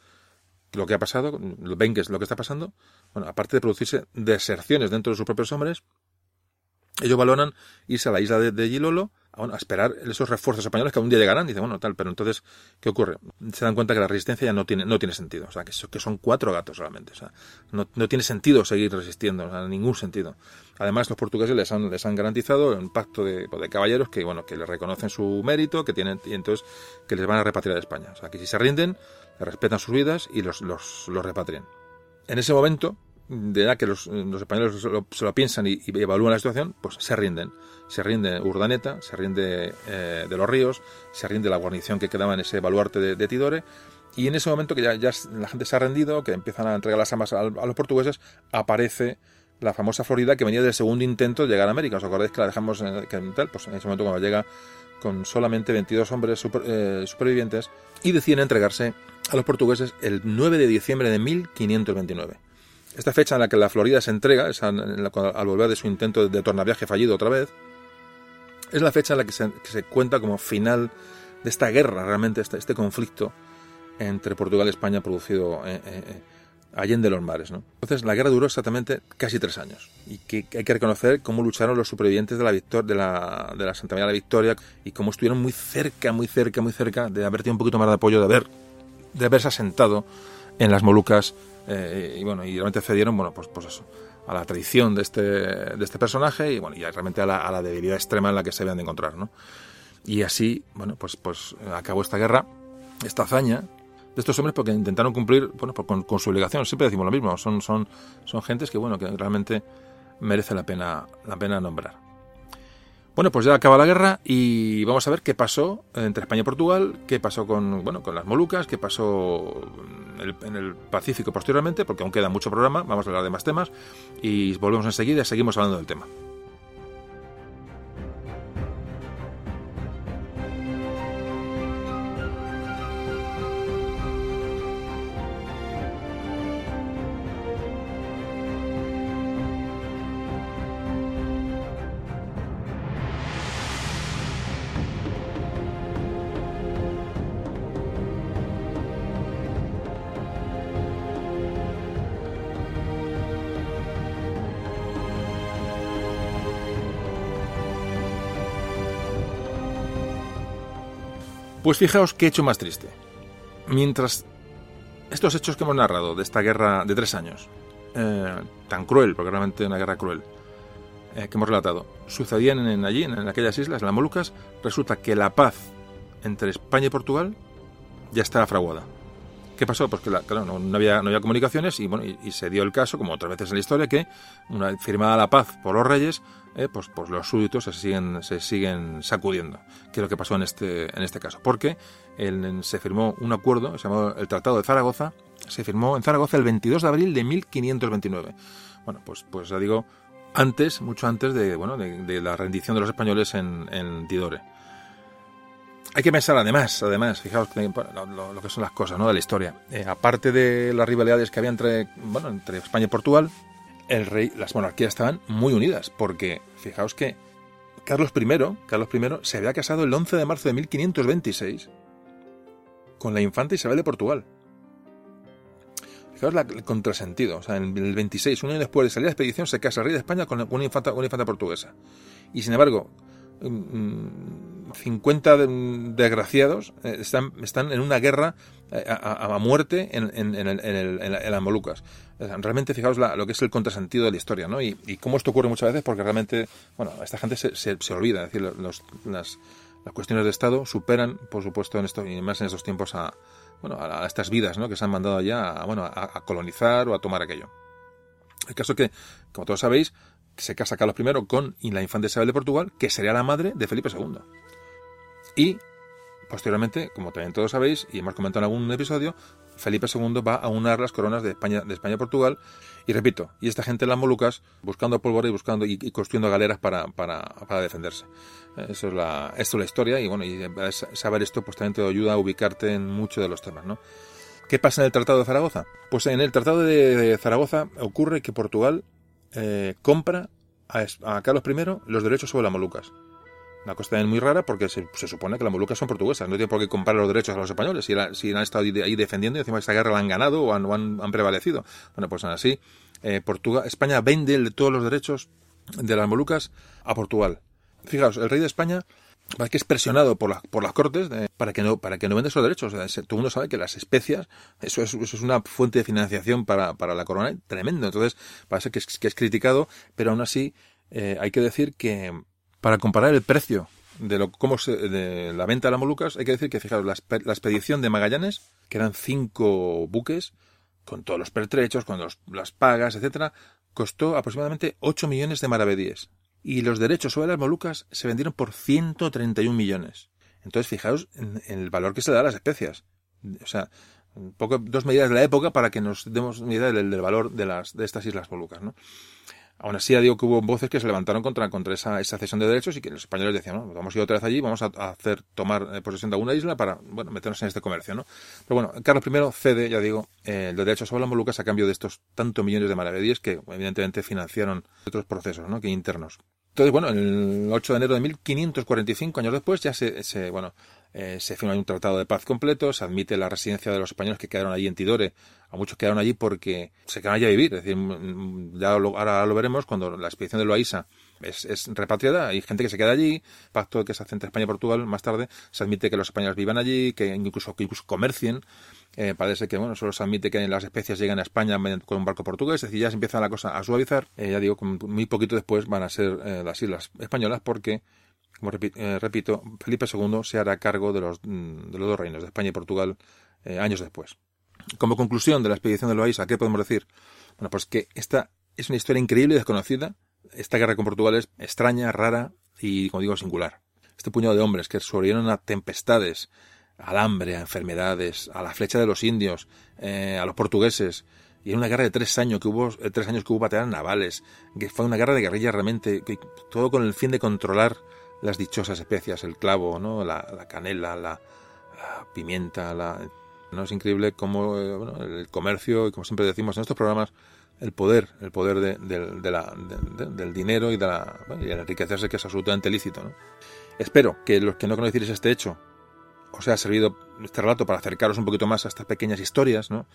lo que ha pasado, ven que es lo que está pasando, bueno, aparte de producirse deserciones dentro de sus propios hombres, ellos valoran irse a la isla de Gilolo a esperar esos refuerzos españoles que un día llegarán. Dice, bueno, tal, pero entonces, ¿qué ocurre? Se dan cuenta que la resistencia ya no tiene, no tiene sentido. O sea, que, son cuatro gatos realmente. O sea, no, no tiene sentido seguir resistiendo, o sea, ningún sentido. Además, los portugueses les han, les han garantizado un pacto de, de, caballeros que, bueno, que les reconocen su mérito, que tienen, y entonces que les van a repatriar a España. O sea, que si se rinden, respetan sus vidas y los, los, los repatrian. En ese momento, de edad que los, españoles se lo, piensan y, evalúan la situación, pues se rinden. Se rinde Urdaneta, se rinde eh, de los ríos, se rinde la guarnición que quedaba en ese baluarte de, Tidore. Y en ese momento que ya, ya, la gente se ha rendido, que empiezan a entregar las armas a, los portugueses, aparece la famosa Florida que venía del segundo intento de llegar a América. ¿Os acordáis que la dejamos en, el, tal? Pues en ese momento cuando llega con solamente 22 hombres eh, supervivientes y deciden entregarse a los portugueses el 9 de diciembre de 1529. Esta fecha en la que la Florida se entrega, al volver de su intento de tornaviaje fallido otra vez, es la fecha en la que se, cuenta como final de esta guerra, realmente este, este conflicto entre Portugal y España producido eh, eh, eh allende los mares. Entonces la guerra duró exactamente casi tres años y que hay que reconocer cómo lucharon los supervivientes de la, victor de la, de la Santa María de la Victoria y cómo estuvieron muy cerca, muy cerca, muy cerca de haber tenido un poquito más de apoyo, de, haber, de haberse asentado en las Molucas eh, y bueno, y realmente cedieron, bueno, pues, pues a la traición de este, de este personaje y bueno, y realmente a la, debilidad extrema en la que se habían de encontrar, ¿no? Y así, bueno, pues, pues acabó esta guerra, esta hazaña, de estos hombres porque intentaron cumplir bueno, con, con, su obligación. Siempre decimos lo mismo, son, son, son gentes que, bueno, que realmente merece la pena, la pena nombrar. Bueno, pues ya acaba la guerra y vamos a ver qué pasó entre España y Portugal, qué pasó con, bueno, con las Molucas, qué pasó en el, Pacífico posteriormente, porque aún queda mucho programa, vamos a hablar de más temas y volvemos enseguida seguimos hablando del tema. Pues fijaos qué hecho más triste. Mientras estos hechos que hemos narrado de esta guerra de tres años, eh, tan cruel, porque realmente una guerra cruel, eh, que hemos relatado, sucedían en, allí, en, aquellas islas, en las Molucas, resulta que la paz entre España y Portugal ya estaba fraguada. ¿Qué pasó? Pues que claro, no, había, no había comunicaciones y, bueno, y, se dio el caso, como otras veces en la historia, que una firmada la paz por los reyes, eh, pues, pues los súbditos se siguen, se siguen sacudiendo, que es lo que pasó en este, en este caso. Porque se firmó un acuerdo, se llamó el Tratado de Zaragoza, se firmó en Zaragoza el 22 de abril de 1529. Bueno, pues, pues ya digo, antes, mucho antes de, bueno, de, la rendición de los españoles en, en Tidore. Hay que pensar además, además, fijaos lo, que son las cosas ¿no? de la historia. Eh, aparte de las rivalidades que había entre, bueno, entre España y Portugal, el rey, las monarquías estaban muy unidas, porque fijaos que Carlos I, Carlos I se había casado el 11 de marzo de 1526 con la infanta Isabel de Portugal. Fijaos el contrasentido. O sea, en el 26, un año después de salir a la expedición, se casa el rey de España con una infanta, una infanta portuguesa. Y sin embargo, 50 desgraciados eh, están, en una guerra eh, a, muerte en, en, las Molucas. Realmente, fijaos lo que es el contrasentido de la historia, ¿no? Y, cómo esto ocurre muchas veces porque realmente, bueno, esta gente se, se, olvida. Es decir, las, las, cuestiones de Estado superan, por supuesto, en esto, y más en estos tiempos, a, bueno, a, estas vidas, ¿no? Que se han mandado allá a, bueno, a, colonizar o a tomar aquello. El caso que, como todos sabéis, se casa Carlos I con la infanta Isabel de Portugal, que sería la madre de Felipe II. Y posteriormente, como también todos sabéis, y hemos comentado en algún episodio, Felipe II va a unar las coronas de España, de España y Portugal. Y repito, y esta gente en las Molucas buscando pólvora y buscando y, construyendo galeras para, para, para, defenderse. Eso es la, esto es la historia, y bueno, y saber esto pues también te ayuda a ubicarte en muchos de los temas, ¿no? ¿Qué pasa en el Tratado de Zaragoza? Pues en el Tratado de, Zaragoza ocurre que Portugal eh, compra a, Carlos I los derechos sobre las Molucas. Una cosa también muy rara porque se, supone que las Molucas son portuguesas, no tiene por qué comprar los derechos a los españoles, si, si han estado ahí defendiendo y encima esta guerra la han ganado o han, prevalecido. Bueno, pues así, eh, Portugal, España vende todos los derechos de las Molucas a Portugal. Fijaos, el rey de España que es presionado por, la, por las cortes para que no para que no venda esos derechos. todo el mundo sabe que las especias, eso es, una fuente de financiación para, para la corona tremendo. Entonces, parece que es, que es criticado, pero aún así eh, hay que decir que para comparar el precio de lo cómo se, de la venta de las Molucas, hay que decir que, fijaros, la, expedición de Magallanes, que eran cinco buques, con todos los pertrechos, con las pagas, etcétera, costó aproximadamente 8 millones de maravedíes y los derechos sobre las Molucas se vendieron por 131 millones. Entonces, fijaos en, el valor que se da a las especias. O sea, poco, dos medidas de la época para que nos demos una idea del, valor de, las, de estas Islas Molucas. ¿no? Aún así, ya digo que hubo voces que se levantaron contra, contra esa, esa cesión de derechos y que los españoles decían, no, vamos a ir otra vez allí, vamos a, hacer tomar eh, posesión de alguna isla para, bueno, meternos en este comercio, ¿no? Pero bueno, Carlos I cede, ya digo, eh, los derechos sobre las Molucas a cambio de estos tantos millones de maravedíes que evidentemente financiaron otros procesos, ¿no? Que internos. Entonces, bueno, el 8 de enero de 1545, años después, ya se, se bueno, eh, se firma un tratado de paz completo, se admite la residencia de los españoles que quedaron allí en Tidore, a muchos quedaron allí porque se quedaron allí a vivir, es decir, mm, mm, ya ahora lo veremos cuando la expedición de Loaiza es, es, repatriada, hay gente que se queda allí, pacto que se hace entre España y Portugal más tarde, se admite que los españoles vivan allí, que incluso, que incluso comercien, eh, parece que bueno, solo se admite que las especies lleguen a España con un barco portugués, es decir, ya se empieza la cosa a suavizar, eh, ya digo, muy poquito después van a ser eh, las islas españolas porque como repito, Felipe II se hará cargo de los, mm, de los dos reinos, de España y Portugal, años después. Como conclusión de la expedición de Loaiza, ¿qué podemos decir? Bueno, pues que esta es una historia increíble y desconocida, esta guerra con Portugal es extraña, rara y, como digo, singular. Este puñado de hombres que sobrevivieron a tempestades, al hambre, a enfermedades, a la flecha de los indios, eh, a los portugueses, y en una guerra de tres años que hubo, eh, tres años que hubo batallas navales, que fue una guerra de guerrilla realmente, todo con el fin de controlar las dichosas especias, el clavo, ¿no? la, canela, la, pimienta, la, no es increíble cómo eh, el comercio y como siempre decimos en estos programas el poder, el poder de, la, del dinero y, de la, el enriquecerse que es absolutamente lícito. ¿no? Espero que los que no conocéis este hecho os haya servido este relato para acercaros un poquito más a estas pequeñas historias, ¿no?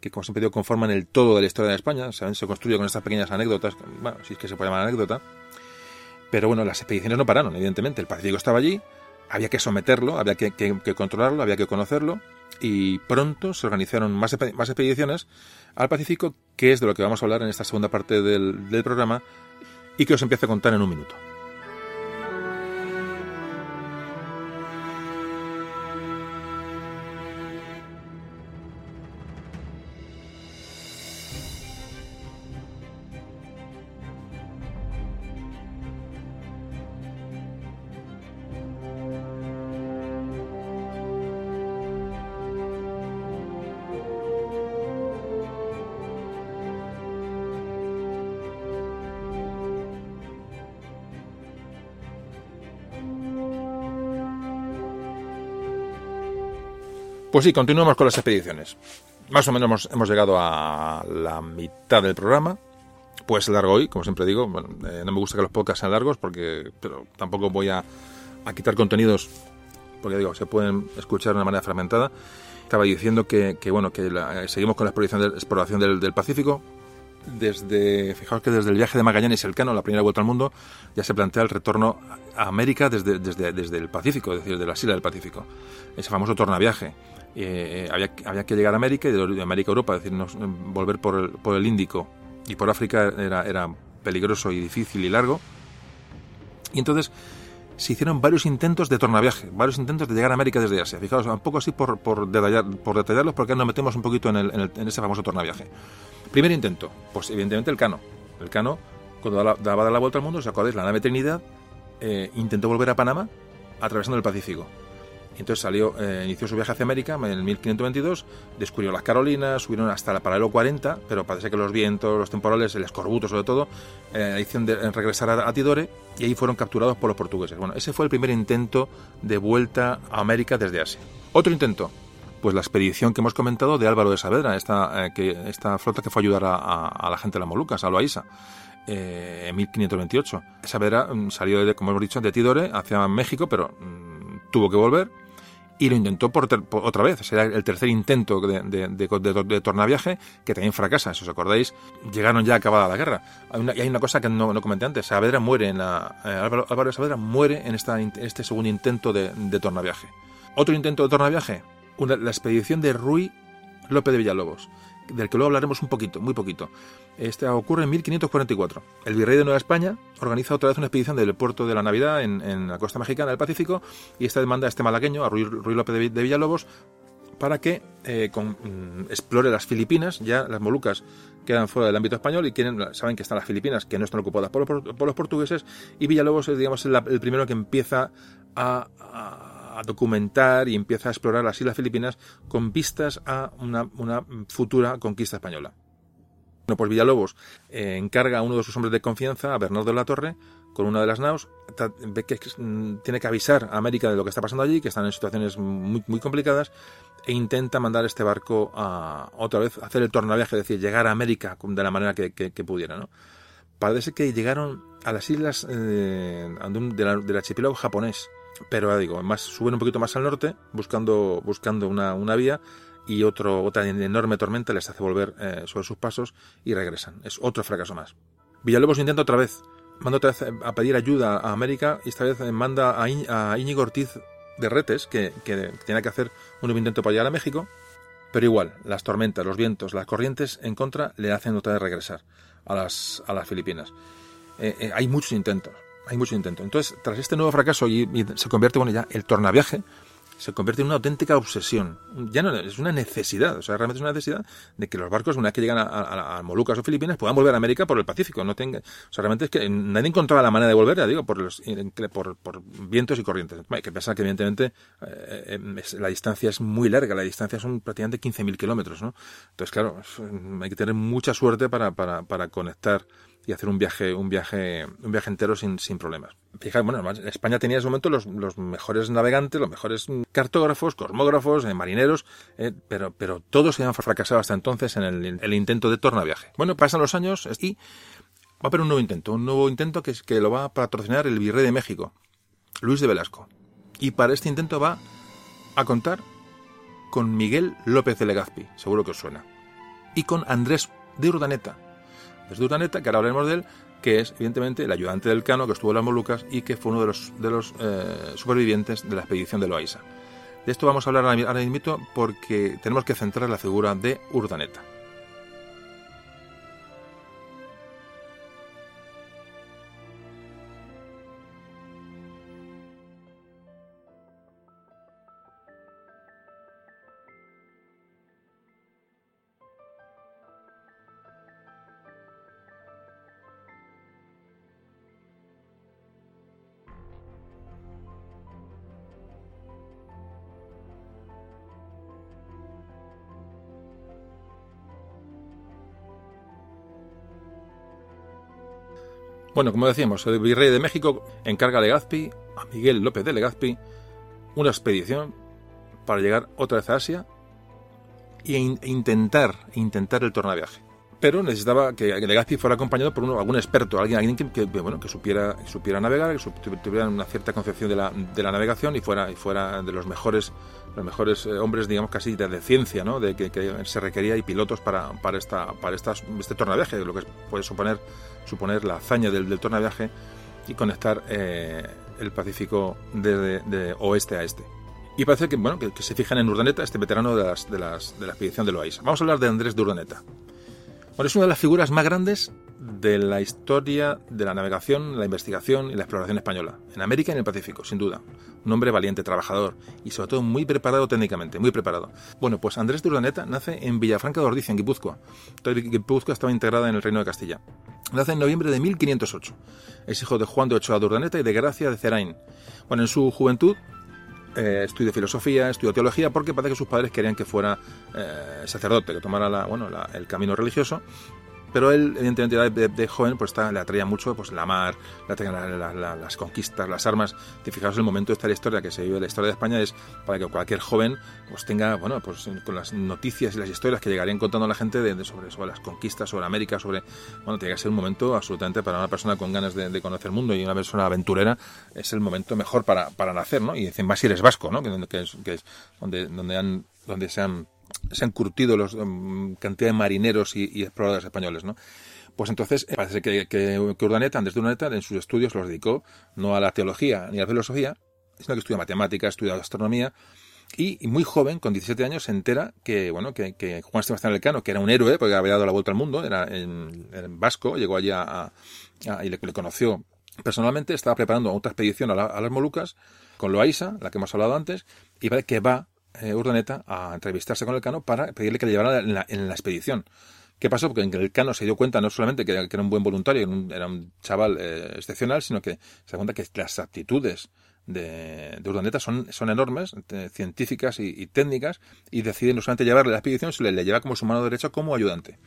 que como siempre digo conforman el todo de la historia de España, se construye con estas pequeñas anécdotas, bueno, si es que se puede llamar anécdota, pero bueno, las expediciones no pararon, evidentemente, el Pacífico estaba allí, había que someterlo, había que controlarlo, había que conocerlo, y pronto se organizaron más, más expediciones al Pacífico, que es de lo que vamos a hablar en esta segunda parte del, del programa y que os empiezo a contar en un minuto. Pues sí, continuamos con las expediciones. Más o menos hemos, llegado a la mitad del programa. Pues largo hoy, como siempre digo. Eh, no me gusta que los podcasts sean largos, porque, pero tampoco voy a, quitar contenidos, porque digo, se pueden escuchar de una manera fragmentada. Estaba diciendo que, bueno, que seguimos con la exploración, exploración del, Pacífico. Desde, fijaos que desde el viaje de Magallanes y Elcano, la primera vuelta al mundo, ya se plantea el retorno a América desde, desde, desde el Pacífico, es decir, desde la isla del Pacífico. Ese famoso tornaviaje. Eh, había, había, que llegar a América y de América a Europa, es decir, volver por el, por el Índico y por África era, era peligroso y difícil y largo. Y entonces se hicieron varios intentos de tornaviaje, varios intentos de llegar a América desde Asia. Fijaos, un poco así por, por, detallar, por detallarlos, porque nos metemos un poquito en, el, en, ese famoso tornaviaje. Primer intento, pues evidentemente el Cano. El Cano, cuando daba la vuelta al mundo, ¿os acordáis? La nave Trinidad eh, intentó volver a Panamá atravesando el Pacífico. Entonces salió, eh, inició su viaje hacia América en el 1522, descubrió las Carolinas, subieron hasta la paralelo 40, pero parece que los vientos, los temporales, el escorbuto sobre todo, eh, hicieron de, regresar a, Tidore y ahí fueron capturados por los portugueses. Bueno, ese fue el primer intento de vuelta a América desde Asia. Otro intento, pues la expedición que hemos comentado de Álvaro de Saavedra, esta, eh, que, esta flota que fue a ayudar a, la gente de las Molucas, a Loaiza. en 1528. Saavedra mm, salió, de, como hemos dicho, de Tidore hacia México, pero mm, tuvo que volver y lo intentó por, otra vez. Será el tercer intento de, de, tornaviaje que también fracasa, si os acordáis. Llegaron ya acabada la guerra. Y hay una cosa que no, comenté antes. Saavedra muere en la, eh, Álvaro, Saavedra muere en esta, este segundo intento de, tornaviaje. Otro intento de tornaviaje, una, la expedición de Ruy López de Villalobos del que luego hablaremos un poquito, muy poquito. Este ocurre en 1544. El virrey de Nueva España organiza otra vez una expedición del puerto de la Navidad en, la costa mexicana del Pacífico y esta demanda a este malagueño, a Ruy, López de, Villalobos, para que eh, mm, explore las Filipinas, ya las Molucas quedan fuera del ámbito español y quieren, saben que están las Filipinas, que no están ocupadas por, los portugueses, y Villalobos es digamos, el, primero que empieza a documentar y empieza a explorar las Islas Filipinas con vistas a una, futura conquista española. Bueno, pues Villalobos eh, encarga a uno de sus hombres de confianza, a Bernardo de la Torre, con una de las naos, ve que mm, tiene que avisar a América de lo que está pasando allí, que están en situaciones muy, muy complicadas, e intenta mandar este barco a otra vez hacer el tornaviaje, es decir, llegar a América de la manera que, pudiera. ¿no? Parece que llegaron a las islas eh, del archipiélago japonés, pero digo, más suben un poquito más al norte, buscando, buscando una, una vía, y otro, otra enorme tormenta les hace volver eh, sobre sus pasos y regresan. Es otro fracaso más. Villalobos intenta otra vez, manda otra vez a pedir ayuda a América y esta vez manda a, Íñigo Ortiz de Retes, que, que tiene que hacer un intento para llegar a México, pero igual, las tormentas, los vientos, las corrientes en contra le hacen otra vez regresar a las, a las Filipinas. Eh, eh, hay muchos intentos, hay muchos intentos. Entonces, tras este nuevo fracaso y, y se convierte, bueno, ya el tornaviaje, se convierte en una auténtica obsesión. Ya no es una necesidad, o sea, realmente es una necesidad de que los barcos, una vez que llegan a, Molucas o Filipinas, puedan volver a América por el Pacífico. No tenga, o sea, realmente es que nadie encontraba la manera de volver, ya digo, por, los, por, por vientos y corrientes. Hay que pensar que, evidentemente, eh, la distancia es muy larga, la distancia son prácticamente 15.000 kilómetros, ¿no? Entonces, claro, hay que tener mucha suerte para, para, para conectar y hacer un viaje, un viaje, un viaje entero sin, sin problemas. Fíjate, bueno, España tenía en ese momento los, mejores navegantes, los mejores cartógrafos, cosmógrafos, eh, marineros, eh, pero, pero todos habían fracasado hasta entonces en el, el, intento de tornaviaje. Bueno, pasan los años y va a haber un nuevo intento, un nuevo intento que, que lo va a patrocinar el virrey de México, Luis de Velasco. Y para este intento va a contar con Miguel López de Legazpi, seguro que os suena, y con Andrés de Urdaneta, desde Urdaneta, que ahora hablaremos de él, que es evidentemente el ayudante del Cano que estuvo en las Molucas y que fue uno de los, de los eh, supervivientes de la expedición de Loaiza. De esto vamos a hablar ahora mismo porque tenemos que centrar la figura de Urdaneta. Bueno, como decíamos, el virrey de México encarga a Legazpi, a Miguel López de Legazpi, una expedición para llegar otra vez a Asia e intentar, intentar el tornaviaje. Pero necesitaba que Legazpi fuera acompañado por algún experto, alguien, alguien que, bueno, que supiera, supiera navegar, que tuviera una cierta concepción de la, de la navegación y fuera, y fuera de los mejores, los mejores eh, hombres, digamos, casi de, ciencia, ¿no? De que, se requería y pilotos para, para, esta, para este tornaviaje, lo que puede suponer suponer la hazaña del, del tornaviaje y conectar eh, el Pacífico de, oeste a este. Y parece que, bueno, que, se fijan en Urdaneta, este veterano de, las, de, las, de la expedición de Loaiza. Vamos a hablar de Andrés de Urdaneta. Bueno, es una de las figuras más grandes de la historia de la navegación, la investigación y la exploración española, en América y en el Pacífico, sin duda. Un hombre valiente, trabajador y sobre todo muy preparado técnicamente, muy preparado. Bueno, pues Andrés de Urdaneta nace en Villafranca de Ordicia, en Guipúzcoa. Guipúzcoa estaba integrada en el Reino de Castilla. Nace en noviembre de 1508. Es hijo de Juan de Ochoa de Urdaneta y de Gracia de Cerain. Bueno, en su juventud eh, estudió filosofía, estudió teología, porque parece que sus padres querían que fuera eh, sacerdote, que tomara la, bueno, el camino religioso, pero él, evidentemente, de, joven, pues le atraía mucho pues, la mar, las conquistas, las armas. Te fijaos el momento de esta historia que se vive, la historia de España, es para que cualquier joven pues tenga, bueno, pues con las noticias y las historias que llegarían contando a la gente de, sobre, sobre las conquistas, sobre América, sobre, bueno, tiene que ser un momento absolutamente para una persona con ganas de, conocer el mundo y una persona aventurera, es el momento mejor para, para nacer, ¿no? Y dicen, más si eres vasco, ¿no? Que, es, que es donde, donde, han, donde se han se han curtido los um, cantidad de marineros y, exploradores españoles, ¿no? Pues entonces eh, parece que, que, Urdaneta, antes de Urdaneta, en sus estudios los dedicó no a la teología ni a la filosofía, sino que estudia matemáticas, estudia astronomía, y, muy joven, con 17 años, se entera que, bueno, que, Juan Sebastián Elcano, que era un héroe, porque había dado la vuelta al mundo, era en, vasco, llegó allí a, y le, conoció personalmente, estaba preparando otra expedición a, las Molucas, con Loaiza, la que hemos hablado antes, y que va eh, Urdaneta a entrevistarse con el Cano para pedirle que le llevara en la, expedición. ¿Qué pasó? Porque el Cano se dio cuenta no solamente que, era un buen voluntario, era un, chaval eh, excepcional, sino que se dio cuenta que las aptitudes de, Urdaneta son, enormes, científicas y, técnicas, y decide no solamente llevarle la expedición, sino le, le lleva como su mano derecha como ayudante.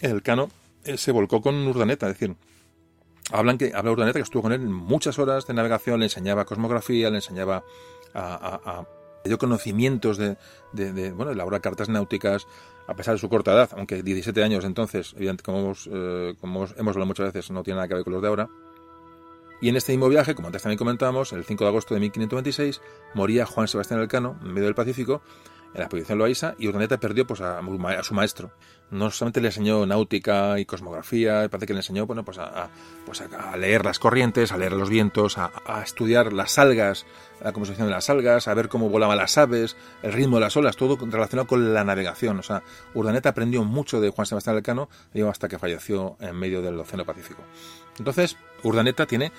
El Cano eh, se volcó con Urdaneta, es decir, hablan que habla Urdaneta que estuvo con él muchas horas de navegación, le enseñaba cosmografía, le enseñaba a, dio conocimientos de, de, de, bueno, elaborar cartas náuticas, a pesar de su corta edad, aunque 17 años entonces, como, hemos, eh, como hemos hablado muchas veces, no tiene nada que ver con los de ahora. Y en este mismo viaje, como antes también comentábamos, el 5 de agosto de 1526, moría Juan Sebastián Elcano en medio del Pacífico, en la expedición Loaiza, y Urdaneta perdió pues, a, a, su maestro. No solamente le enseñó náutica y cosmografía, parece que le enseñó bueno, pues a, pues a, leer las corrientes, a leer los vientos, a, estudiar las algas, la composición de las algas, a ver cómo volaban las aves, el ritmo de las olas, todo relacionado con la navegación. O sea, Urdaneta aprendió mucho de Juan Sebastián Elcano hasta que falleció en medio del Océano Pacífico. Entonces, Urdaneta tiene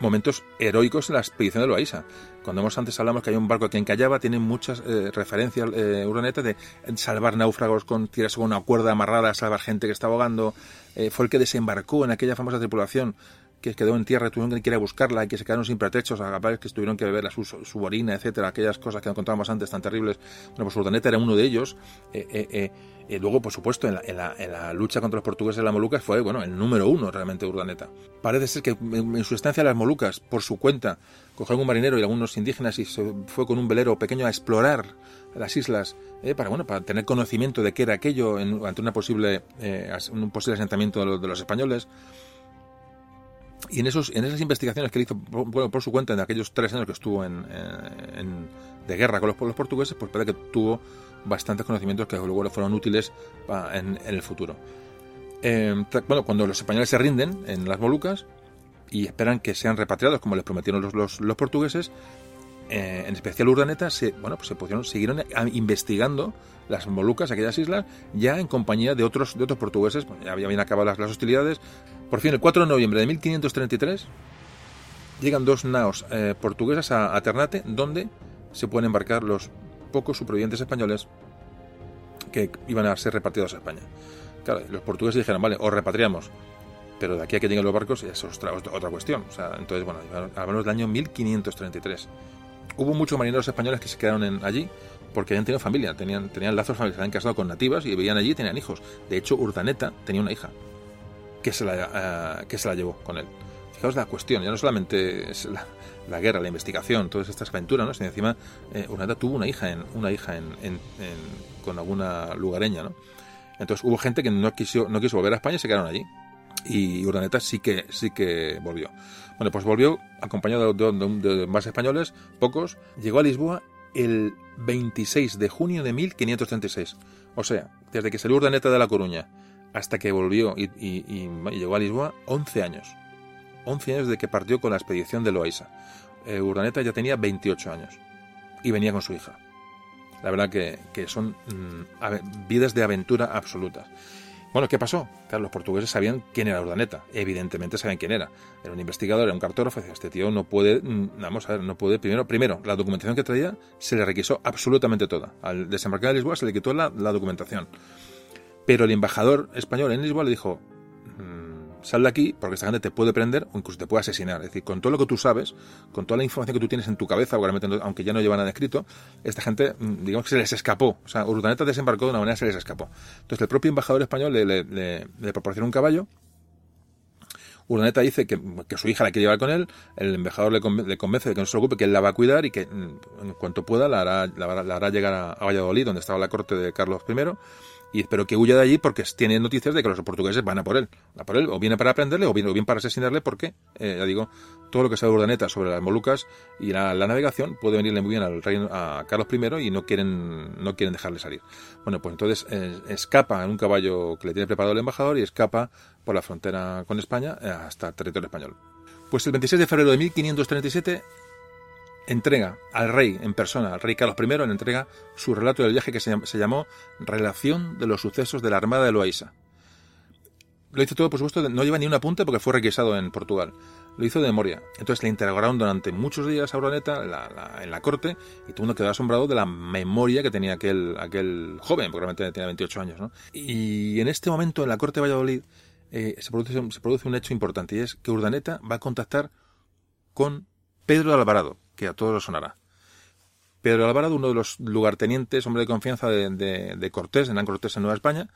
momentos heroicos en la expedición de Loaiza. Cuando hemos antes hablamos que hay un barco que encallaba, tiene muchas eh, referencias eh, Urdaneta de salvar náufragos con tirarse con una cuerda amarrada, salvar gente que está ahogando. Eh, fue el que desembarcó en aquella famosa tripulación que quedó en tierra, tuvieron que ir a buscarla y que se quedaron sin pretextos, a que tuvieron que beber su, su orina, etcétera, aquellas cosas que contábamos antes tan terribles. Bueno, pues Urdaneta era uno de ellos. Eh, eh, eh, luego, por supuesto, en la, en, la, en la, lucha contra los portugueses de las Molucas fue, bueno, el número uno realmente Urdaneta. Parece ser que en, su estancia en las Molucas, por su cuenta, cogió un marinero y algunos indígenas y se fue con un velero pequeño a explorar las islas para bueno para tener conocimiento de qué era aquello ante una posible un posible asentamiento de los españoles y en, esos, en esas investigaciones que él hizo bueno, por su cuenta en aquellos tres años que estuvo en, de guerra con los pueblos portugueses, pues parece que tuvo bastantes conocimientos que luego le fueron útiles en, el futuro. Eh, bueno, cuando los españoles se rinden en las Molucas y esperan que sean repatriados como les prometieron los, los, portugueses, eh, en especial Urdaneta, se, bueno, pues se pusieron, siguieron investigando las Molucas, aquellas islas, ya en compañía de otros, de otros portugueses, ya habían acabado las, hostilidades. Por fin, el 4 de noviembre de 1533, llegan dos naos eh, portuguesas a, Ternate, donde se pueden embarcar los pocos supervivientes españoles que iban a ser repartidos a España. Claro, los portugueses dijeron, vale, os repatriamos, pero de aquí a que lleguen los barcos es otra, otra cuestión. O sea, entonces, bueno, hablamos del año 1533 hubo muchos marineros españoles que se quedaron allí porque habían tenido familia, tenían, tenían lazos familiares, se habían casado con nativas y vivían allí y tenían hijos. De hecho, Urdaneta tenía una hija que se la, eh, que se la llevó con él. Fijaos la cuestión, ya no solamente es la, guerra, la investigación, todas estas aventuras, ¿no? sino encima eh, tuvo una hija en, una hija en, con alguna lugareña. ¿no? Entonces hubo gente que no quiso, no quiso volver a España y se quedaron allí. Y Urdaneta sí que, sí que volvió. Bueno, pues volvió acompañado de, más españoles, pocos, llegó a Lisboa el 26 de junio de 1536. O sea, desde que salió Urdaneta de La Coruña hasta que volvió y, llegó a Lisboa, 11 años. 11 años de que partió con la expedición de Loaiza. Eh, Urdaneta ya tenía 28 años y venía con su hija. La verdad que, son mm, vidas de aventura absolutas. Bueno, ¿qué pasó? Claro, los portugueses sabían quién era Urdaneta. Evidentemente sabían quién era. Era un investigador, era un cartógrafo. Este tío no puede, mm, vamos a ver, no puede. Primero, primero, la documentación que traía se le requisó absolutamente toda. Al desembarcar en Lisboa se le quitó la documentación. Pero el embajador español en Lisboa le dijo, sal de aquí porque esta gente te puede prender o incluso te puede asesinar. Es decir, con todo lo que tú sabes, con toda la información que tú tienes en tu cabeza, aunque ya no lleva nada escrito, esta gente, mm, digamos que se les escapó. O sea, Urdaneta desembarcó de una manera, se les escapó. Entonces el propio embajador español le, le, le, proporciona un caballo. Urdaneta dice que, su hija la quiere llevar con él, el embajador le, convence de que no se preocupe, que él la va a cuidar y que mm, en cuanto pueda la hará llegar a, Valladolid, donde estaba la corte de Carlos I, y espero que huya de allí porque tiene noticias de que los portugueses van a por él, a por él, o viene para aprenderle o bien, o bien para asesinarle, porque, eh, ya digo, todo lo que sabe Urdaneta sobre las Molucas y la, navegación puede venirle muy bien al rey, a Carlos I y no quieren, no quieren dejarle salir. Bueno, pues entonces eh, escapa en un caballo que le tiene preparado el embajador y escapa por la frontera con España eh, hasta el territorio español. Pues el 26 de febrero de 1537 entrega al rey en persona, al rey Carlos I, le entrega su relato del viaje que se, llamó Relación de los sucesos de la Armada de Loaiza. Lo hizo todo, por supuesto, no lleva ni una punta porque fue requisado en Portugal. Lo hizo de memoria. Entonces le interrogaron durante muchos días a Urdaneta en la corte y todo el mundo quedó asombrado de la memoria que tenía aquel, aquel joven, porque realmente tenía 28 años. ¿no? Y en este momento, en la corte de Valladolid, eh, se, produce, se produce un hecho importante y es que Urdaneta va a contactar con Pedro de Alvarado, que a todos lo sonará. Pedro Alvarado, uno de los lugartenientes, hombre de confianza de, de, de Cortés, Hernán Cortés en Nueva España,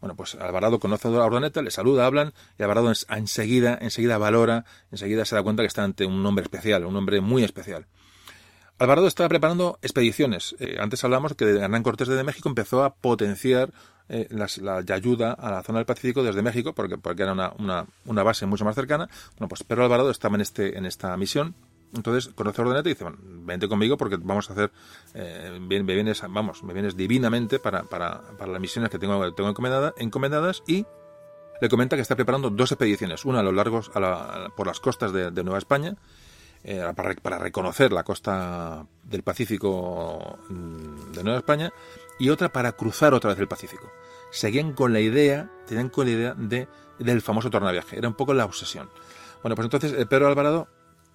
Bueno, pues Alvarado conoce a Urdaneta, le saluda, hablan, y Alvarado enseguida, enseguida valora, enseguida se da cuenta que está ante un hombre especial, un hombre muy especial. Alvarado estaba preparando expediciones. Eh, antes hablamos que Hernán Cortés desde México empezó a potenciar eh, la, ayuda a la zona del Pacífico desde México, porque, porque era una, una, una, base mucho más cercana. Bueno, pues Pedro Alvarado estaba en, este, en esta misión. Entonces conoce a Urdaneta y dice, bueno, vente conmigo porque vamos a hacer, eh, me vienes, vamos, me vienes divinamente para, para, para las misiones que tengo, tengo encomendadas y le comenta que está preparando dos expediciones, una a lo largo por las costas de, de Nueva España eh, para, reconocer la costa del Pacífico mm, de Nueva España y otra para cruzar otra vez el Pacífico. Seguían con la idea, tenían con la idea de, del famoso tornaviaje, era un poco la obsesión. Bueno, pues entonces eh, Pedro Alvarado,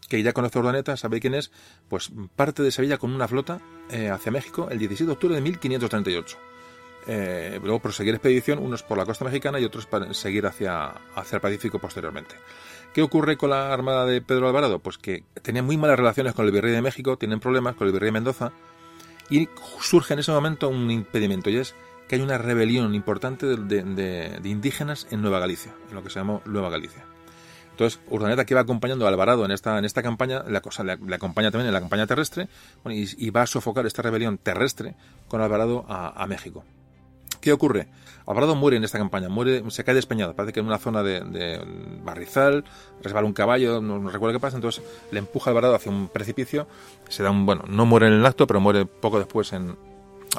que ya conoce Urdaneta, sabe quién es, pues parte de Sevilla con una flota eh, hacia México el 16 de octubre de 1538. luego proseguir expedición, unos por la costa mexicana y otros para seguir hacia, hacia el Pacífico posteriormente. ¿Qué ocurre con la armada de Pedro Alvarado? Pues que tenía muy malas relaciones con el virrey de México, tienen problemas con el virrey de Mendoza, y surge en ese momento un impedimento, y es que hay una rebelión importante de, indígenas en Nueva Galicia, en lo que se llamó Nueva Galicia. Entonces, Urdaneta, que va acompañando a Alvarado en esta, en esta campaña, le, acompaña también en la campaña terrestre, y, va a sofocar esta rebelión terrestre con Alvarado a México. ¿Qué ocurre? Alvarado muere en esta campaña, muere, se cae despeñado, parece que en una zona de, barrizal, resbala un caballo, no, recuerdo qué pasa, entonces le empuja Alvarado hacia un precipicio, se da un, bueno, no muere en el acto, pero muere poco después en,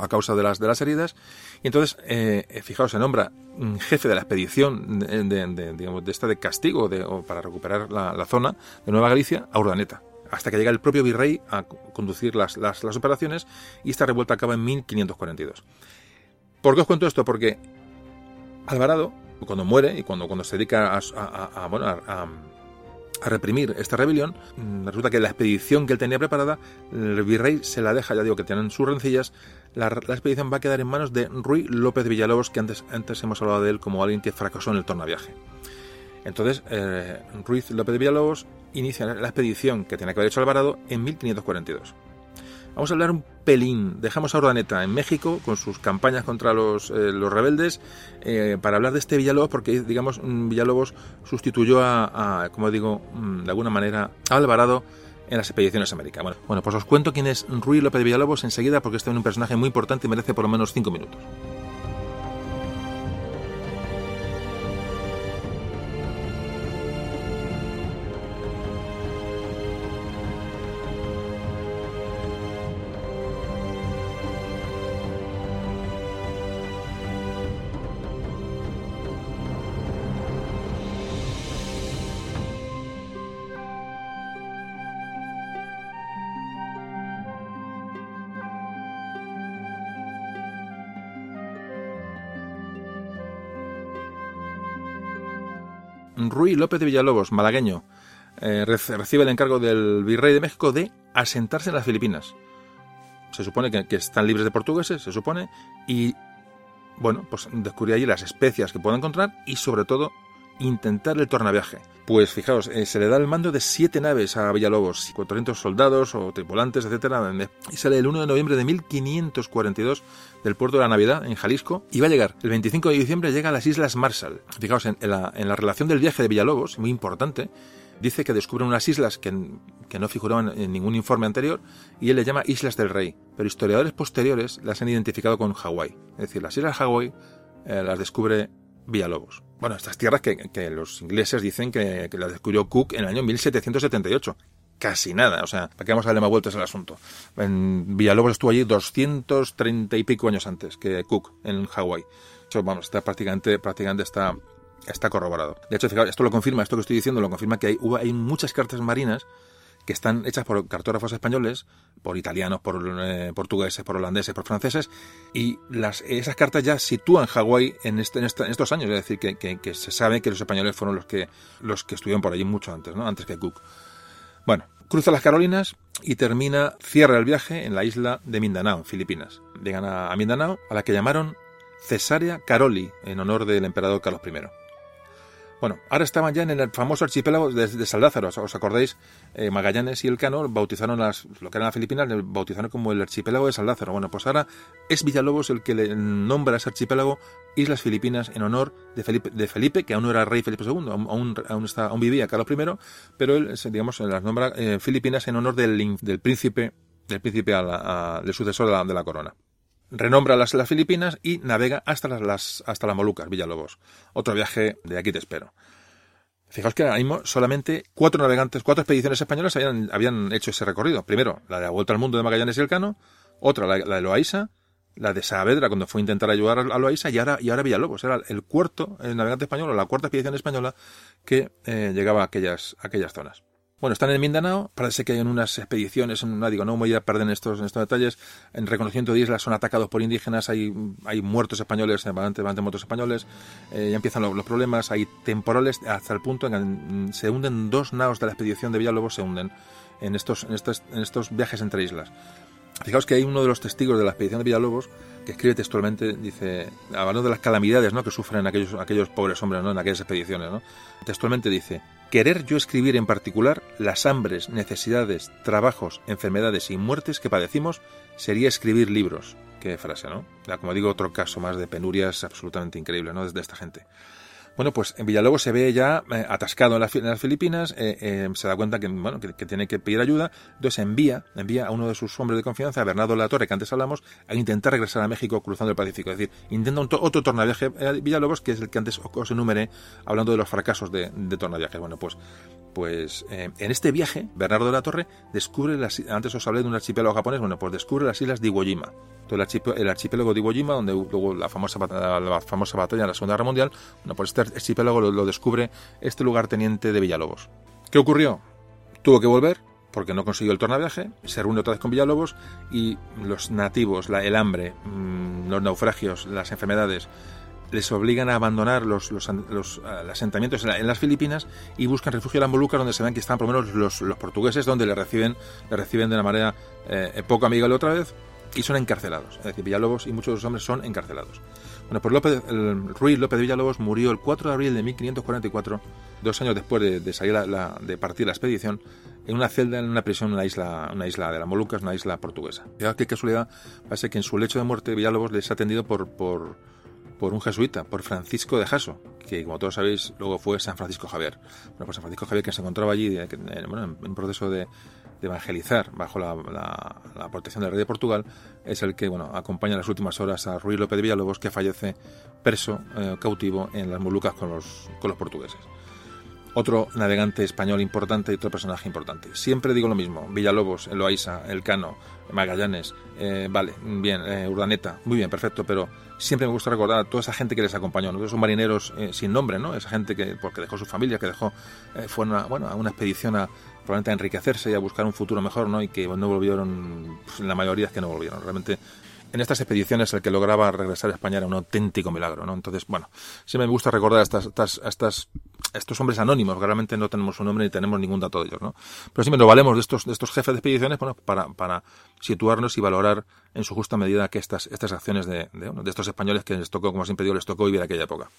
a causa de las, de las heridas, y entonces, eh, fijaos, se nombra jefe de la expedición de, de esta de castigo para recuperar la, zona de Nueva Galicia a Urdaneta hasta que llega el propio virrey a conducir las, las, operaciones y esta revuelta acaba en 1542. ¿Por qué os cuento esto? Porque Alvarado, cuando muere y cuando, cuando se dedica a, reprimir esta rebelión, mm, resulta que la expedición que él tenía preparada, el virrey se la deja, ya digo que tienen sus rencillas, la, expedición va a quedar en manos de Ruy López Villalobos, que antes, hemos hablado de él como alguien que fracasó en el tornaviaje. Entonces, eh, Ruiz López Villalobos inicia la expedición que tenía que haber hecho Alvarado en 1542. Vamos a hablar un pelín. Dejamos a Urdaneta en México con sus campañas contra los, eh, los rebeldes eh, para hablar de este Villalobos porque, digamos, Villalobos sustituyó a, como digo, mm, de alguna manera, a Alvarado en las expediciones americanas. Bueno, pues os cuento quién es Ruy López de Villalobos enseguida porque este es un personaje muy importante y merece por lo menos cinco minutos. López de Villalobos, malagueño, eh, recibe el encargo del virrey de México de asentarse en las Filipinas. Se supone que, están libres de portugueses, se supone, y bueno, pues descubrir allí las especias que puede encontrar y sobre todo intentar el tornaviaje. Pues fijaos, eh, se le da el mando de siete naves a Villalobos, 400 soldados o tripulantes, etcétera, y sale el 1 de noviembre de 1542 del puerto de la Navidad en Jalisco y va a llegar el 25 de diciembre llega a las Islas Marshall. Fijaos en, la, relación del viaje de Villalobos, muy importante, dice que descubren unas islas que, no figuraban en ningún informe anterior y él le llama Islas del Rey, pero historiadores posteriores las han identificado con Hawái. Es decir, las Islas Hawái eh, las descubre Villalobos. Bueno, estas tierras que, los ingleses dicen que, las descubrió Cook en el año 1778. Casi nada, o sea, ¿para qué vamos a darle más vueltas al asunto? En Villalobos estuvo allí 230 y pico años antes que Cook en Hawái. Eso, vamos, está prácticamente, prácticamente está, está corroborado. De hecho, esto lo confirma, esto que estoy diciendo lo confirma que hay, hay muchas cartas marinas que están hechas por cartógrafos españoles, por italianos, por eh, portugueses, por holandeses, por franceses, y las, esas cartas ya sitúan Hawái en, este, estos años, es decir, que, se sabe que los españoles fueron los que, los que estuvieron por allí mucho antes, ¿no? antes que Cook. Bueno, cruza las Carolinas y termina, cierra el viaje en la isla de Mindanao, Filipinas. Llegan a, a Mindanao, a la que llamaron Cesarea Caroli, en honor del emperador Carlos I. Bueno, ahora estaban ya en el famoso archipiélago de, de. ¿Os acordáis? Eh, Magallanes y Elcano bautizaron las, lo que eran las Filipinas, le bautizaron como el archipiélago de San Lázaro. Bueno, pues ahora es Villalobos el que le nombra a ese archipiélago Islas Filipinas en honor de Felipe, de Felipe que aún no era rey Felipe II, aún, aún, está, aún vivía Carlos I, pero él, digamos, las nombra eh, Filipinas en honor del, del príncipe, del príncipe a la, del sucesor de la, de la corona renombra las, las, Filipinas y navega hasta las, hasta las Molucas, Villalobos. Otro viaje de aquí te espero. Fijaos que ahora mismo solamente cuatro navegantes, cuatro expediciones españolas habían, habían hecho ese recorrido. Primero, la de la Vuelta al Mundo de Magallanes y Elcano, otra, la, la de Loaiza, la de Saavedra cuando fue a intentar ayudar a Loaiza y ahora, y ahora Villalobos. Era el cuarto el navegante español, o la cuarta expedición española que eh, llegaba a aquellas, a aquellas zonas. Bueno, están en Mindanao, parece que en unas expediciones, no digo, no voy a perder en estos, en estos detalles, en reconocimiento de islas son atacados por indígenas, hay, hay muertos españoles, bastante muertos españoles, eh, ya empiezan los, los, problemas, hay temporales hasta el punto en que se hunden dos naos de la expedición de Villalobos, se hunden en estos, en estos, en estos viajes entre islas. Fijaos que hay uno de los testigos de la expedición de Villalobos que escribe textualmente, dice, hablando de las calamidades ¿no? que sufren aquellos, aquellos pobres hombres ¿no? en aquellas expediciones, ¿no? textualmente dice, querer yo escribir en particular las hambres, necesidades, trabajos, enfermedades y muertes que padecimos sería escribir libros. Qué frase, ¿no? Como digo, otro caso más de penurias absolutamente increíble, ¿no? Desde esta gente. Bueno, pues en Villalobos se ve ya eh, atascado en, la, en, las Filipinas, eh, eh, se da cuenta que, bueno, que, tiene que pedir ayuda, entonces envía, envía a uno de sus hombres de confianza, a Bernardo La Torre, que antes hablamos, a intentar regresar a México cruzando el Pacífico. Es decir, intenta un otro tornaviaje a Villalobos, que es el que antes os enumeré, hablando de los fracasos de, de tornaviajes. Bueno, pues pues eh, en este viaje, Bernardo de la Torre descubre, las, antes os hablé de un archipiélago japonés, bueno, pues descubre las islas de Iwo Jima. El, archipiélago, de Iwo Jima, donde hubo la famosa, la famosa batalla en la Segunda Guerra Mundial, bueno, pues este archipiélago lo, descubre este lugarteniente de Villalobos. ¿Qué ocurrió? Tuvo que volver, porque no consiguió el tornaviaje, se reúne otra vez con Villalobos y los nativos, la, el hambre, mmm, los naufragios, las enfermedades, les obligan a abandonar los, los, los asentamientos en, la, en, las Filipinas y buscan refugio en las Molucas, donde se ven que están por lo menos los, los portugueses, donde le reciben, le reciben de una manera eh, poco amigable otra vez y son encarcelados. Es decir, Villalobos y muchos de los hombres son encarcelados. Bueno, pues López, el Ruiz López de Villalobos murió el 4 de abril de 1544, dos años después de, de salir la, la, de partir la expedición, en una celda en una prisión en una isla, una isla de las Molucas, una isla portuguesa. Fíjate qué casualidad, parece que en su lecho de muerte Villalobos les ha atendido por, por por un jesuita, por Francisco de Jaso, que como todos sabéis luego fue San Francisco Javier. Bueno, pues San Francisco Javier que se encontraba allí eh, bueno, en un proceso de, de evangelizar bajo la, protección del rey de Portugal, es el que bueno acompaña en las últimas horas a Ruiz López de Villalobos, que fallece preso, eh, cautivo en las Molucas con los, con los portugueses otro navegante español importante y otro personaje importante. Siempre digo lo mismo, Villalobos, Eloísa, Elcano, Magallanes, eh, vale, bien, eh, Urdaneta, muy bien, perfecto, pero siempre me gusta recordar a toda esa gente que les acompañó, ¿no? esos marineros sin nombre, ¿no? esa gente que porque dejó su familia, que dejó, fue una, bueno, a una expedición a probablemente a enriquecerse y a buscar un futuro mejor, ¿no? y que no volvieron, pues, la mayoría es que no volvieron, realmente en estas expediciones el que lograba regresar a España era un auténtico milagro, ¿no? Entonces, bueno, siempre me gusta recordar a, estas, estas, estos hombres anónimos, realmente no tenemos su nombre ni tenemos ningún dato de ellos, ¿no? Pero siempre nos valemos de estos, de estos jefes de expediciones bueno, para, situarnos y valorar en su justa medida que estas, estas acciones de, de, de estos españoles que les tocó, como siempre digo, les tocó vivir aquella época.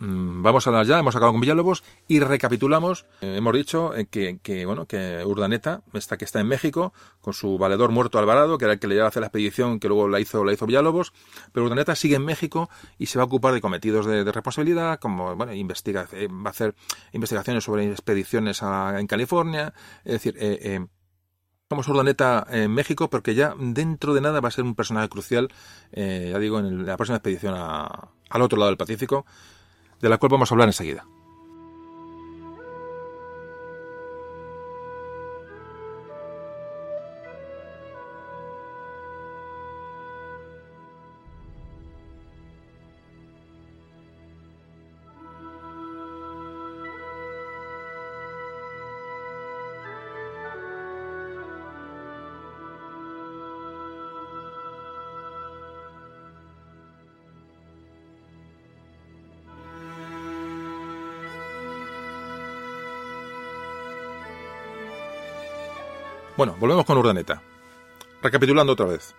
Mm, vamos a dar ya, hemos acabado con Villalobos y recapitulamos. Eh, hemos dicho eh, que, bueno, que Urdaneta, esta que está en México, con su valedor muerto Alvarado, que era el que le llevaba a hacer la expedición que luego la hizo, la hizo Villalobos, pero Urdaneta sigue en México y se va a ocupar de cometidos de, responsabilidad, como, bueno, investiga, eh, va a hacer investigaciones sobre expediciones a, en California, es decir, eh, Vamos Urdaneta en México porque ya dentro de nada va a ser un personaje crucial, ya digo, en la próxima expedición a, al otro lado del Pacífico de la cual vamos a hablar enseguida. Bueno, volvemos con Urdaneta. Recapitulando otra vez.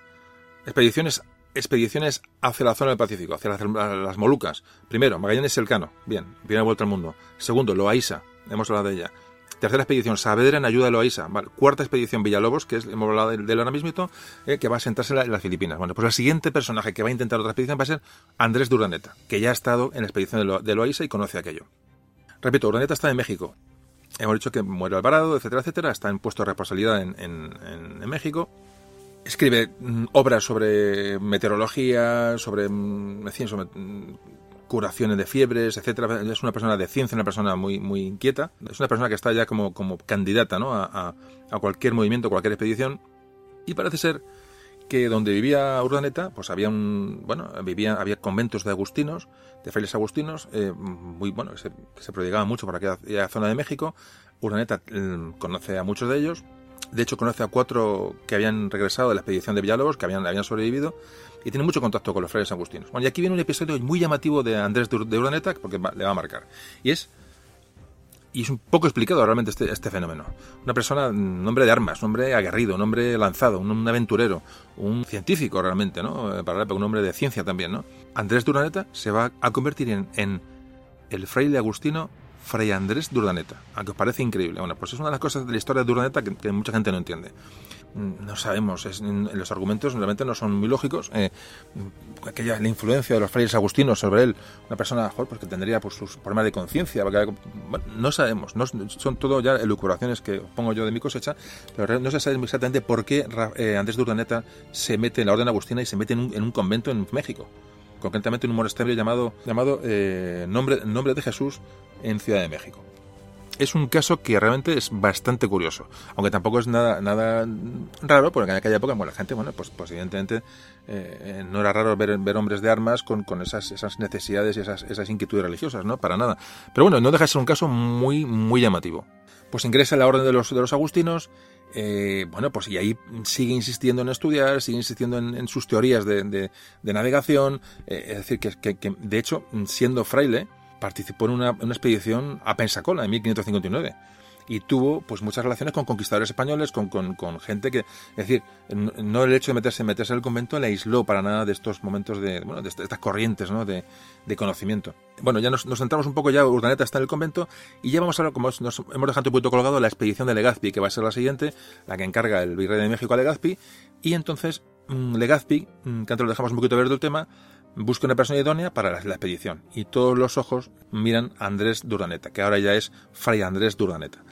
Expediciones expediciones hacia la zona del Pacífico, hacia las, Molucas. Primero, Magallanes Elcano, bien, primera vuelta al mundo. Segundo, Loaiza, hemos hablado de ella. Tercera expedición, Saavedra en ayuda de Loaiza. Cuarta expedición, Villalobos, que es, hemos hablado de, él ahora mismo, eh, que va a sentarse en, las Filipinas. Bueno, pues el siguiente personaje que va a intentar otra expedición va a ser Andrés Durdaneta, que ya ha estado en la expedición de, Loaiza y conoce aquello. Repito, Urdaneta está en México. Hemos dicho que muere Alvarado, etcétera, etcétera. Está en puesto de responsabilidad en, México. Escribe mm, obras sobre meteorología, sobre, mm, mm, curaciones de fiebres, etcétera. Es una persona de ciencia, una persona muy, muy inquieta. Es una persona que está ya como, como candidata ¿no? a, a, cualquier movimiento, cualquier expedición. Y parece ser que donde vivía Urdaneta, pues había un, bueno, vivía, había conventos de agustinos, de frailes agustinos, eh, muy, bueno, se, se prodigaban mucho por aquella zona de México. Urdaneta mm, conoce a muchos de ellos. De hecho, conoce a cuatro que habían regresado de la expedición de Villalobos, que habían, habían sobrevivido y tiene mucho contacto con los frailes agustinos. Bueno, y aquí viene un episodio muy llamativo de Andrés de Urdaneta, porque le va a marcar. Y es y es un poco explicado realmente este, este fenómeno. Una persona, un hombre de armas, un hombre aguerrido, un hombre lanzado, un, aventurero, un científico realmente, ¿no? Eh, para un hombre de ciencia también, ¿no? Andrés Duraneta se va a convertir en, el fraile agustino Fray Andrés Durdaneta, aunque os parece increíble. Bueno, pues es una de las cosas de la historia de Durdaneta que, mucha gente no entiende. Mm, no sabemos, los argumentos realmente no son muy lógicos. Eh, aquella, la influencia de los frailes agustinos sobre él, una persona mejor pues, que tendría pues, sus problemas de conciencia, no sabemos, no, son todo ya elucubraciones que pongo yo de mi cosecha, pero no se sabe exactamente por qué eh, Andrés Durdaneta se mete en la orden agustina y se mete en un, en un convento en México concretamente en un monasterio llamado, llamado eh, Nombre, Nombre de Jesús en Ciudad de México. Es un caso que realmente es bastante curioso, aunque tampoco es nada, nada raro, porque en aquella época, bueno, la gente, bueno, pues, pues evidentemente eh, no era raro ver, ver, hombres de armas con, con esas, esas necesidades y esas, esas inquietudes religiosas, ¿no? Para nada. Pero bueno, no deja de ser un caso muy, muy llamativo. Pues ingresa en la orden de los, de los agustinos, eh, bueno, pues y ahí sigue insistiendo en estudiar, sigue insistiendo en, sus teorías de, de, navegación, eh, es decir, que, que, de hecho, siendo fraile, participó en una, expedición a Pensacola en 1559 y tuvo pues muchas relaciones con conquistadores españoles, con, con, gente que, es decir, no el hecho de meterse, meterse en el convento le aisló para nada de estos momentos de, bueno, de estas corrientes ¿no? de, de conocimiento. Bueno, ya nos, nos centramos un poco, ya Urdaneta está en el convento y ya vamos a hablar, como nos hemos dejado un poquito colgado, la expedición de Legazpi, que va a ser la siguiente, la que encarga el virrey de México a Legazpi, y entonces mm, Legazpi, mm, que antes lo dejamos un poquito verde el tema, busca una persona idónea para la, expedición y todos los ojos miran a Andrés Durdaneta, que ahora ya es Fray Andrés Durdaneta.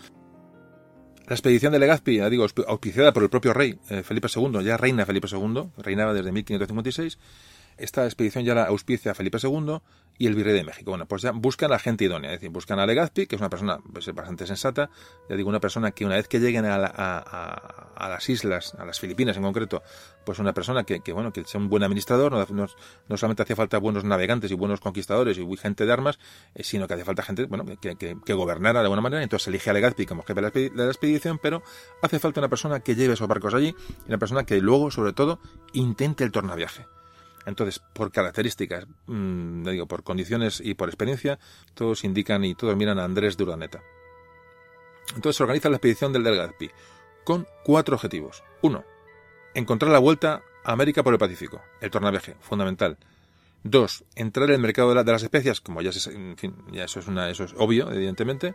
La expedición de Legazpi, digo, auspiciada por el propio rey eh, Felipe II, ya reina Felipe II, reinaba desde 1556, esta expedición ya la auspicia Felipe II y el virrey de México. Bueno, pues ya buscan a la gente idónea, es decir, buscan a Legazpi, que es una persona pues, bastante sensata, ya digo, una persona que una vez que lleguen a, a, las islas, a las Filipinas en concreto, pues una persona que, que bueno, que sea un buen administrador, no, solamente hacía falta buenos navegantes y buenos conquistadores y gente de armas, eh, sino que hacía falta gente, bueno, que, gobernara de alguna manera, entonces elige a Legazpi como jefe de la, expedición, pero hace falta una persona que lleve esos barcos allí y una persona que luego, sobre todo, intente el tornaviaje. Entonces, por características, mmm, digo, por condiciones y por experiencia, todos indican y todos miran a Andrés de Urdaneta. Entonces se organiza la expedición del Delgadpi con cuatro objetivos. Uno, encontrar la vuelta a América por el Pacífico, el tornaviaje, fundamental. Dos, entrar en el mercado de, las especias, como ya, se, en fin, ya eso es, eso es obvio, evidentemente.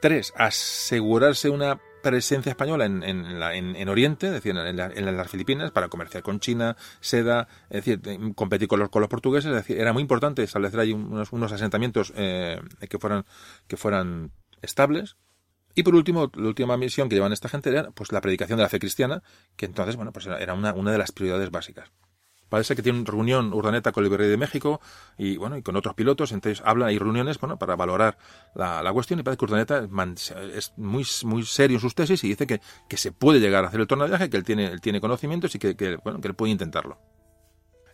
Tres, asegurarse una presencia española en, en, Oriente, es decir, en, las Filipinas, para comerciar con China, seda, es decir, competir con los, con los portugueses, era muy importante establecer ahí unos, unos asentamientos eh, que fueran que fueran estables. Y por último, la última misión que llevan esta gente era pues la predicación de la fe cristiana, que entonces, bueno, pues era una, una de las prioridades básicas. Parece que tiene una reunión Urdaneta con el virrey de México y bueno y con otros pilotos, entonces habla y reuniones bueno para valorar la, la cuestión y parece que Urdaneta es muy muy serio en sus tesis y dice que, que se puede llegar a hacer el tornaviaje, que él tiene, él tiene conocimientos y que, que, bueno, que él puede intentarlo.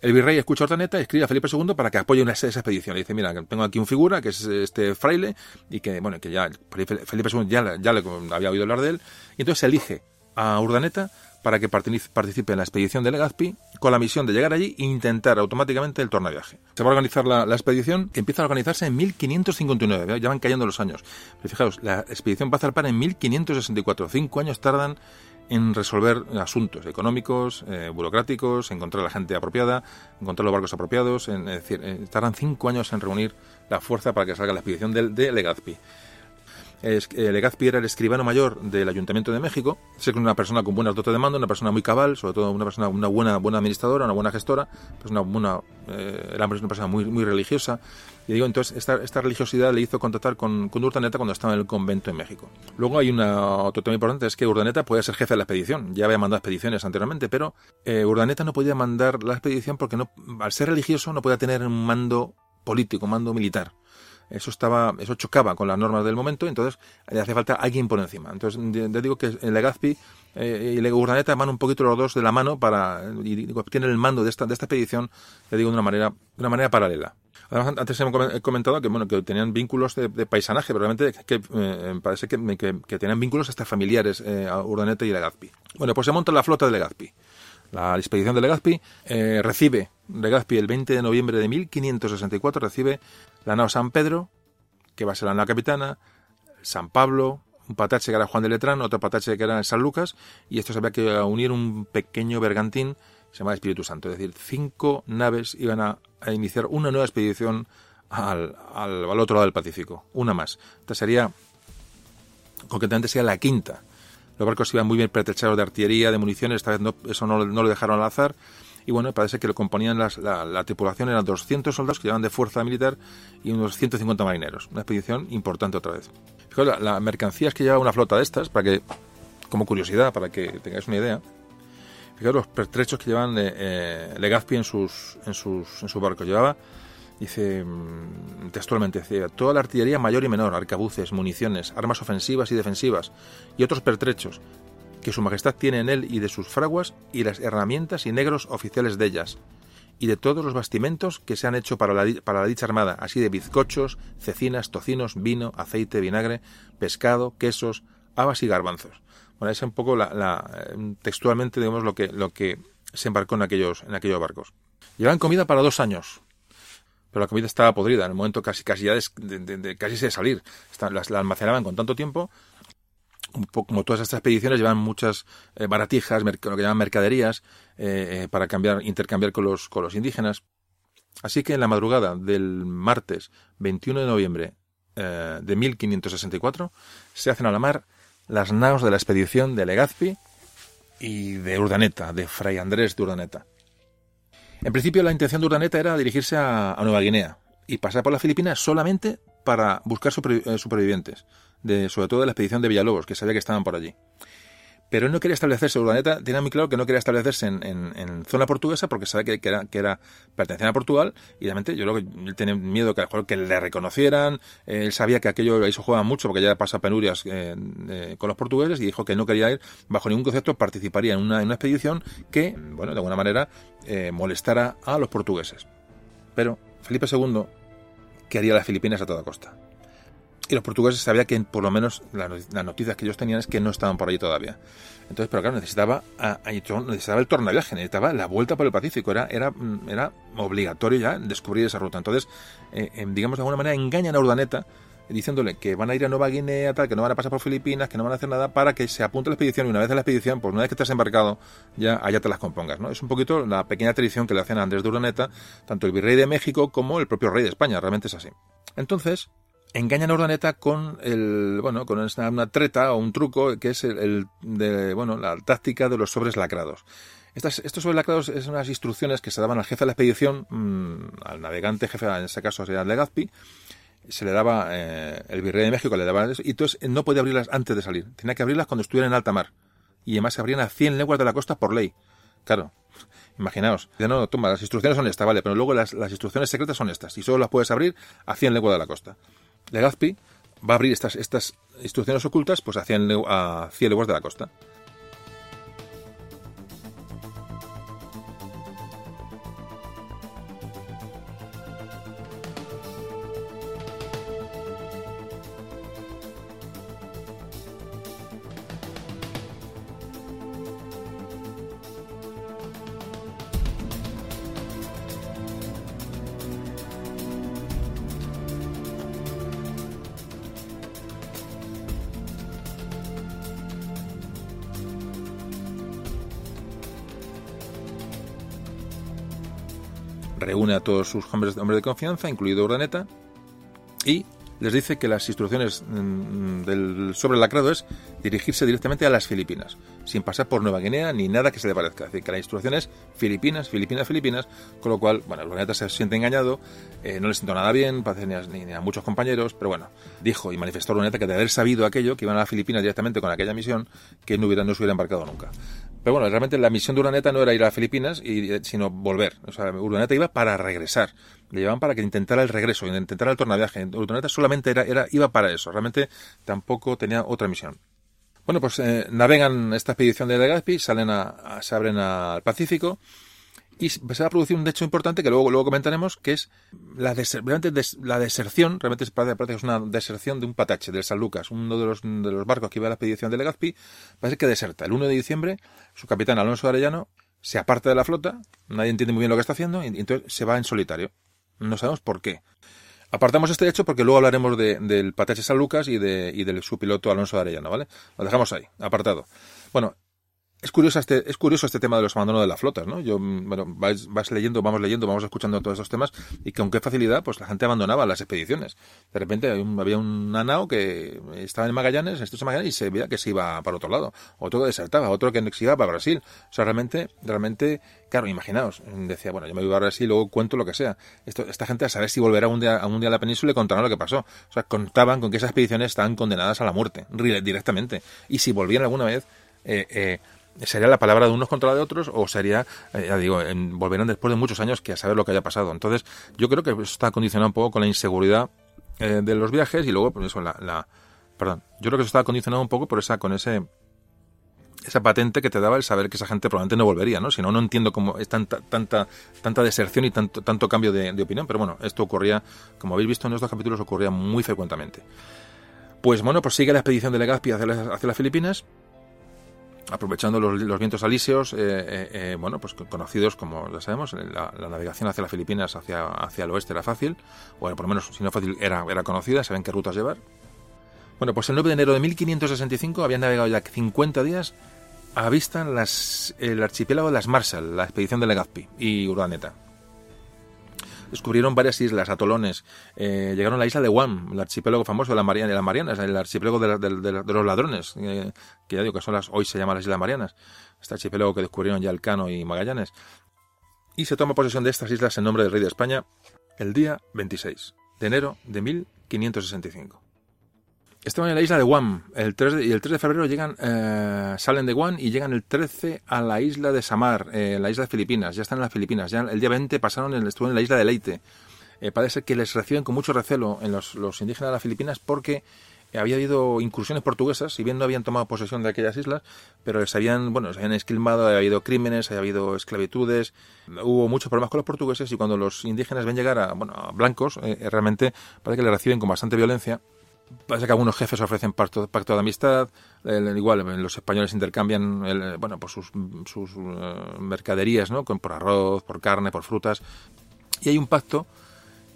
El virrey escucha a Urdaneta y escribe a Felipe II para que apoye una, esa expedición. Le dice, mira, tengo aquí un figura, que es este fraile, y que, bueno, que ya Felipe II ya, ya le había oído hablar de él, y entonces elige a Urdaneta para que participe en la expedición de Legazpi con la misión de llegar allí e intentar automáticamente el tornaviaje. Se va a organizar la, expedición que empieza a organizarse en 1559, ya van cayendo los años. Pero fijaos, la expedición va a zarpar en 1564, cinco años tardan en resolver asuntos económicos, eh, burocráticos, encontrar la gente apropiada, encontrar los barcos apropiados. Eh, tardan cinco años en reunir la fuerza para que salga la expedición de Legazpi. Eh, Legazpi era el escribano mayor del Ayuntamiento de México, es una persona con buenas dotes de mando, una persona muy cabal, sobre todo una persona, una buena, buena administradora, una buena gestora, pues una, una, eh, era una persona muy, religiosa. Y digo, entonces, esta, esta religiosidad le hizo contactar con, con, Urdaneta cuando estaba en el convento en México. Luego hay una, otro tema importante, es que Urdaneta podía ser jefe de la expedición. Ya había mandado expediciones anteriormente, pero eh, Urdaneta no podía mandar la expedición porque no, al ser religioso no podía tener un mando político, un mando militar eso estaba, eso chocaba con las normas del momento, entonces le hace falta alguien por encima. Entonces, te digo que Legazpi eh, y Lego Urdaneta van un poquito los dos de la mano para, y tienen el mando de esta, de esta expedición, te digo, de una manera, de una manera paralela. Además, antes he comentado que, bueno, que tenían vínculos de, paisanaje, pero realmente que, eh, parece que, que, tenían vínculos hasta familiares eh, Urdaneta y Legazpi. Bueno, pues se monta la flota de Legazpi. La expedición de Legazpi eh, recibe, Legazpi el 20 de noviembre de 1564 recibe la nao San Pedro, que va a ser la nao capitana, San Pablo, un patache que era Juan de Letrán, otro patache que era San Lucas, y esto se había que unir un pequeño bergantín se llama Espíritu Santo. Es decir, cinco naves iban a, iniciar una nueva expedición al, al, al, otro lado del Pacífico, una más. Esta sería, concretamente sería la quinta. Los barcos iban muy bien pretechados de artillería, de municiones, esta vez no, eso no, no, lo dejaron al azar. Y bueno, parece que lo componían las, la, la, tripulación, eran 200 soldados que llevaban de fuerza militar y unos 150 marineros. Una expedición importante otra vez. Fijaos, la, la mercancías que llevaba una flota de estas, para que, como curiosidad, para que tengáis una idea, fijaos los pertrechos que llevaban eh, eh, Legazpi en sus, en sus, en sus barcos. Llevaba Dice mm, textualmente, decía, toda la artillería mayor y menor, arcabuces, municiones, armas ofensivas y defensivas, y otros pertrechos, que su majestad tiene en él y de sus fraguas, y las herramientas y negros oficiales de ellas, y de todos los bastimentos que se han hecho para la, para la dicha armada, así de bizcochos, cecinas, tocinos, vino, aceite, vinagre, pescado, quesos, habas y garbanzos. Bueno, es un poco la, la, eh, textualmente, digamos, lo que, lo que se embarcó en aquellos, en aquellos barcos. Llevan comida para dos años, pero la comida estaba podrida en el momento casi casi ya de, casi de salir. La almacenaban con tanto tiempo. Como todas estas expediciones llevan muchas eh, baratijas, lo que llaman mercaderías, eh, eh, para cambiar, intercambiar con los, indígenas. Así que en la madrugada del martes 21 de noviembre de 1564 se hacen a la mar las naos de la expedición de Legazpi y de Urdaneta, de Fray Andrés de Urdaneta. En principio la intención de Urdaneta era dirigirse a, Nueva Guinea y pasar por las Filipinas solamente para buscar supervivientes, sobre todo de la expedición de Villalobos, que sabía que estaban por allí. Pero él no quería establecerse, Urdaneta tenía muy claro que no quería establecerse en, en, en zona portuguesa porque sabía que, era, que a Portugal y realmente yo creo que él tenía miedo que, que le reconocieran, él sabía que aquello ahí se jugaba mucho porque ya pasa penurias eh, con los portugueses y dijo que no quería ir bajo ningún concepto, participaría en una, en una expedición que, bueno, de alguna manera eh, molestara a los portugueses. Pero Felipe II quería las Filipinas a toda costa y los portugueses sabían que por lo menos las, noticias que ellos tenían es que no estaban por allí todavía. Entonces, pero claro, necesitaba, a, necesitaba el tornaviaje, necesitaba la vuelta por el Pacífico, era, era, era obligatorio ya descubrir esa ruta. Entonces, eh, digamos de alguna manera, engañan a Urdaneta diciéndole que van a ir a Nueva Guinea, tal, que no van a pasar por Filipinas, que no van a hacer nada para que se apunte a la expedición y una vez en la expedición, pues una vez que estás embarcado, ya allá te las compongas, ¿no? Es un poquito la pequeña tradición que le hacen a Andrés de Urdaneta, tanto el virrey de México como el propio rey de España, realmente es así. Entonces, engañan a Urdaneta con el bueno con una, treta o un truco que es el, de bueno la táctica de los sobres lacrados. Estas, estos sobres lacrados es unas instrucciones que se daban al jefe de la expedición mmm, al navegante jefe en este caso sería Legazpi. Se le daba eh, el virrey de México le daba eso, y entonces no podía abrirlas antes de salir. Tenía que abrirlas cuando estuviera en alta mar. Y además se abrían a 100 leguas de la costa por ley. Claro Imaginaos, no, no, toma, las instrucciones son estas, vale, pero luego las, las instrucciones secretas son estas, y solo las puedes abrir a 100 leguas de la costa. Legazpi va a abrir estas, estas instrucciones ocultas pues hacia, a 100 leguas de la costa. Reúne a todos sus hombres, de confianza, incluido Urdaneta, y les dice que las instrucciones mm, del sobre el lacrado es dirigirse directamente a las Filipinas, sin pasar por Nueva Guinea ni nada que se le parezca. Es decir, que la instrucción es Filipinas, Filipinas, Filipinas, con lo cual, bueno, el planeta se siente engañado, eh, no le siento nada bien, parece ni, a, muchos compañeros, pero bueno, dijo y manifestó Urdaneta que de haber sabido aquello, que iban a las Filipinas directamente con aquella misión, que no, hubiera, no se hubiera embarcado nunca. Pero bueno, realmente la misión de Urdaneta no era ir a Filipinas, y, eh, sino volver. O sea, Urdaneta iba para regresar. Le llevaban para que intentara el regreso, intentara el tornaviaje. Urdaneta solamente era, era, iba para eso. Realmente tampoco tenía otra misión. Bueno, pues eh, navegan esta expedición de Legazpi, salen a, se abren al Pacífico y se va a producir un hecho importante que luego, luego comentaremos, que es la, la deserción, realmente parece, parece que es una deserción de un patache, del San Lucas, uno de los, de los barcos que iba a la expedición de Legazpi, parece que deserta. El 1 de diciembre, su capitán Alonso Arellano se aparta de la flota, nadie entiende muy bien lo que está haciendo, y, entonces se va en solitario. No sabemos por qué. Apartamos este hecho porque luego hablaremos de, del Patache San Lucas y de, y del su piloto Alonso Arellano, ¿vale? Lo dejamos ahí, apartado. Bueno, es curioso este, es curioso este tema de los abandonos de las flotas, ¿no? Yo, bueno, vas, vas, leyendo, vamos leyendo, vamos escuchando todos estos temas y con qué facilidad, pues la gente abandonaba las expediciones. De repente había un nao que estaba en Magallanes, en de Magallanes, y se veía que se iba para otro lado. Otro que desertaba, otro que se iba para Brasil. O sea, realmente, realmente, claro, imaginaos, decía, bueno, yo me voy a Brasil y luego cuento lo que sea. Esta gente a saber si volverá un día, a un día a la península y contarán lo que pasó. O sea, contaban con que esas expediciones estaban condenadas a la muerte, directamente. Y si volvían alguna vez, eh, eh, sería la palabra de unos contra la de otros o sería, eh, ya digo, volverán después de muchos años que a saber lo que haya pasado. Entonces, yo creo que eso está condicionado un poco con la inseguridad eh, de los viajes y luego, por eso, la, perdón, yo creo que eso está condicionado un poco por esa, con ese, esa patente que te daba el saber que esa gente probablemente no volvería, ¿no? Si no, no entiendo cómo es tanta, tanta, tanta deserción y tanto, tanto cambio de, opinión, pero bueno, esto ocurría, como habéis visto en estos capítulos, ocurría muy frecuentemente. Pues bueno, pues sigue la expedición de Legazpi hacia las Filipinas aprovechando los, vientos alíseos, eh, eh, eh, bueno, pues conocidos como ya sabemos, la, navegación hacia las Filipinas, hacia, hacia el oeste era fácil, o por lo menos si no fácil era, era conocida, saben qué rutas llevar. Bueno, pues el 9 de enero de 1565 habían navegado ya 50 días a vista las, el archipiélago de las Marshall, la expedición de Legazpi y Urdaneta descubrieron varias islas, atolones, eh, llegaron a la isla de Guam, el archipiélago famoso de, las Marianas, el archipiélago de, los ladrones, eh, que ya digo que son las, hoy se llama las Islas Marianas, este archipiélago que descubrieron ya Elcano y Magallanes. Y se toma posesión de estas islas en nombre del rey de España el día 26 de enero de 1565. Estaban en la isla de Guam el 3 de, y el 3 de febrero llegan, eh, salen de Guam y llegan el 13 a la isla de Samar, eh, la isla de Filipinas. Ya están en las Filipinas. Ya el día 20 pasaron, en, estuvieron en la isla de Leite. Eh, parece que les reciben con mucho recelo en los, indígenas de las Filipinas porque había habido incursiones portuguesas, si bien no habían tomado posesión de aquellas islas, pero se habían, bueno, se habían esquilmado, había habido crímenes, había habido esclavitudes, hubo muchos problemas con los portugueses y cuando los indígenas ven llegar a, bueno, a blancos, realmente parece que les reciben con bastante violencia Parece que algunos jefes ofrecen pacto, pacto de amistad, igual los españoles intercambian bueno, pues sus, sus eh, mercaderías, ¿no? por arroz, por carne, por frutas. Y hay un pacto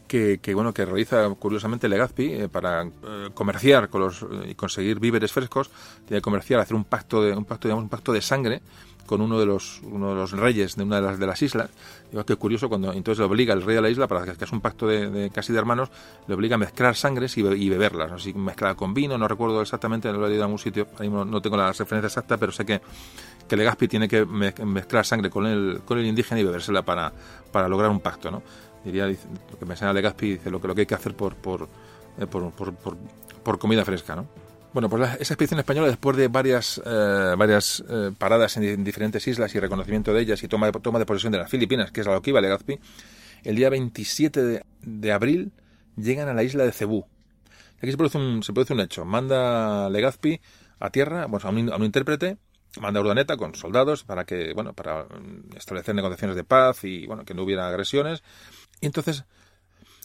que, que bueno que realiza curiosamente Legazpi eh, para eh, comerciar con los y conseguir víveres frescos, tiene que comerciar, hacer un pacto de un pacto digamos un pacto de sangre con uno de los, uno de los reyes de una de las, de las islas. Digo, qué curioso, cuando entonces le obliga el rey de la isla, para que es un pacto de, casi de hermanos, le obliga a mezclar sangres y, beberlas. ¿no? Si mezclar con vino, no recuerdo exactamente, lo he leído en algún sitio, no, tengo la referencia exacta, pero sé que, que Legazpi tiene que mezclar sangre con el, con el indígena y bebérsela para, para lograr un pacto. ¿no? Diría, lo que me enseña Legazpi, dice lo que, lo que hay que hacer eh, por, por, por comida fresca. ¿no? Bueno, pues esa expedición española, después de varias, eh, varias eh, paradas en, diferentes islas y reconocimiento de ellas y toma toma de posesión de las Filipinas, que es a lo que iba Legazpi, el día 27 de, abril llegan a la isla de Cebú. Aquí se produce un, se produce un hecho. Manda Legazpi a tierra, bueno, a un, a un intérprete, manda a Urdaneta con soldados para que, bueno, para establecer negociaciones de paz y, bueno, que no hubiera agresiones. Entonces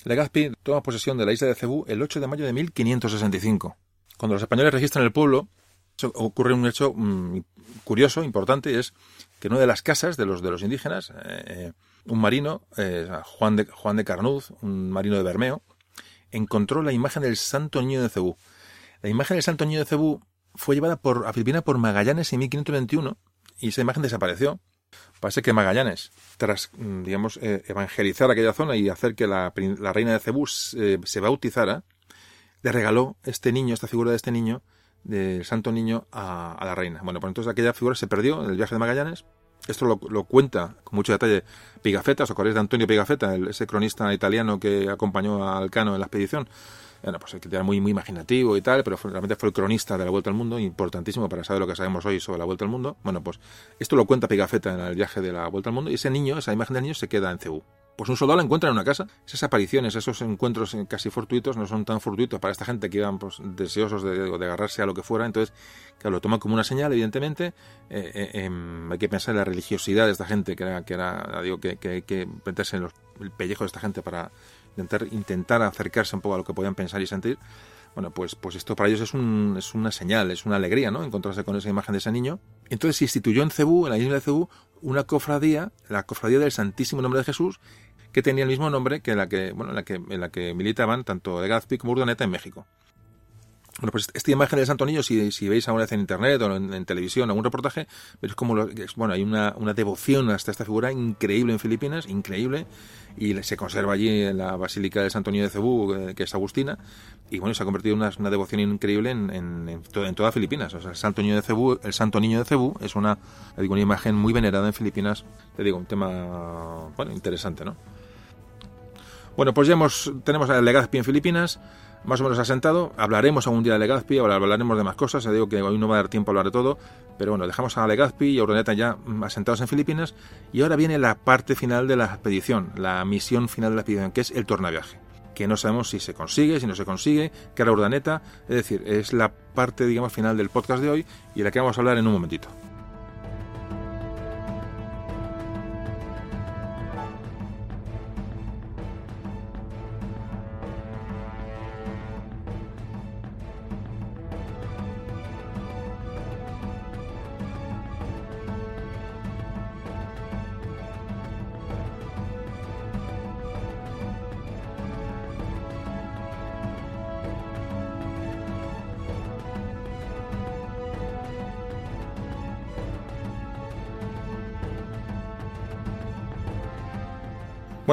Legazpi toma posesión de la isla de Cebú el 8 de mayo de 1565. Cuando los españoles registran el pueblo, ocurre un hecho mm, curioso, importante, es que en una de las casas de los, de los indígenas, eh, un marino, eh, Juan, de, Juan de Carnuz, un marino de Bermeo, encontró la imagen del Santo Niño de Cebú. La imagen del Santo Niño de Cebú fue llevada por, a Filipinas por Magallanes en 1521 y esa imagen desapareció. Parece que Magallanes, tras, mm, digamos, eh, evangelizar aquella zona y hacer que la, reina de Cebú se, bautizara, le regaló este niño, esta figura de este niño, del santo niño, a, la reina. Bueno, pues entonces aquella figura se perdió en el viaje de Magallanes. Esto lo, cuenta con mucho detalle Pigafetta, os acordáis de Antonio Pigafetta, ese cronista italiano que acompañó a Alcano en la expedición bueno, pues que era muy, muy imaginativo y tal, pero realmente fue el cronista de la Vuelta al Mundo, importantísimo para saber lo que sabemos hoy sobre la Vuelta al Mundo. Bueno, pues esto lo cuenta Pigafetta en el viaje de la Vuelta al Mundo y ese niño, esa imagen del niño se queda en Cebú. Pues un soldado la encuentra en una casa. Esas apariciones, esos encuentros casi fortuitos no son tan fortuitos para esta gente que iban pues, deseosos de, agarrarse a lo que fuera. Entonces, claro, lo toman como una señal, evidentemente. Eh, eh, em, hay que pensar en la religiosidad de esta gente, que era, que era digo, que, que, que meterse en los, el pellejo de esta gente para intentar, intentar acercarse un poco a lo que podían pensar y sentir, bueno, pues, pues esto para ellos es, un, es una señal, es una alegría, ¿no? Encontrarse con esa imagen de ese niño. Entonces se instituyó en Cebú, en la isla de Cebú, una cofradía, la cofradía del Santísimo Nombre de Jesús, que tenía el mismo nombre que la que, bueno, en la que, en la que militaban tanto Legazpi como Urdaneta en México. Bueno, pues esta imagen del Santo Niño, si, si veis alguna en internet o en, televisión algún reportaje, veis como bueno, hay una, una, devoción hasta esta figura increíble en Filipinas, increíble, y se conserva allí en la Basílica del Santo Niño de Cebú, eh, que es agustina, y bueno, se ha convertido en una, una devoción increíble en, en, en, toda Filipinas. O sea, el Santo Niño de Cebú, el Santo Niño de Cebú es una, digo, una imagen muy venerada en Filipinas, te digo, un tema, bueno, interesante, ¿no? Bueno, pues ya hemos, tenemos a Legazpi en Filipinas, más o menos asentado. Hablaremos algún día de Legazpi, hablaremos de más cosas. Ya digo que hoy no va a dar tiempo a hablar de todo. Pero bueno, dejamos a Legazpi y a Urdaneta ya asentados en Filipinas. Y ahora viene la parte final de la expedición, la misión final de la expedición, que es el tornaviaje. Que no sabemos si se consigue, si no se consigue, que era Urdaneta. Es decir, es la parte, digamos, final del podcast de hoy y de la que vamos a hablar en un momentito.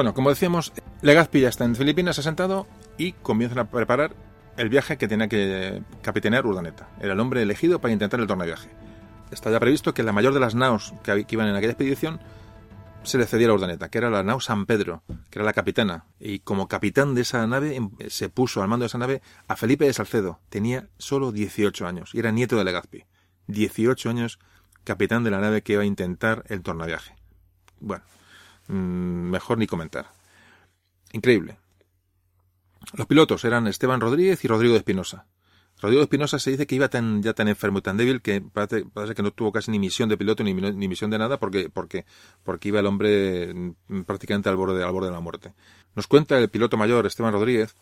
Bueno, como decíamos, Legazpi ya está en Filipinas asentado y comienzan a preparar el viaje que tenía que capitanear Urdaneta. Era el hombre elegido para intentar el tornaviaje. Está ya previsto que la mayor de las naos que, iban en aquella expedición se le cediera a Urdaneta, que era la nao San Pedro, que era la capitana. Y como capitán de esa nave em, se puso al mando de esa nave a Felipe de Salcedo. Tenía solo 18 años y era nieto de Legazpi. 18 años capitán de la nave que iba a intentar el tornaviaje. Bueno, Mm, mejor ni comentar. Increíble. Los pilotos eran Esteban Rodríguez y Rodrigo de Espinosa. Rodrigo Espinosa se dice que iba tan, ya tan enfermo y tan débil que parece, que no tuvo casi ni misión de piloto ni, ni, misión de nada porque, porque, porque iba el hombre mm, prácticamente al borde, al borde de la muerte. Nos cuenta el piloto mayor Esteban Rodríguez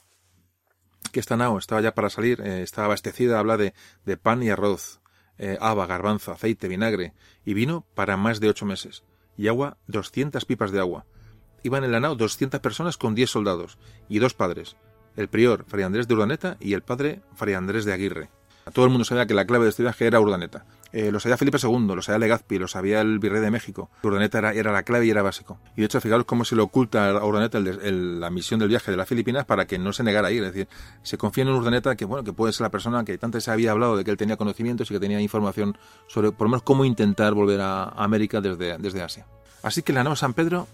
que esta nao estaba ya para salir, eh, estaba abastecida, habla de, de pan y arroz, eh, haba, garbanzo, aceite, vinagre y vino para más de ocho meses y agua 200 pipas de agua. Iban en la nao 200 personas con 10 soldados y dos padres, el prior Fray Andrés de Urdaneta y el padre Fray Andrés de Aguirre. Todo el mundo sabía que la clave de este viaje era Urdaneta. Eh, lo sabía Felipe II, lo sabía Legazpi, lo sabía el virrey de México. Urdaneta era, la clave y era básico. Y de hecho, fijaros cómo se le oculta a Urdaneta la misión del viaje de las Filipinas para que no se negara a ir. Es decir, se confía en Urdaneta que, bueno, que puede ser la persona que tanto se había hablado de que él tenía conocimientos y que tenía información sobre, por lo menos, cómo intentar volver a América desde, desde Asia. Así que la nave San Pedro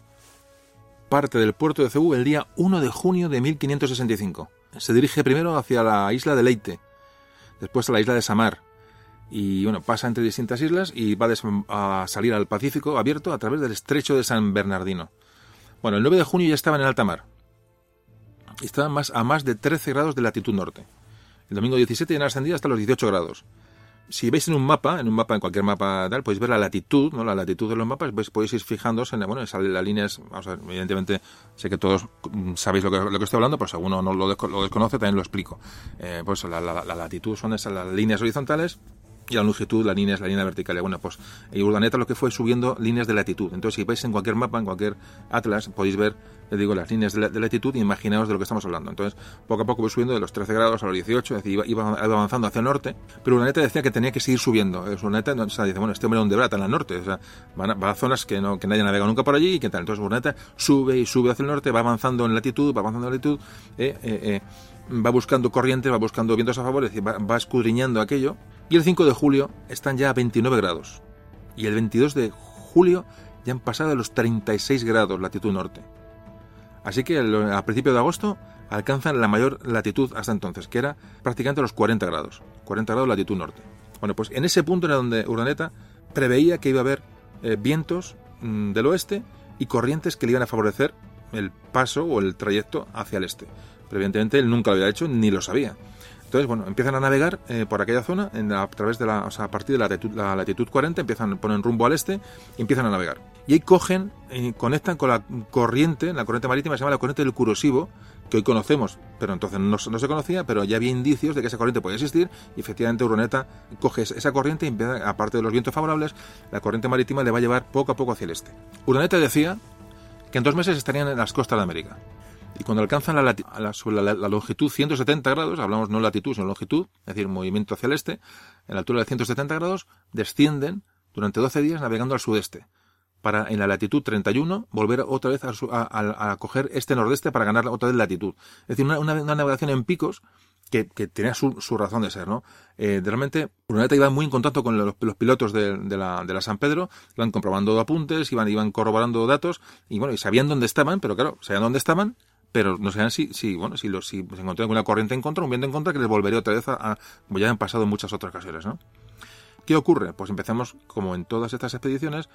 parte del puerto de Cebú el día 1 de junio de 1565. Se dirige primero hacia la isla de Leite, después a la isla de Samar, y bueno, pasa entre distintas islas y va a salir al Pacífico abierto a través del estrecho de San Bernardino. Bueno, el 9 de junio ya estaba en alta mar. Y estaba más, a más de 13 grados de latitud norte. El domingo 17 ya ascendido hasta los 18 grados si veis en un mapa, en un mapa, en cualquier mapa tal, podéis ver la latitud, ¿no? La latitud de los mapas, pues podéis ir fijándose en, bueno, la línea es, vamos a ver, evidentemente, sé que todos sabéis lo que, lo que estoy hablando, pero si alguno no lo, desconoce, también lo explico. Eh, pues la, latitud son esas las líneas horizontales y la longitud, la línea es la línea vertical. Bueno, pues el Urdaneta lo que fue subiendo líneas de latitud. Entonces, si veis en cualquier mapa, en cualquier atlas, podéis ver, les digo, las líneas de, latitud y imaginaos de lo que estamos hablando. Entonces, poco a poco voy subiendo de los 13 grados a los 18, es decir, iba, avanzando hacia el norte, pero Urdaneta decía que tenía que seguir subiendo. Urdaneta o sea, dice, bueno, este hombre dónde va, en el norte, o sea, va a, zonas que, no, que nadie navega nunca por allí y que tal. Entonces, Urdaneta sube y sube hacia el norte, va avanzando en latitud, va avanzando en latitud, eh, eh, eh va buscando corrientes, va buscando vientos a favor, es decir, va, escudriñando aquello. Y el 5 de julio están ya a 29 grados. Y el 22 de julio ya han pasado de los 36 grados latitud norte. Así que a principios de agosto alcanzan la mayor latitud hasta entonces, que era prácticamente los 40 grados. 40 grados latitud norte. Bueno, pues en ese punto era donde Urdaneta preveía que iba a haber eh, vientos mm, del oeste y corrientes que le iban a favorecer el paso o el trayecto hacia el este. Pero evidentemente él nunca lo había hecho ni lo sabía. Entonces, bueno, empiezan a navegar eh, por aquella zona, a través de la, o a partir de la latitud, la latitud 40, empiezan, ponen rumbo al este y empiezan a navegar. Y ahí cogen, y conectan con la corriente, la corriente marítima se llama la corriente del Curosivo, que hoy conocemos, pero entonces no, se conocía, pero ya había indicios de que esa corriente podía existir, y efectivamente Urdaneta coge esa corriente y empieza, aparte de los vientos favorables, la corriente marítima le va a llevar poco a poco hacia el este. Urdaneta decía que en dos meses estarían en las costas de América. Y cuando alcanzan la, la, longitud 170 grados, hablamos no latitud, sino longitud, es decir, movimiento hacia el este, en la altura de 170 grados, descienden durante 12 días navegando al sudeste, para en la latitud 31 volver otra vez a, coger este nordeste para ganar otra vez latitud. Es decir, una, navegación en picos que, que tenía su, razón de ser, ¿no? Eh, realmente, Bruneta iba muy en contacto con los, pilotos de, la, de la San Pedro, iban comprobando apuntes, iban, iban corroborando datos, y bueno, y sabían dónde estaban, pero claro, sabían dónde estaban, pero no sabían si, si bueno, si, los, si se encontraban con una corriente en contra, un viento en contra, que les volvería otra vez a, como ya han pasado en muchas otras ocasiones, ¿no? ¿Qué ocurre? Pues empezamos, como en todas estas expediciones,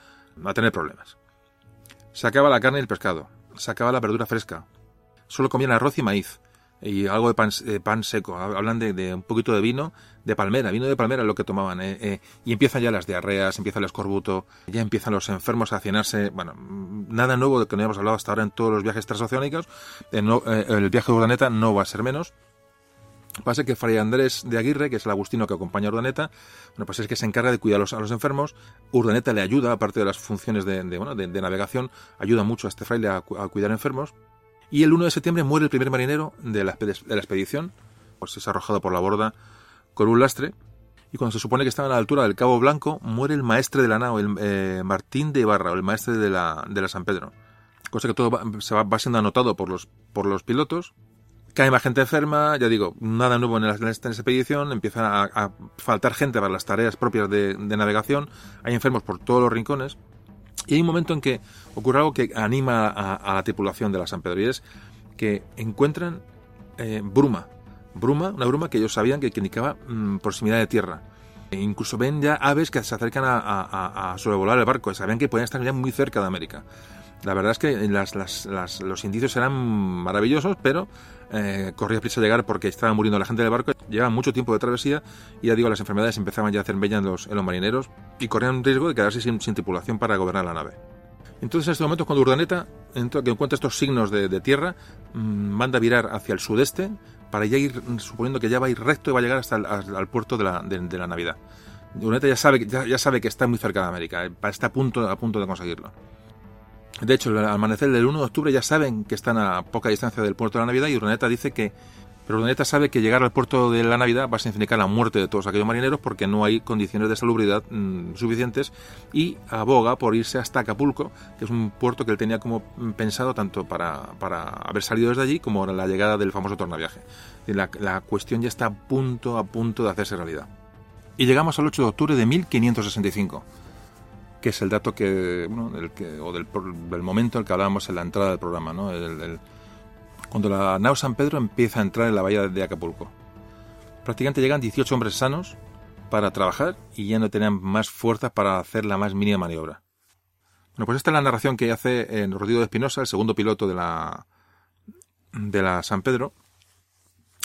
a tener problemas. Se acaba la carne y el pescado, se acaba la verdura fresca, solo comían arroz y maíz, y algo de pan, pan seco. Hablan de, un poquito de vino de palmera, vino de palmera lo que tomaban. Eh, eh, y empiezan ya las diarreas, empieza el escorbuto, ya empiezan los enfermos a hacinarse. Bueno, nada nuevo de que no hayamos hablado hasta ahora en todos los viajes transoceánicos. Eh, el viaje de Urdaneta no va a ser menos. Pasa que Fray Andrés de Aguirre, que es el agustino que acompaña a Urdaneta, bueno, pues es que se encarga de cuidar a los, a los enfermos. Urdaneta le ayuda, aparte de las funciones de, bueno, de, navegación, ayuda mucho a este fraile a, a cuidar enfermos. Y el 1 de septiembre muere el primer marinero de la, de la expedición, pues es arrojado por la borda con un lastre. Y cuando se supone que estaba a la altura del Cabo Blanco, muere el maestre de la nao, el eh, Martín de Ibarra, el maestre de la, de la San Pedro. Cosa que todo va, se va, siendo anotado por los, por los pilotos. Cae más gente enferma, ya digo, nada nuevo en, la, esta expedición, empieza a, faltar gente para las tareas propias de, de navegación, hay enfermos por todos los rincones. Y hay un momento en que ocurre algo que anima a, la tripulación de la San Pedro y es que encuentran eh, bruma. Bruma, una bruma que ellos sabían que, indicaba mm, proximidad de tierra. E incluso ven ya aves que se acercan a, sobrevolar el barco. Sabían que podían estar ya muy cerca de América. La verdad es que los indicios eran maravillosos, pero eh, corría prisa llegar porque estaba muriendo la gente del barco. Llevaba mucho tiempo de travesía y ya digo, las enfermedades empezaban ya a hacer bella en los, marineros y corrían riesgo de quedarse sin, tripulación para gobernar la nave. Entonces, en este momento, cuando Urdaneta que encuentra estos signos de, tierra, mm, manda virar hacia el sudeste para ya ir, suponiendo que ya va a ir recto y va a llegar hasta el al puerto de la, de, la Navidad. Urdaneta ya sabe, ya, sabe que está muy cerca de América, eh, está a punto, a punto de conseguirlo. De hecho, al amanecer del 1 de octubre ya saben que están a poca distancia del puerto de la Navidad y Urdaneta dice que pero Urdaneta sabe que llegar al puerto de la Navidad va a significar la muerte de todos aquellos marineros porque no hay condiciones de salubridad mm, suficientes y aboga por irse hasta Acapulco, que es un puerto que él tenía como pensado tanto para, para haber salido desde allí como la llegada del famoso tornaviaje. La, la cuestión ya está a punto, a punto de hacerse realidad. Y llegamos al 8 de octubre de 1565 que es el dato que, bueno, del que o del, del, momento en el que hablábamos en la entrada del programa, ¿no? Cuando la nao San Pedro empieza a entrar en la bahía de Acapulco. Prácticamente llegan 18 hombres sanos para trabajar y ya no tenían más fuerzas para hacer la más mínima maniobra. Bueno, pues esta es la narración que hace en Rodrigo de Espinosa, el segundo piloto de la, de la San Pedro,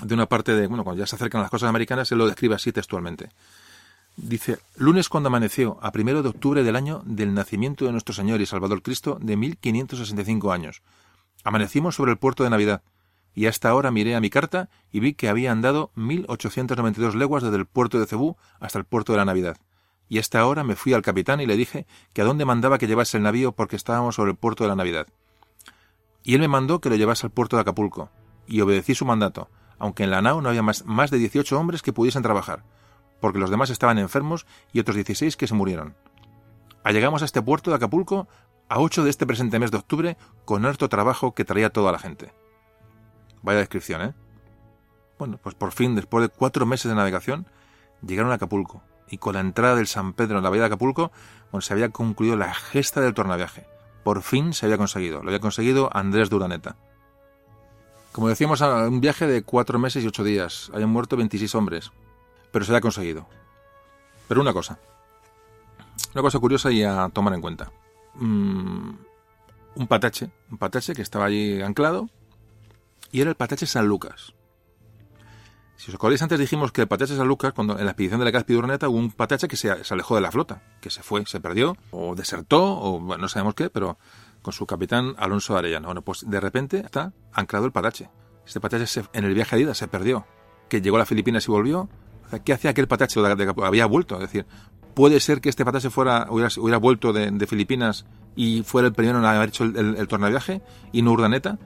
de una parte de, bueno, cuando ya se acercan las cosas americanas, él lo describe así textualmente. Dice, lunes cuando amaneció, a primero de octubre del año del nacimiento de nuestro Señor y Salvador Cristo de 1565 años. Amanecimos sobre el puerto de Navidad. y hasta ahora miré a mi carta y vi que había andado 1892 leguas desde el puerto de Cebú hasta el puerto de la Navidad. Y hasta ahora me fui al capitán y le dije que a dónde mandaba que llevase el navío porque estábamos sobre el puerto de la Navidad. Y él me mandó que lo llevase al puerto de Acapulco, y obedecí su mandato, aunque en la nao no había más, más de 18 hombres que pudiesen trabajar, porque los demás estaban enfermos y otros 16 que se murieron. Allegamos a este puerto de Acapulco a 8 de este presente mes de octubre con harto trabajo que traía toda la gente. Vaya descripción, ¿eh? Bueno, pues por fin, después de cuatro meses de navegación, llegaron a Acapulco, y con la entrada del San Pedro en la bahía de Acapulco, se había concluido la gesta del tornaviaje. Por fin se había conseguido, lo había conseguido Andrés Duraneta. Como decíamos, un viaje de cuatro meses y ocho días, habían muerto 26 hombres, pero se había conseguido. Pero una cosa, una cosa curiosa y a tomar en cuenta. Mm, un patache, un patache que estaba allí anclado, y era el Patache San Lucas. Si os acordáis, antes dijimos que el Patache San Lucas, cuando en la expedición de la Caspi Urneta hubo un Patache que se, alejó de la flota, que se fue, se perdió, o desertó, o no sabemos qué, pero con su capitán Alonso Arellano. Bueno, pues de repente está anclado el Patache. Este Patache en el viaje de ida se perdió, que llegó a las Filipinas y volvió. ¿Qué hacía aquel Patache? había vuelto, es decir, puede ser que este Patache fuera, hubiera, vuelto de, Filipinas y fuera el primero en haber hecho el, el, tornaviaje y no Urdaneta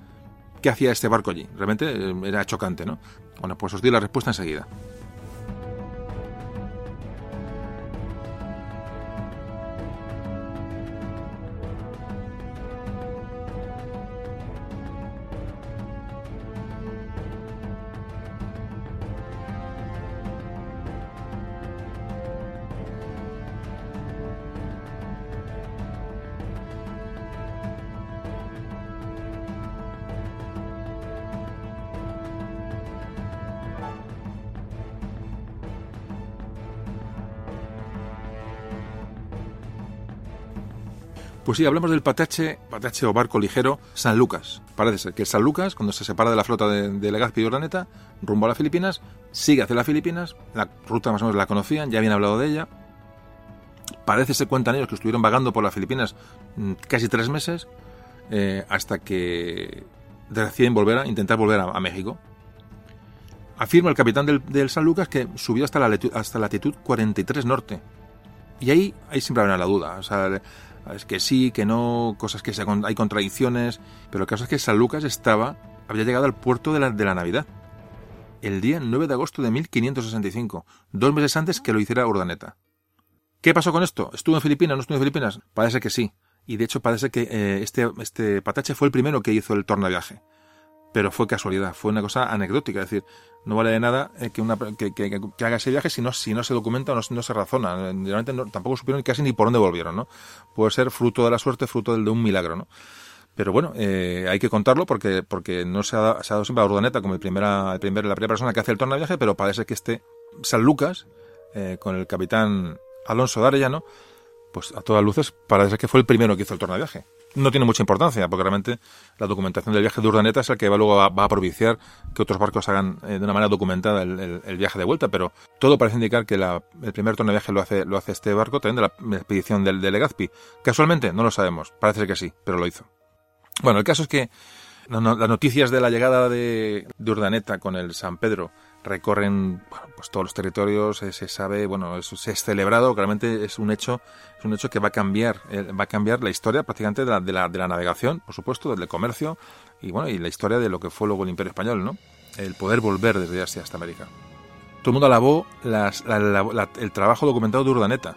qué hacía este barco allí. Realmente eh, era chocante, ¿no? Bueno, pues os doy la respuesta enseguida. Pues sí, hablamos del Patache, o barco ligero San Lucas. Parece ser que San Lucas, cuando se separa de la flota de, Legazpi y Urdaneta, rumbo a las Filipinas, sigue hacia las Filipinas, la ruta más o menos la conocían, ya habían hablado de ella. Parece ser, cuentan ellos, que estuvieron vagando por las Filipinas mm, casi tres meses, eh, hasta que deciden volver a intentar volver a, México. Afirma el capitán del, San Lucas que subió hasta la, hasta latitud 43 norte. Y ahí, ahí siempre habrá la duda. O sea, es que sí, que no, cosas que hay contradicciones, pero el caso es que San Lucas estaba, había llegado al puerto de la, de la Navidad, el día 9 de agosto de 1565, dos meses antes que lo hiciera Urdaneta. ¿Qué pasó con esto? ¿Estuvo en Filipinas? ¿No estuvo en Filipinas? Parece que sí. Y de hecho parece que eh, este, este Patache fue el primero que hizo el tornaviaje pero fue casualidad, fue una cosa anecdótica, es decir, no vale de nada eh, que, una, que, haga ese viaje si no, si no se documenta o no, se razona. Realmente tampoco supieron casi ni por dónde volvieron, ¿no? Puede ser fruto de la suerte, fruto de un milagro, ¿no? Pero bueno, eh, hay que contarlo porque, porque no se ha, dado, siempre a Urdaneta como el primera, el primer, la primera persona que hace el tornaviaje, pero parece que este San Lucas, eh, con el capitán Alonso de Arellano, pues a todas luces parece que fue el primero que hizo el tornaviaje no tiene mucha importancia, porque realmente la documentación del viaje de Urdaneta es el que va, luego va, a propiciar que otros barcos hagan eh, de una manera documentada el, viaje de vuelta, pero todo parece indicar que el primer viaje lo hace, lo hace este barco también de la expedición del, de Legazpi. Casualmente, no lo sabemos, parece que sí, pero lo hizo. Bueno, el caso es que las noticias de la llegada de, de Urdaneta con el San Pedro recorren pues todos los territorios, eh, se sabe, bueno, se es celebrado, claramente es un hecho, es un hecho que va a cambiar, eh, va a cambiar la historia prácticamente de la, de la, de la navegación, por supuesto, del comercio y bueno, y la historia de lo que fue luego el Imperio Español, ¿no? El poder volver desde Asia hasta América. Todo el mundo alabó las, el trabajo documentado de Urdaneta.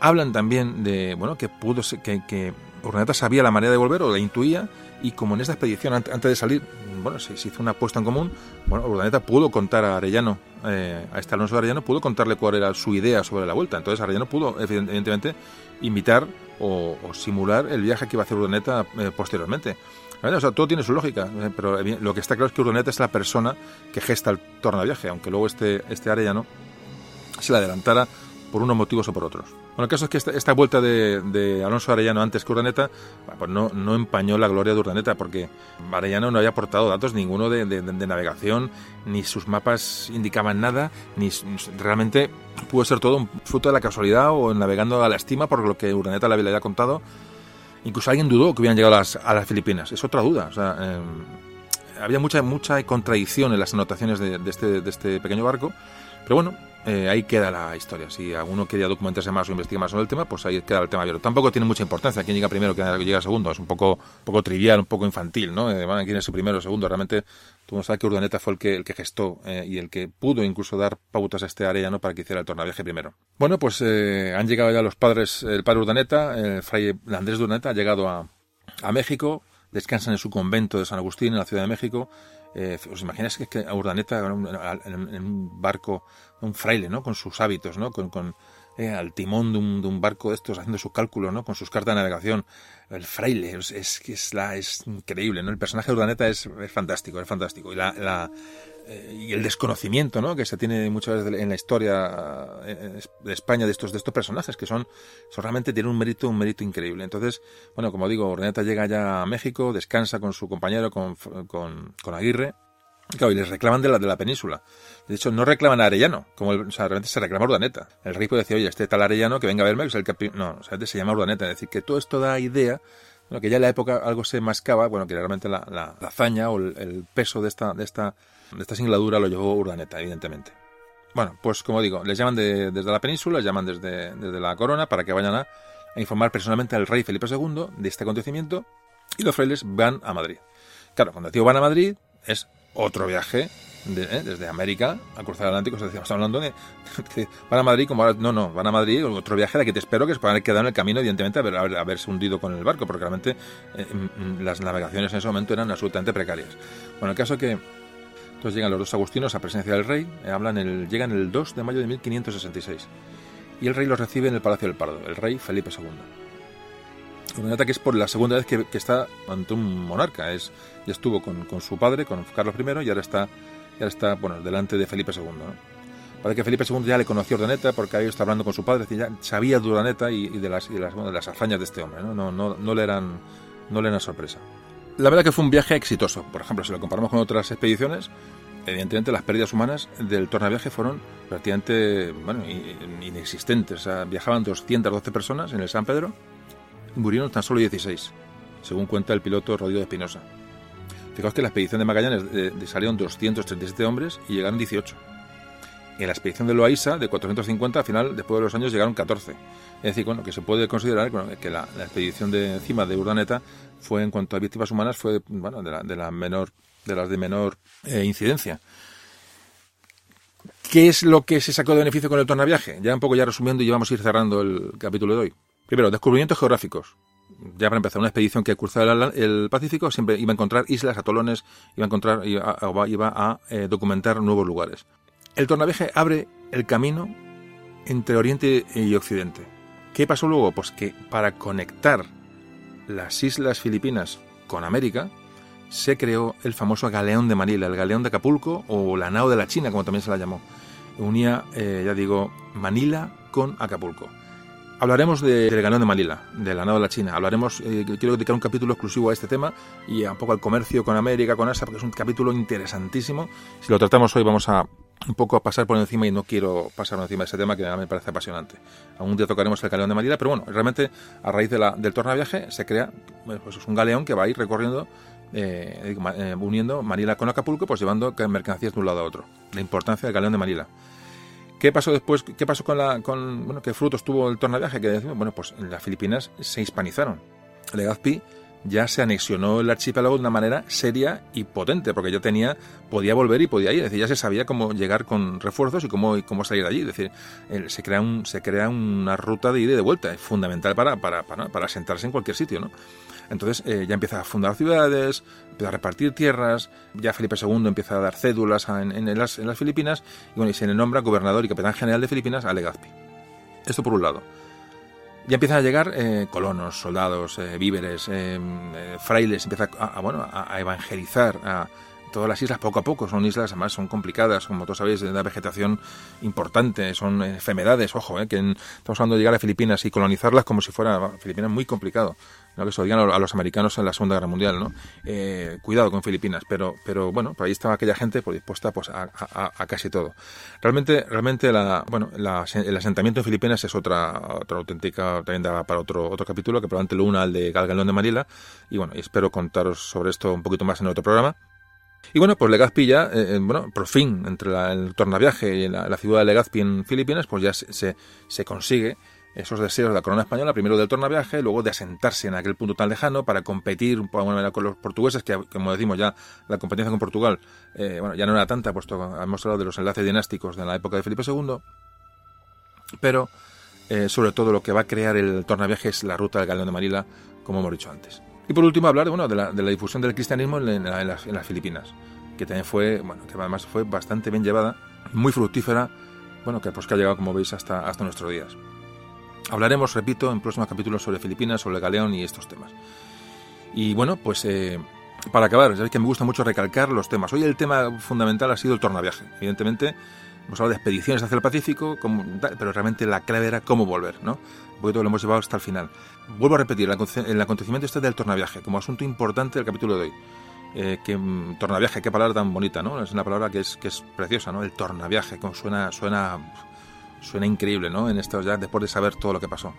Hablan también de, bueno, que pudo que, que Urdaneta sabía la manera de volver o la intuía y como en esta expedición antes de salir bueno, se, hizo una apuesta en común, bueno, Urdaneta pudo contar a Arellano, eh, a este Alonso de Arellano, pudo contarle cuál era su idea sobre la vuelta. Entonces Arellano pudo, evidentemente, invitar o, simular el viaje que iba a hacer Urdaneta eh, posteriormente. O sea, todo tiene su lógica, eh, pero lo que está claro es que Urdaneta es la persona que gesta el tornaviaje, aunque luego este, este Arellano se le adelantara por unos motivos o por otros. Bueno, el caso es que esta, vuelta de, Alonso Arellano antes que Urdaneta pues no, empañó la gloria de Urdaneta, porque Arellano no había aportado datos ninguno de, navegación, ni sus mapas indicaban nada, ni realmente pudo ser todo un fruto de la casualidad o navegando a la estima por lo que Urdaneta le había contado. Incluso alguien dudó que hubieran llegado a las, Filipinas. Es otra duda. Em, había mucha, mucha contradicción en las anotaciones de, este, de este pequeño barco, pero bueno, eh, ahí queda la historia. Si alguno quería documentarse más o investigar más sobre el tema, pues ahí queda el tema abierto. Tampoco tiene mucha importancia quién llega primero, quién llega segundo. Es un poco, poco trivial, un poco infantil, ¿no? Eh, quién es el primero o segundo. Realmente, tú no sabes que Urdaneta fue el que, el que gestó eh, y el que pudo incluso dar pautas a este área, ¿no? Para que hiciera el tornaviaje primero. Bueno, pues han llegado ya los padres, el padre Urdaneta, el fray Andrés Urdaneta ha llegado a, a México, descansan en su convento de San Agustín, en la Ciudad de México. ¿Os imagináis que, que Urdaneta en un barco un fraile, ¿no? Con sus hábitos, ¿no? Con, con eh, al timón de un, de un, barco de estos haciendo sus cálculos, ¿no? Con sus cartas de navegación. El fraile es, es, es, la, es increíble, ¿no? El personaje de Urdaneta es, es fantástico, es fantástico. Y la, la eh, y el desconocimiento, ¿no? Que se tiene muchas veces en la historia eh, de España de estos, de estos personajes que son, son realmente tienen un mérito, un mérito increíble. Entonces, bueno, como digo, Urdaneta llega ya a México, descansa con su compañero, con, con, con Aguirre, Claro, y les reclaman de la, de la península. De hecho, no reclaman a Arellano, como realmente se reclama Urdaneta. El rey puede decir, oye, este tal Arellano que venga a verme, que es el que... No, o se llama Urdaneta. Es decir, que todo esto da idea, bueno, que ya en la época algo se mascaba, bueno, que realmente la, hazaña o el, peso de esta, de esta, de esta singladura lo llevó Urdaneta, evidentemente. Bueno, pues como digo, les llaman de, desde la península, les llaman desde, desde la corona para que vayan a, a informar personalmente al rey Felipe II de este acontecimiento y los frailes van a Madrid. Claro, cuando el tío van a Madrid es otro viaje ¿eh? desde América a cruzar el Atlántico. estamos hablando de que van a Madrid, como ahora, no, no, van a Madrid, otro viaje de que te espero que se puedan quedar en el camino, evidentemente, haber, haberse hundido con el barco, porque realmente eh, mm, las navegaciones en ese momento eran absolutamente precarias. Bueno, el caso que entonces llegan los dos agustinos a presencia del rey, eh, hablan llegan el 2 de mayo de 1566 y el rey los recibe en el Palacio del Pardo, el rey Felipe II. Un que es por la segunda vez que, está ante un monarca. Es, estuvo con, con, su padre, con Carlos I, y ahora está, ya está bueno, delante de Felipe II. ¿no? Parece que Felipe II ya le conoció a Urdaneta porque ahí está hablando con su padre, ya sabía de Urdaneta y, y, de, las, y de, las, bueno, de las hazañas de este hombre. ¿no? No, no, no, le eran, no le eran sorpresa. La verdad que fue un viaje exitoso. Por ejemplo, si lo comparamos con otras expediciones, evidentemente las pérdidas humanas del tornaviaje fueron prácticamente bueno, inexistentes. O sea, viajaban 212 personas en el San Pedro murieron tan solo 16, según cuenta el piloto Rodrigo de Espinosa. Fijaos que la expedición de Magallanes eh, salieron 237 hombres y llegaron 18. En la expedición de Loaiza, de 450, al final, después de los años, llegaron 14. Es decir, bueno, que se puede considerar que la, expedición de encima de Urdaneta fue, en cuanto a víctimas humanas, fue bueno, de, la, de, la menor, de las de menor eh, incidencia. ¿Qué es lo que se sacó de beneficio con el tornaviaje? Ya un poco ya resumiendo y vamos a ir cerrando el capítulo de hoy. Primero, descubrimientos geográficos. Ya para empezar, una expedición que cruzaba el, Pacífico siempre iba a encontrar islas, atolones, iba a encontrar, iba eh, documentar nuevos lugares. El tornaviaje abre el camino entre Oriente y Occidente. ¿Qué pasó luego? Pues que para conectar las islas filipinas con América, se creó el famoso galeón de Manila, el galeón de Acapulco o la nao de la China, como también se la llamó. Unía, eh, ya digo, Manila con Acapulco. Hablaremos de, del Galeón de Manila, de la nave de la China. Hablaremos, eh, quiero dedicar un capítulo exclusivo a este tema y un poco al comercio con América, con Asia, porque es un capítulo interesantísimo. Si lo tratamos hoy, vamos a un poco a pasar por encima y no quiero pasar por encima de ese tema que me parece apasionante. Algún día tocaremos el Galeón de Manila, pero bueno, realmente a raíz de la, del tornaviaje se crea pues es un galeón que va a ir recorriendo eh, eh, uniendo Manila con Acapulco, pues llevando mercancías de un lado a otro. La importancia del galeón de Manila. ¿Qué pasó después? ¿Qué pasó con la, con, bueno, qué frutos tuvo el tornaviaje? Que decimos, bueno, pues en las Filipinas se hispanizaron. Legazpi ya se anexionó el archipiélago de una manera seria y potente, porque ya tenía, podía volver y podía ir, es decir, ya se sabía cómo llegar con refuerzos y cómo, cómo salir de allí, es decir, se crea, un, se crea una ruta de ida y de vuelta, es fundamental para, para, para, para sentarse en cualquier sitio, ¿no? Entonces eh, ya empieza a fundar ciudades, empieza a repartir tierras, ya Felipe II empieza a dar cédulas en, las, Filipinas y, bueno, y se le nombra gobernador y capitán general de Filipinas a Legazpi. Esto por un lado. Ya empiezan a llegar eh, colonos, soldados, eh, víveres, frailes, empieza a, bueno, a, evangelizar a todas las islas poco a poco. Son islas, además, son complicadas, como todos sabéis, de una vegetación importante, son enfermedades, ojo, que estamos hablando de llegar a Filipinas y colonizarlas como si fuera Filipinas muy complicado lo que se digan a los americanos en la Segunda Guerra Mundial, ¿no? Eh, cuidado con Filipinas, pero, pero bueno, por ahí estaba aquella gente pues, dispuesta pues, a, casi todo. Realmente, realmente la, bueno, el asentamiento en Filipinas es otra, otra auténtica, también da para otro, otro capítulo, que probablemente lo una al de Galgalón de Manila, y bueno, espero contaros sobre esto un poquito más en otro programa. Y bueno, pues Legazpi ya, eh, eh, bueno, por fin, entre el tornaviaje y la, ciudad de Legazpi en Filipinas, pues ya se, se, consigue esos deseos de la corona española, primero del tornaviaje, luego de asentarse en aquel punto tan lejano para competir de alguna manera con los portugueses, que como decimos ya, la competencia con Portugal, eh, bueno, ya no era tanta, puesto hemos hablado de los enlaces dinásticos de la época de Felipe II, pero sobre todo lo que va a crear el tornaviaje es la ruta del Galeón de Manila, como hemos dicho antes. Y por último hablar bueno, de, la, de la difusión del cristianismo en, las, en, las, Filipinas, que también fue, bueno, que además fue bastante bien llevada, muy fructífera, bueno, que pues que ha llegado, como veis, hasta, hasta nuestros días. Hablaremos, repito, en próximos capítulos sobre Filipinas, sobre galeón y estos temas. Y bueno, pues eh, para acabar, sabéis que me gusta mucho recalcar los temas. Hoy el tema fundamental ha sido el tornaviaje. Evidentemente, hemos hablado de expediciones hacia el Pacífico, pero realmente la clave era cómo volver, ¿no? Un lo hemos llevado hasta el final. Vuelvo a repetir, el acontecimiento este del tornaviaje, como asunto importante del capítulo de hoy. Eh, que mm, tornaviaje, qué palabra tan bonita, ¿no? Es una palabra que es, que es preciosa, ¿no? El tornaviaje, como suena, suena, suena increíble, ¿no? En esto ya después de saber todo lo que pasó.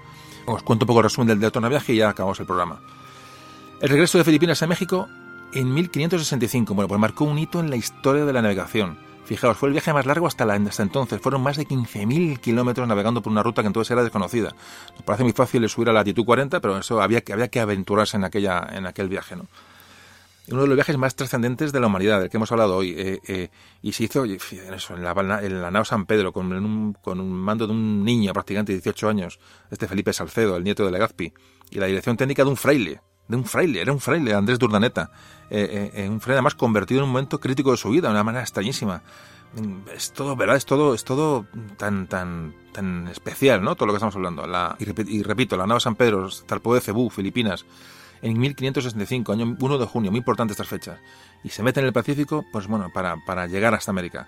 Os cuento un poco el resumen del, del tornaviaje y ya acabamos el programa. El regreso de Filipinas a México en 1565, bueno, pues marcó un hito en la historia de la navegación Fijaos, fue el viaje más largo hasta, la, hasta entonces. Fueron más de 15.000 kilómetros navegando por una ruta que entonces era desconocida. Nos parece muy fácil subir a la latitud 40, pero eso había que, había que aventurarse en, aquella, en aquel viaje. ¿no? Uno de los viajes más trascendentes de la humanidad, del que hemos hablado hoy. Eh, eh, y se hizo eso, en, la, en la nao San Pedro, con un, con un mando de un niño prácticamente de 18 años, este Felipe Salcedo, el nieto de Legazpi, y la dirección técnica de un fraile de un fraile, era un fraile, Andrés Durdaneta, eh, eh, eh, un fraile además convertido en un momento crítico de su vida, de una manera extrañísima. Mm, es todo, ¿verdad? Es todo, es todo tan, tan, tan especial, ¿no? Todo lo que estamos hablando. La, y, repito, la nave San Pedro, Talpo de Cebú, Filipinas, en 1565, año 1 de junio, muy importante estas fechas. Y se mete en el Pacífico, pues bueno, para, para llegar hasta América.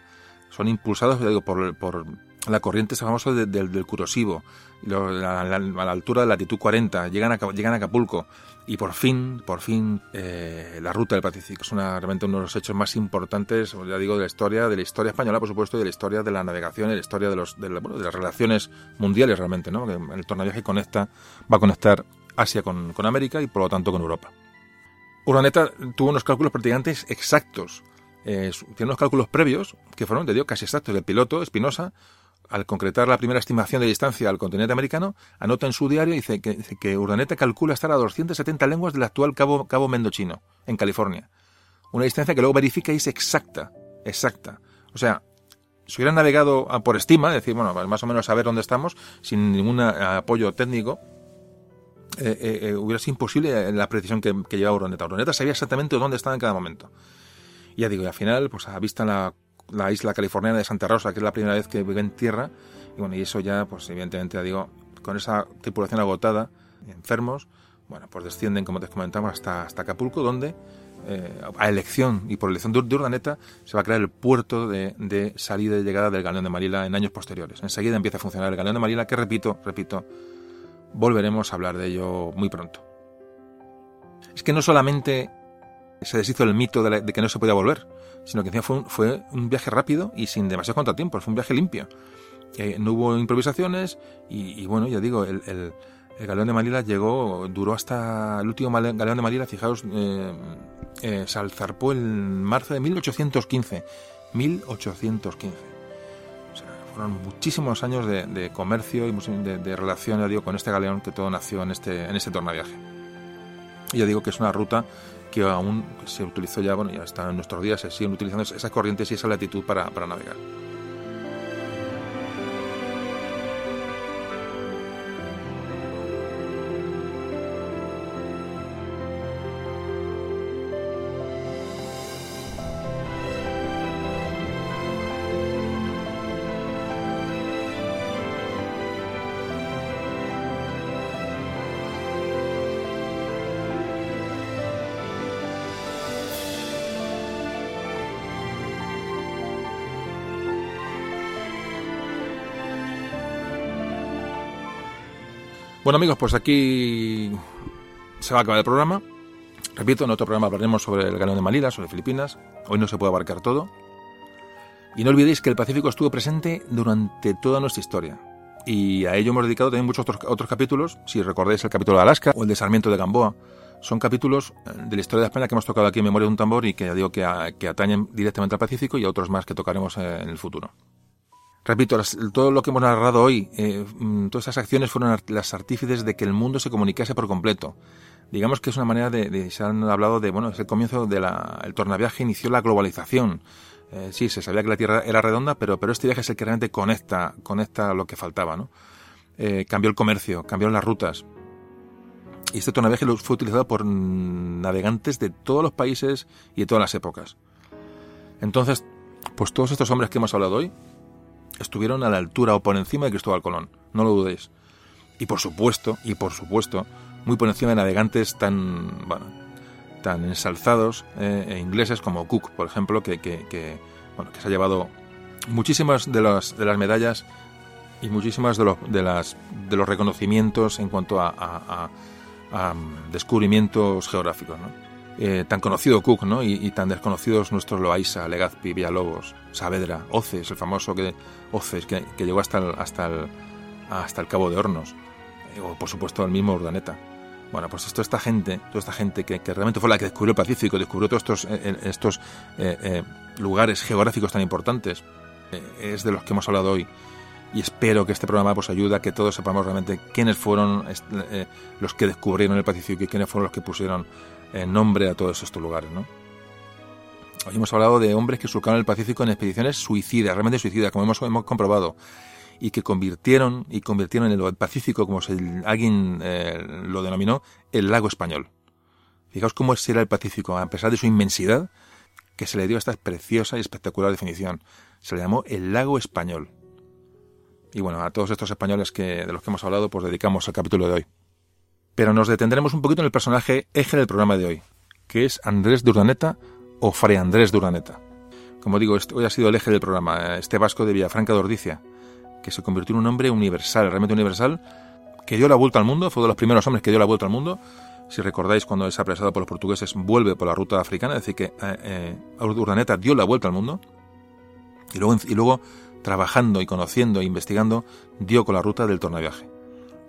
Son impulsados, digo, por, por la corriente esa famosa del, del Curosivo, a la, altura de latitud 40, llegan a, llegan a Acapulco y por fin, por fin, eh, la ruta del Pacífico es una, realmente uno de los hechos más importantes, ya digo, de la historia, de la historia española, por supuesto, y de la historia de la navegación y la historia de, los, de, las relaciones mundiales realmente, ¿no? el tornaviaje conecta, va a conectar Asia con, con América y por lo tanto con Europa. Urdaneta tuvo unos cálculos prácticamente exactos. Eh, tiene unos cálculos previos que fueron, te digo, casi exactos. El piloto, Espinosa, al concretar la primera estimación de distancia al continente americano, anota en su diario dice que, que Urdaneta calcula estar a 270 lenguas del actual Cabo, Cabo Mendochino, en California. Una distancia que luego verifica y es exacta, exacta. O sea, si hubiera navegado por estima, decir, bueno, más o menos saber dónde estamos, sin ningún apoyo técnico, eh, eh, eh, hubiera sido imposible la precisión que, llevaba Urdaneta. Urdaneta sabía exactamente dónde estaba en cada momento. Y ya digo, y al final, pues a vista la la isla californiana de Santa Rosa, que es la primera vez que vive en tierra. Y bueno, y eso ya, pues evidentemente, digo, con esa tripulación agotada, enfermos, bueno, pues descienden, como te comentamos, hasta, hasta Acapulco, donde eh, a elección y por elección de, Urdaneta se va a crear el puerto de, salida y llegada del Galeón de Marila en años posteriores. Enseguida empieza a funcionar el Galeón de Marila, que repito, repito, volveremos a hablar de ello muy pronto. Es que no solamente se deshizo el mito de, de que no se podía volver, sino que fue un, fue un viaje rápido y sin demasiados contratiempos, fue un viaje limpio. no hubo improvisaciones y, bueno, ya digo, el, galeón de Manila llegó, duró hasta el último galeón de Manila, fijaos, eh, eh, se alzarpó en marzo de 1815. 1815. O sea, fueron muchísimos años de, comercio y de, de, relación, ya digo, con este galeón que todo nació en este, en este tornaviaje. Y ya digo que es una ruta que aún se utilizó ya, bueno, ya está en nuestros días, se siguen utilizando esas corrientes y esa latitud para, para navegar. Bueno amigos, pues aquí se va a acabar el programa. Repito, en otro programa hablaremos sobre el Galeón de Manila, sobre Filipinas. Hoy no se puede abarcar todo. Y no olvidéis que el Pacífico estuvo presente durante toda nuestra historia. Y a ello hemos dedicado también muchos otros, otros capítulos. Si recordáis el capítulo de Alaska o el desarmiento de Gamboa, Son capítulos eh, de la historia de España que hemos tocado aquí en Memoria de un Tambor y que ya digo que, que atañen directamente al Pacífico y a otros más que tocaremos eh, en el futuro. Repito, todo lo que hemos narrado hoy, eh, mm, todas esas acciones fueron las artífices de que el mundo se comunicase por completo. Digamos que es una manera de, se han hablado de, bueno, es el comienzo del el tornaviaje, inició la globalización. sí, se sabía que la Tierra era redonda, pero, pero este viaje es el que realmente conecta, conecta lo que faltaba, ¿no? cambió el comercio, cambiaron las rutas, y este tornaviaje fue utilizado por navegantes de todos los países y de todas las épocas. Entonces, pues todos estos hombres que hemos hablado hoy estuvieron a la altura o por encima de Cristóbal Colón, no lo dudéis. Y por supuesto, y por supuesto, muy por encima de navegantes tan, bueno, tan ensalzados eh, e ingleses como Cook, por ejemplo, que, que, bueno, que se ha llevado muchísimas de las, de las medallas y muchísimas de los, de las, de los reconocimientos en cuanto a descubrimientos geográficos. Eh, tan conocido Cook ¿no? y, tan desconocidos nuestros Loaiza, Legazpi, Villalobos, Saavedra, Oces, el famoso que, Oces que, llegó hasta el, hasta, el, hasta el Cabo de Hornos, eh, o por supuesto el mismo Urdaneta. Bueno, pues toda esta gente, toda esta gente que, realmente fue la que descubrió el Pacífico, descubrió todos estos, eh, estos lugares geográficos tan importantes, es de los que hemos hablado hoy y espero que este programa pues ayude a que todos sepamos realmente quiénes fueron eh, los que descubrieron el Pacífico y quiénes fueron los que pusieron eh, nombre a todos estos lugares, ¿no? Hoy hemos hablado de hombres que surcaron el Pacífico en expediciones suicidas, realmente suicidas, como hemos, hemos comprobado, y que convirtieron y convirtieron el Pacífico, como alguien eh, lo denominó, el lago español. Fijaos cómo era el Pacífico, a pesar de su inmensidad, que se le dio esta preciosa y espectacular definición. Se le llamó el lago español. Y bueno, a todos estos españoles que, de los que hemos hablado, pues dedicamos el capítulo de hoy. Pero nos detendremos un poquito en el personaje eje del programa de hoy, que es Andrés de Urdaneta o Fray Andrés de Urdaneta. Como digo, este, hoy ha sido el eje del programa, este vasco de Villafranca de Ordicia, que se convirtió en un hombre universal, realmente universal, que dio la vuelta al mundo, fue de los primeros hombres que dio la vuelta al mundo. Si recordáis, cuando es apresado por los portugueses, vuelve por la ruta africana, es decir, que eh, eh, Urdaneta dio la vuelta al mundo. Y luego, y luego trabajando y conociendo e investigando, dio con la ruta del tornaviaje.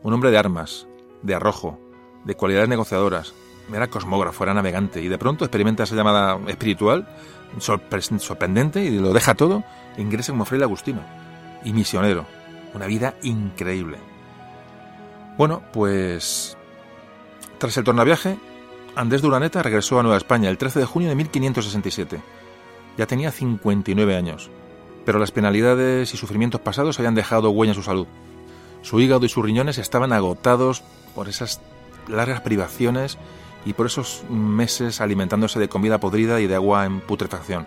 Un hombre de armas, de arrojo, de cualidades negociadoras, era cosmógrafo, era navegante y de pronto experimenta esa llamada espiritual sorprendente y lo deja todo e ingresa como fraile agustino y misionero. Una vida increíble. Bueno, pues tras el tornaviaje, Andrés Duraneta regresó a Nueva España el 13 de junio de 1567. Ya tenía 59 años pero las penalidades y sufrimientos pasados habían dejado huella en su salud. Su hígado y sus riñones estaban agotados por esas largas privaciones y por esos meses alimentándose de comida podrida y de agua en putrefacción.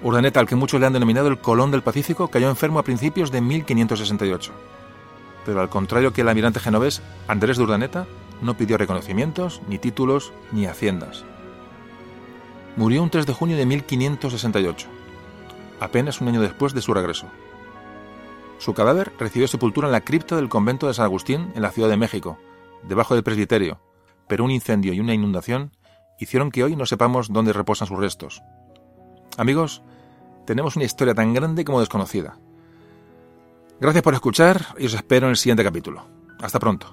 Urdaneta, al que muchos le han denominado el Colón del Pacífico, cayó enfermo a principios de 1568. Pero al contrario que el almirante genovés, Andrés de Urdaneta no pidió reconocimientos, ni títulos, ni haciendas. Murió un 3 de junio de 1568 apenas un año después de su regreso. Su cadáver recibió sepultura en la cripta del convento de San Agustín en la Ciudad de México, debajo del presbiterio, pero un incendio y una inundación hicieron que hoy no sepamos dónde reposan sus restos. Amigos, tenemos una historia tan grande como desconocida. Gracias por escuchar y os espero en el siguiente capítulo. Hasta pronto.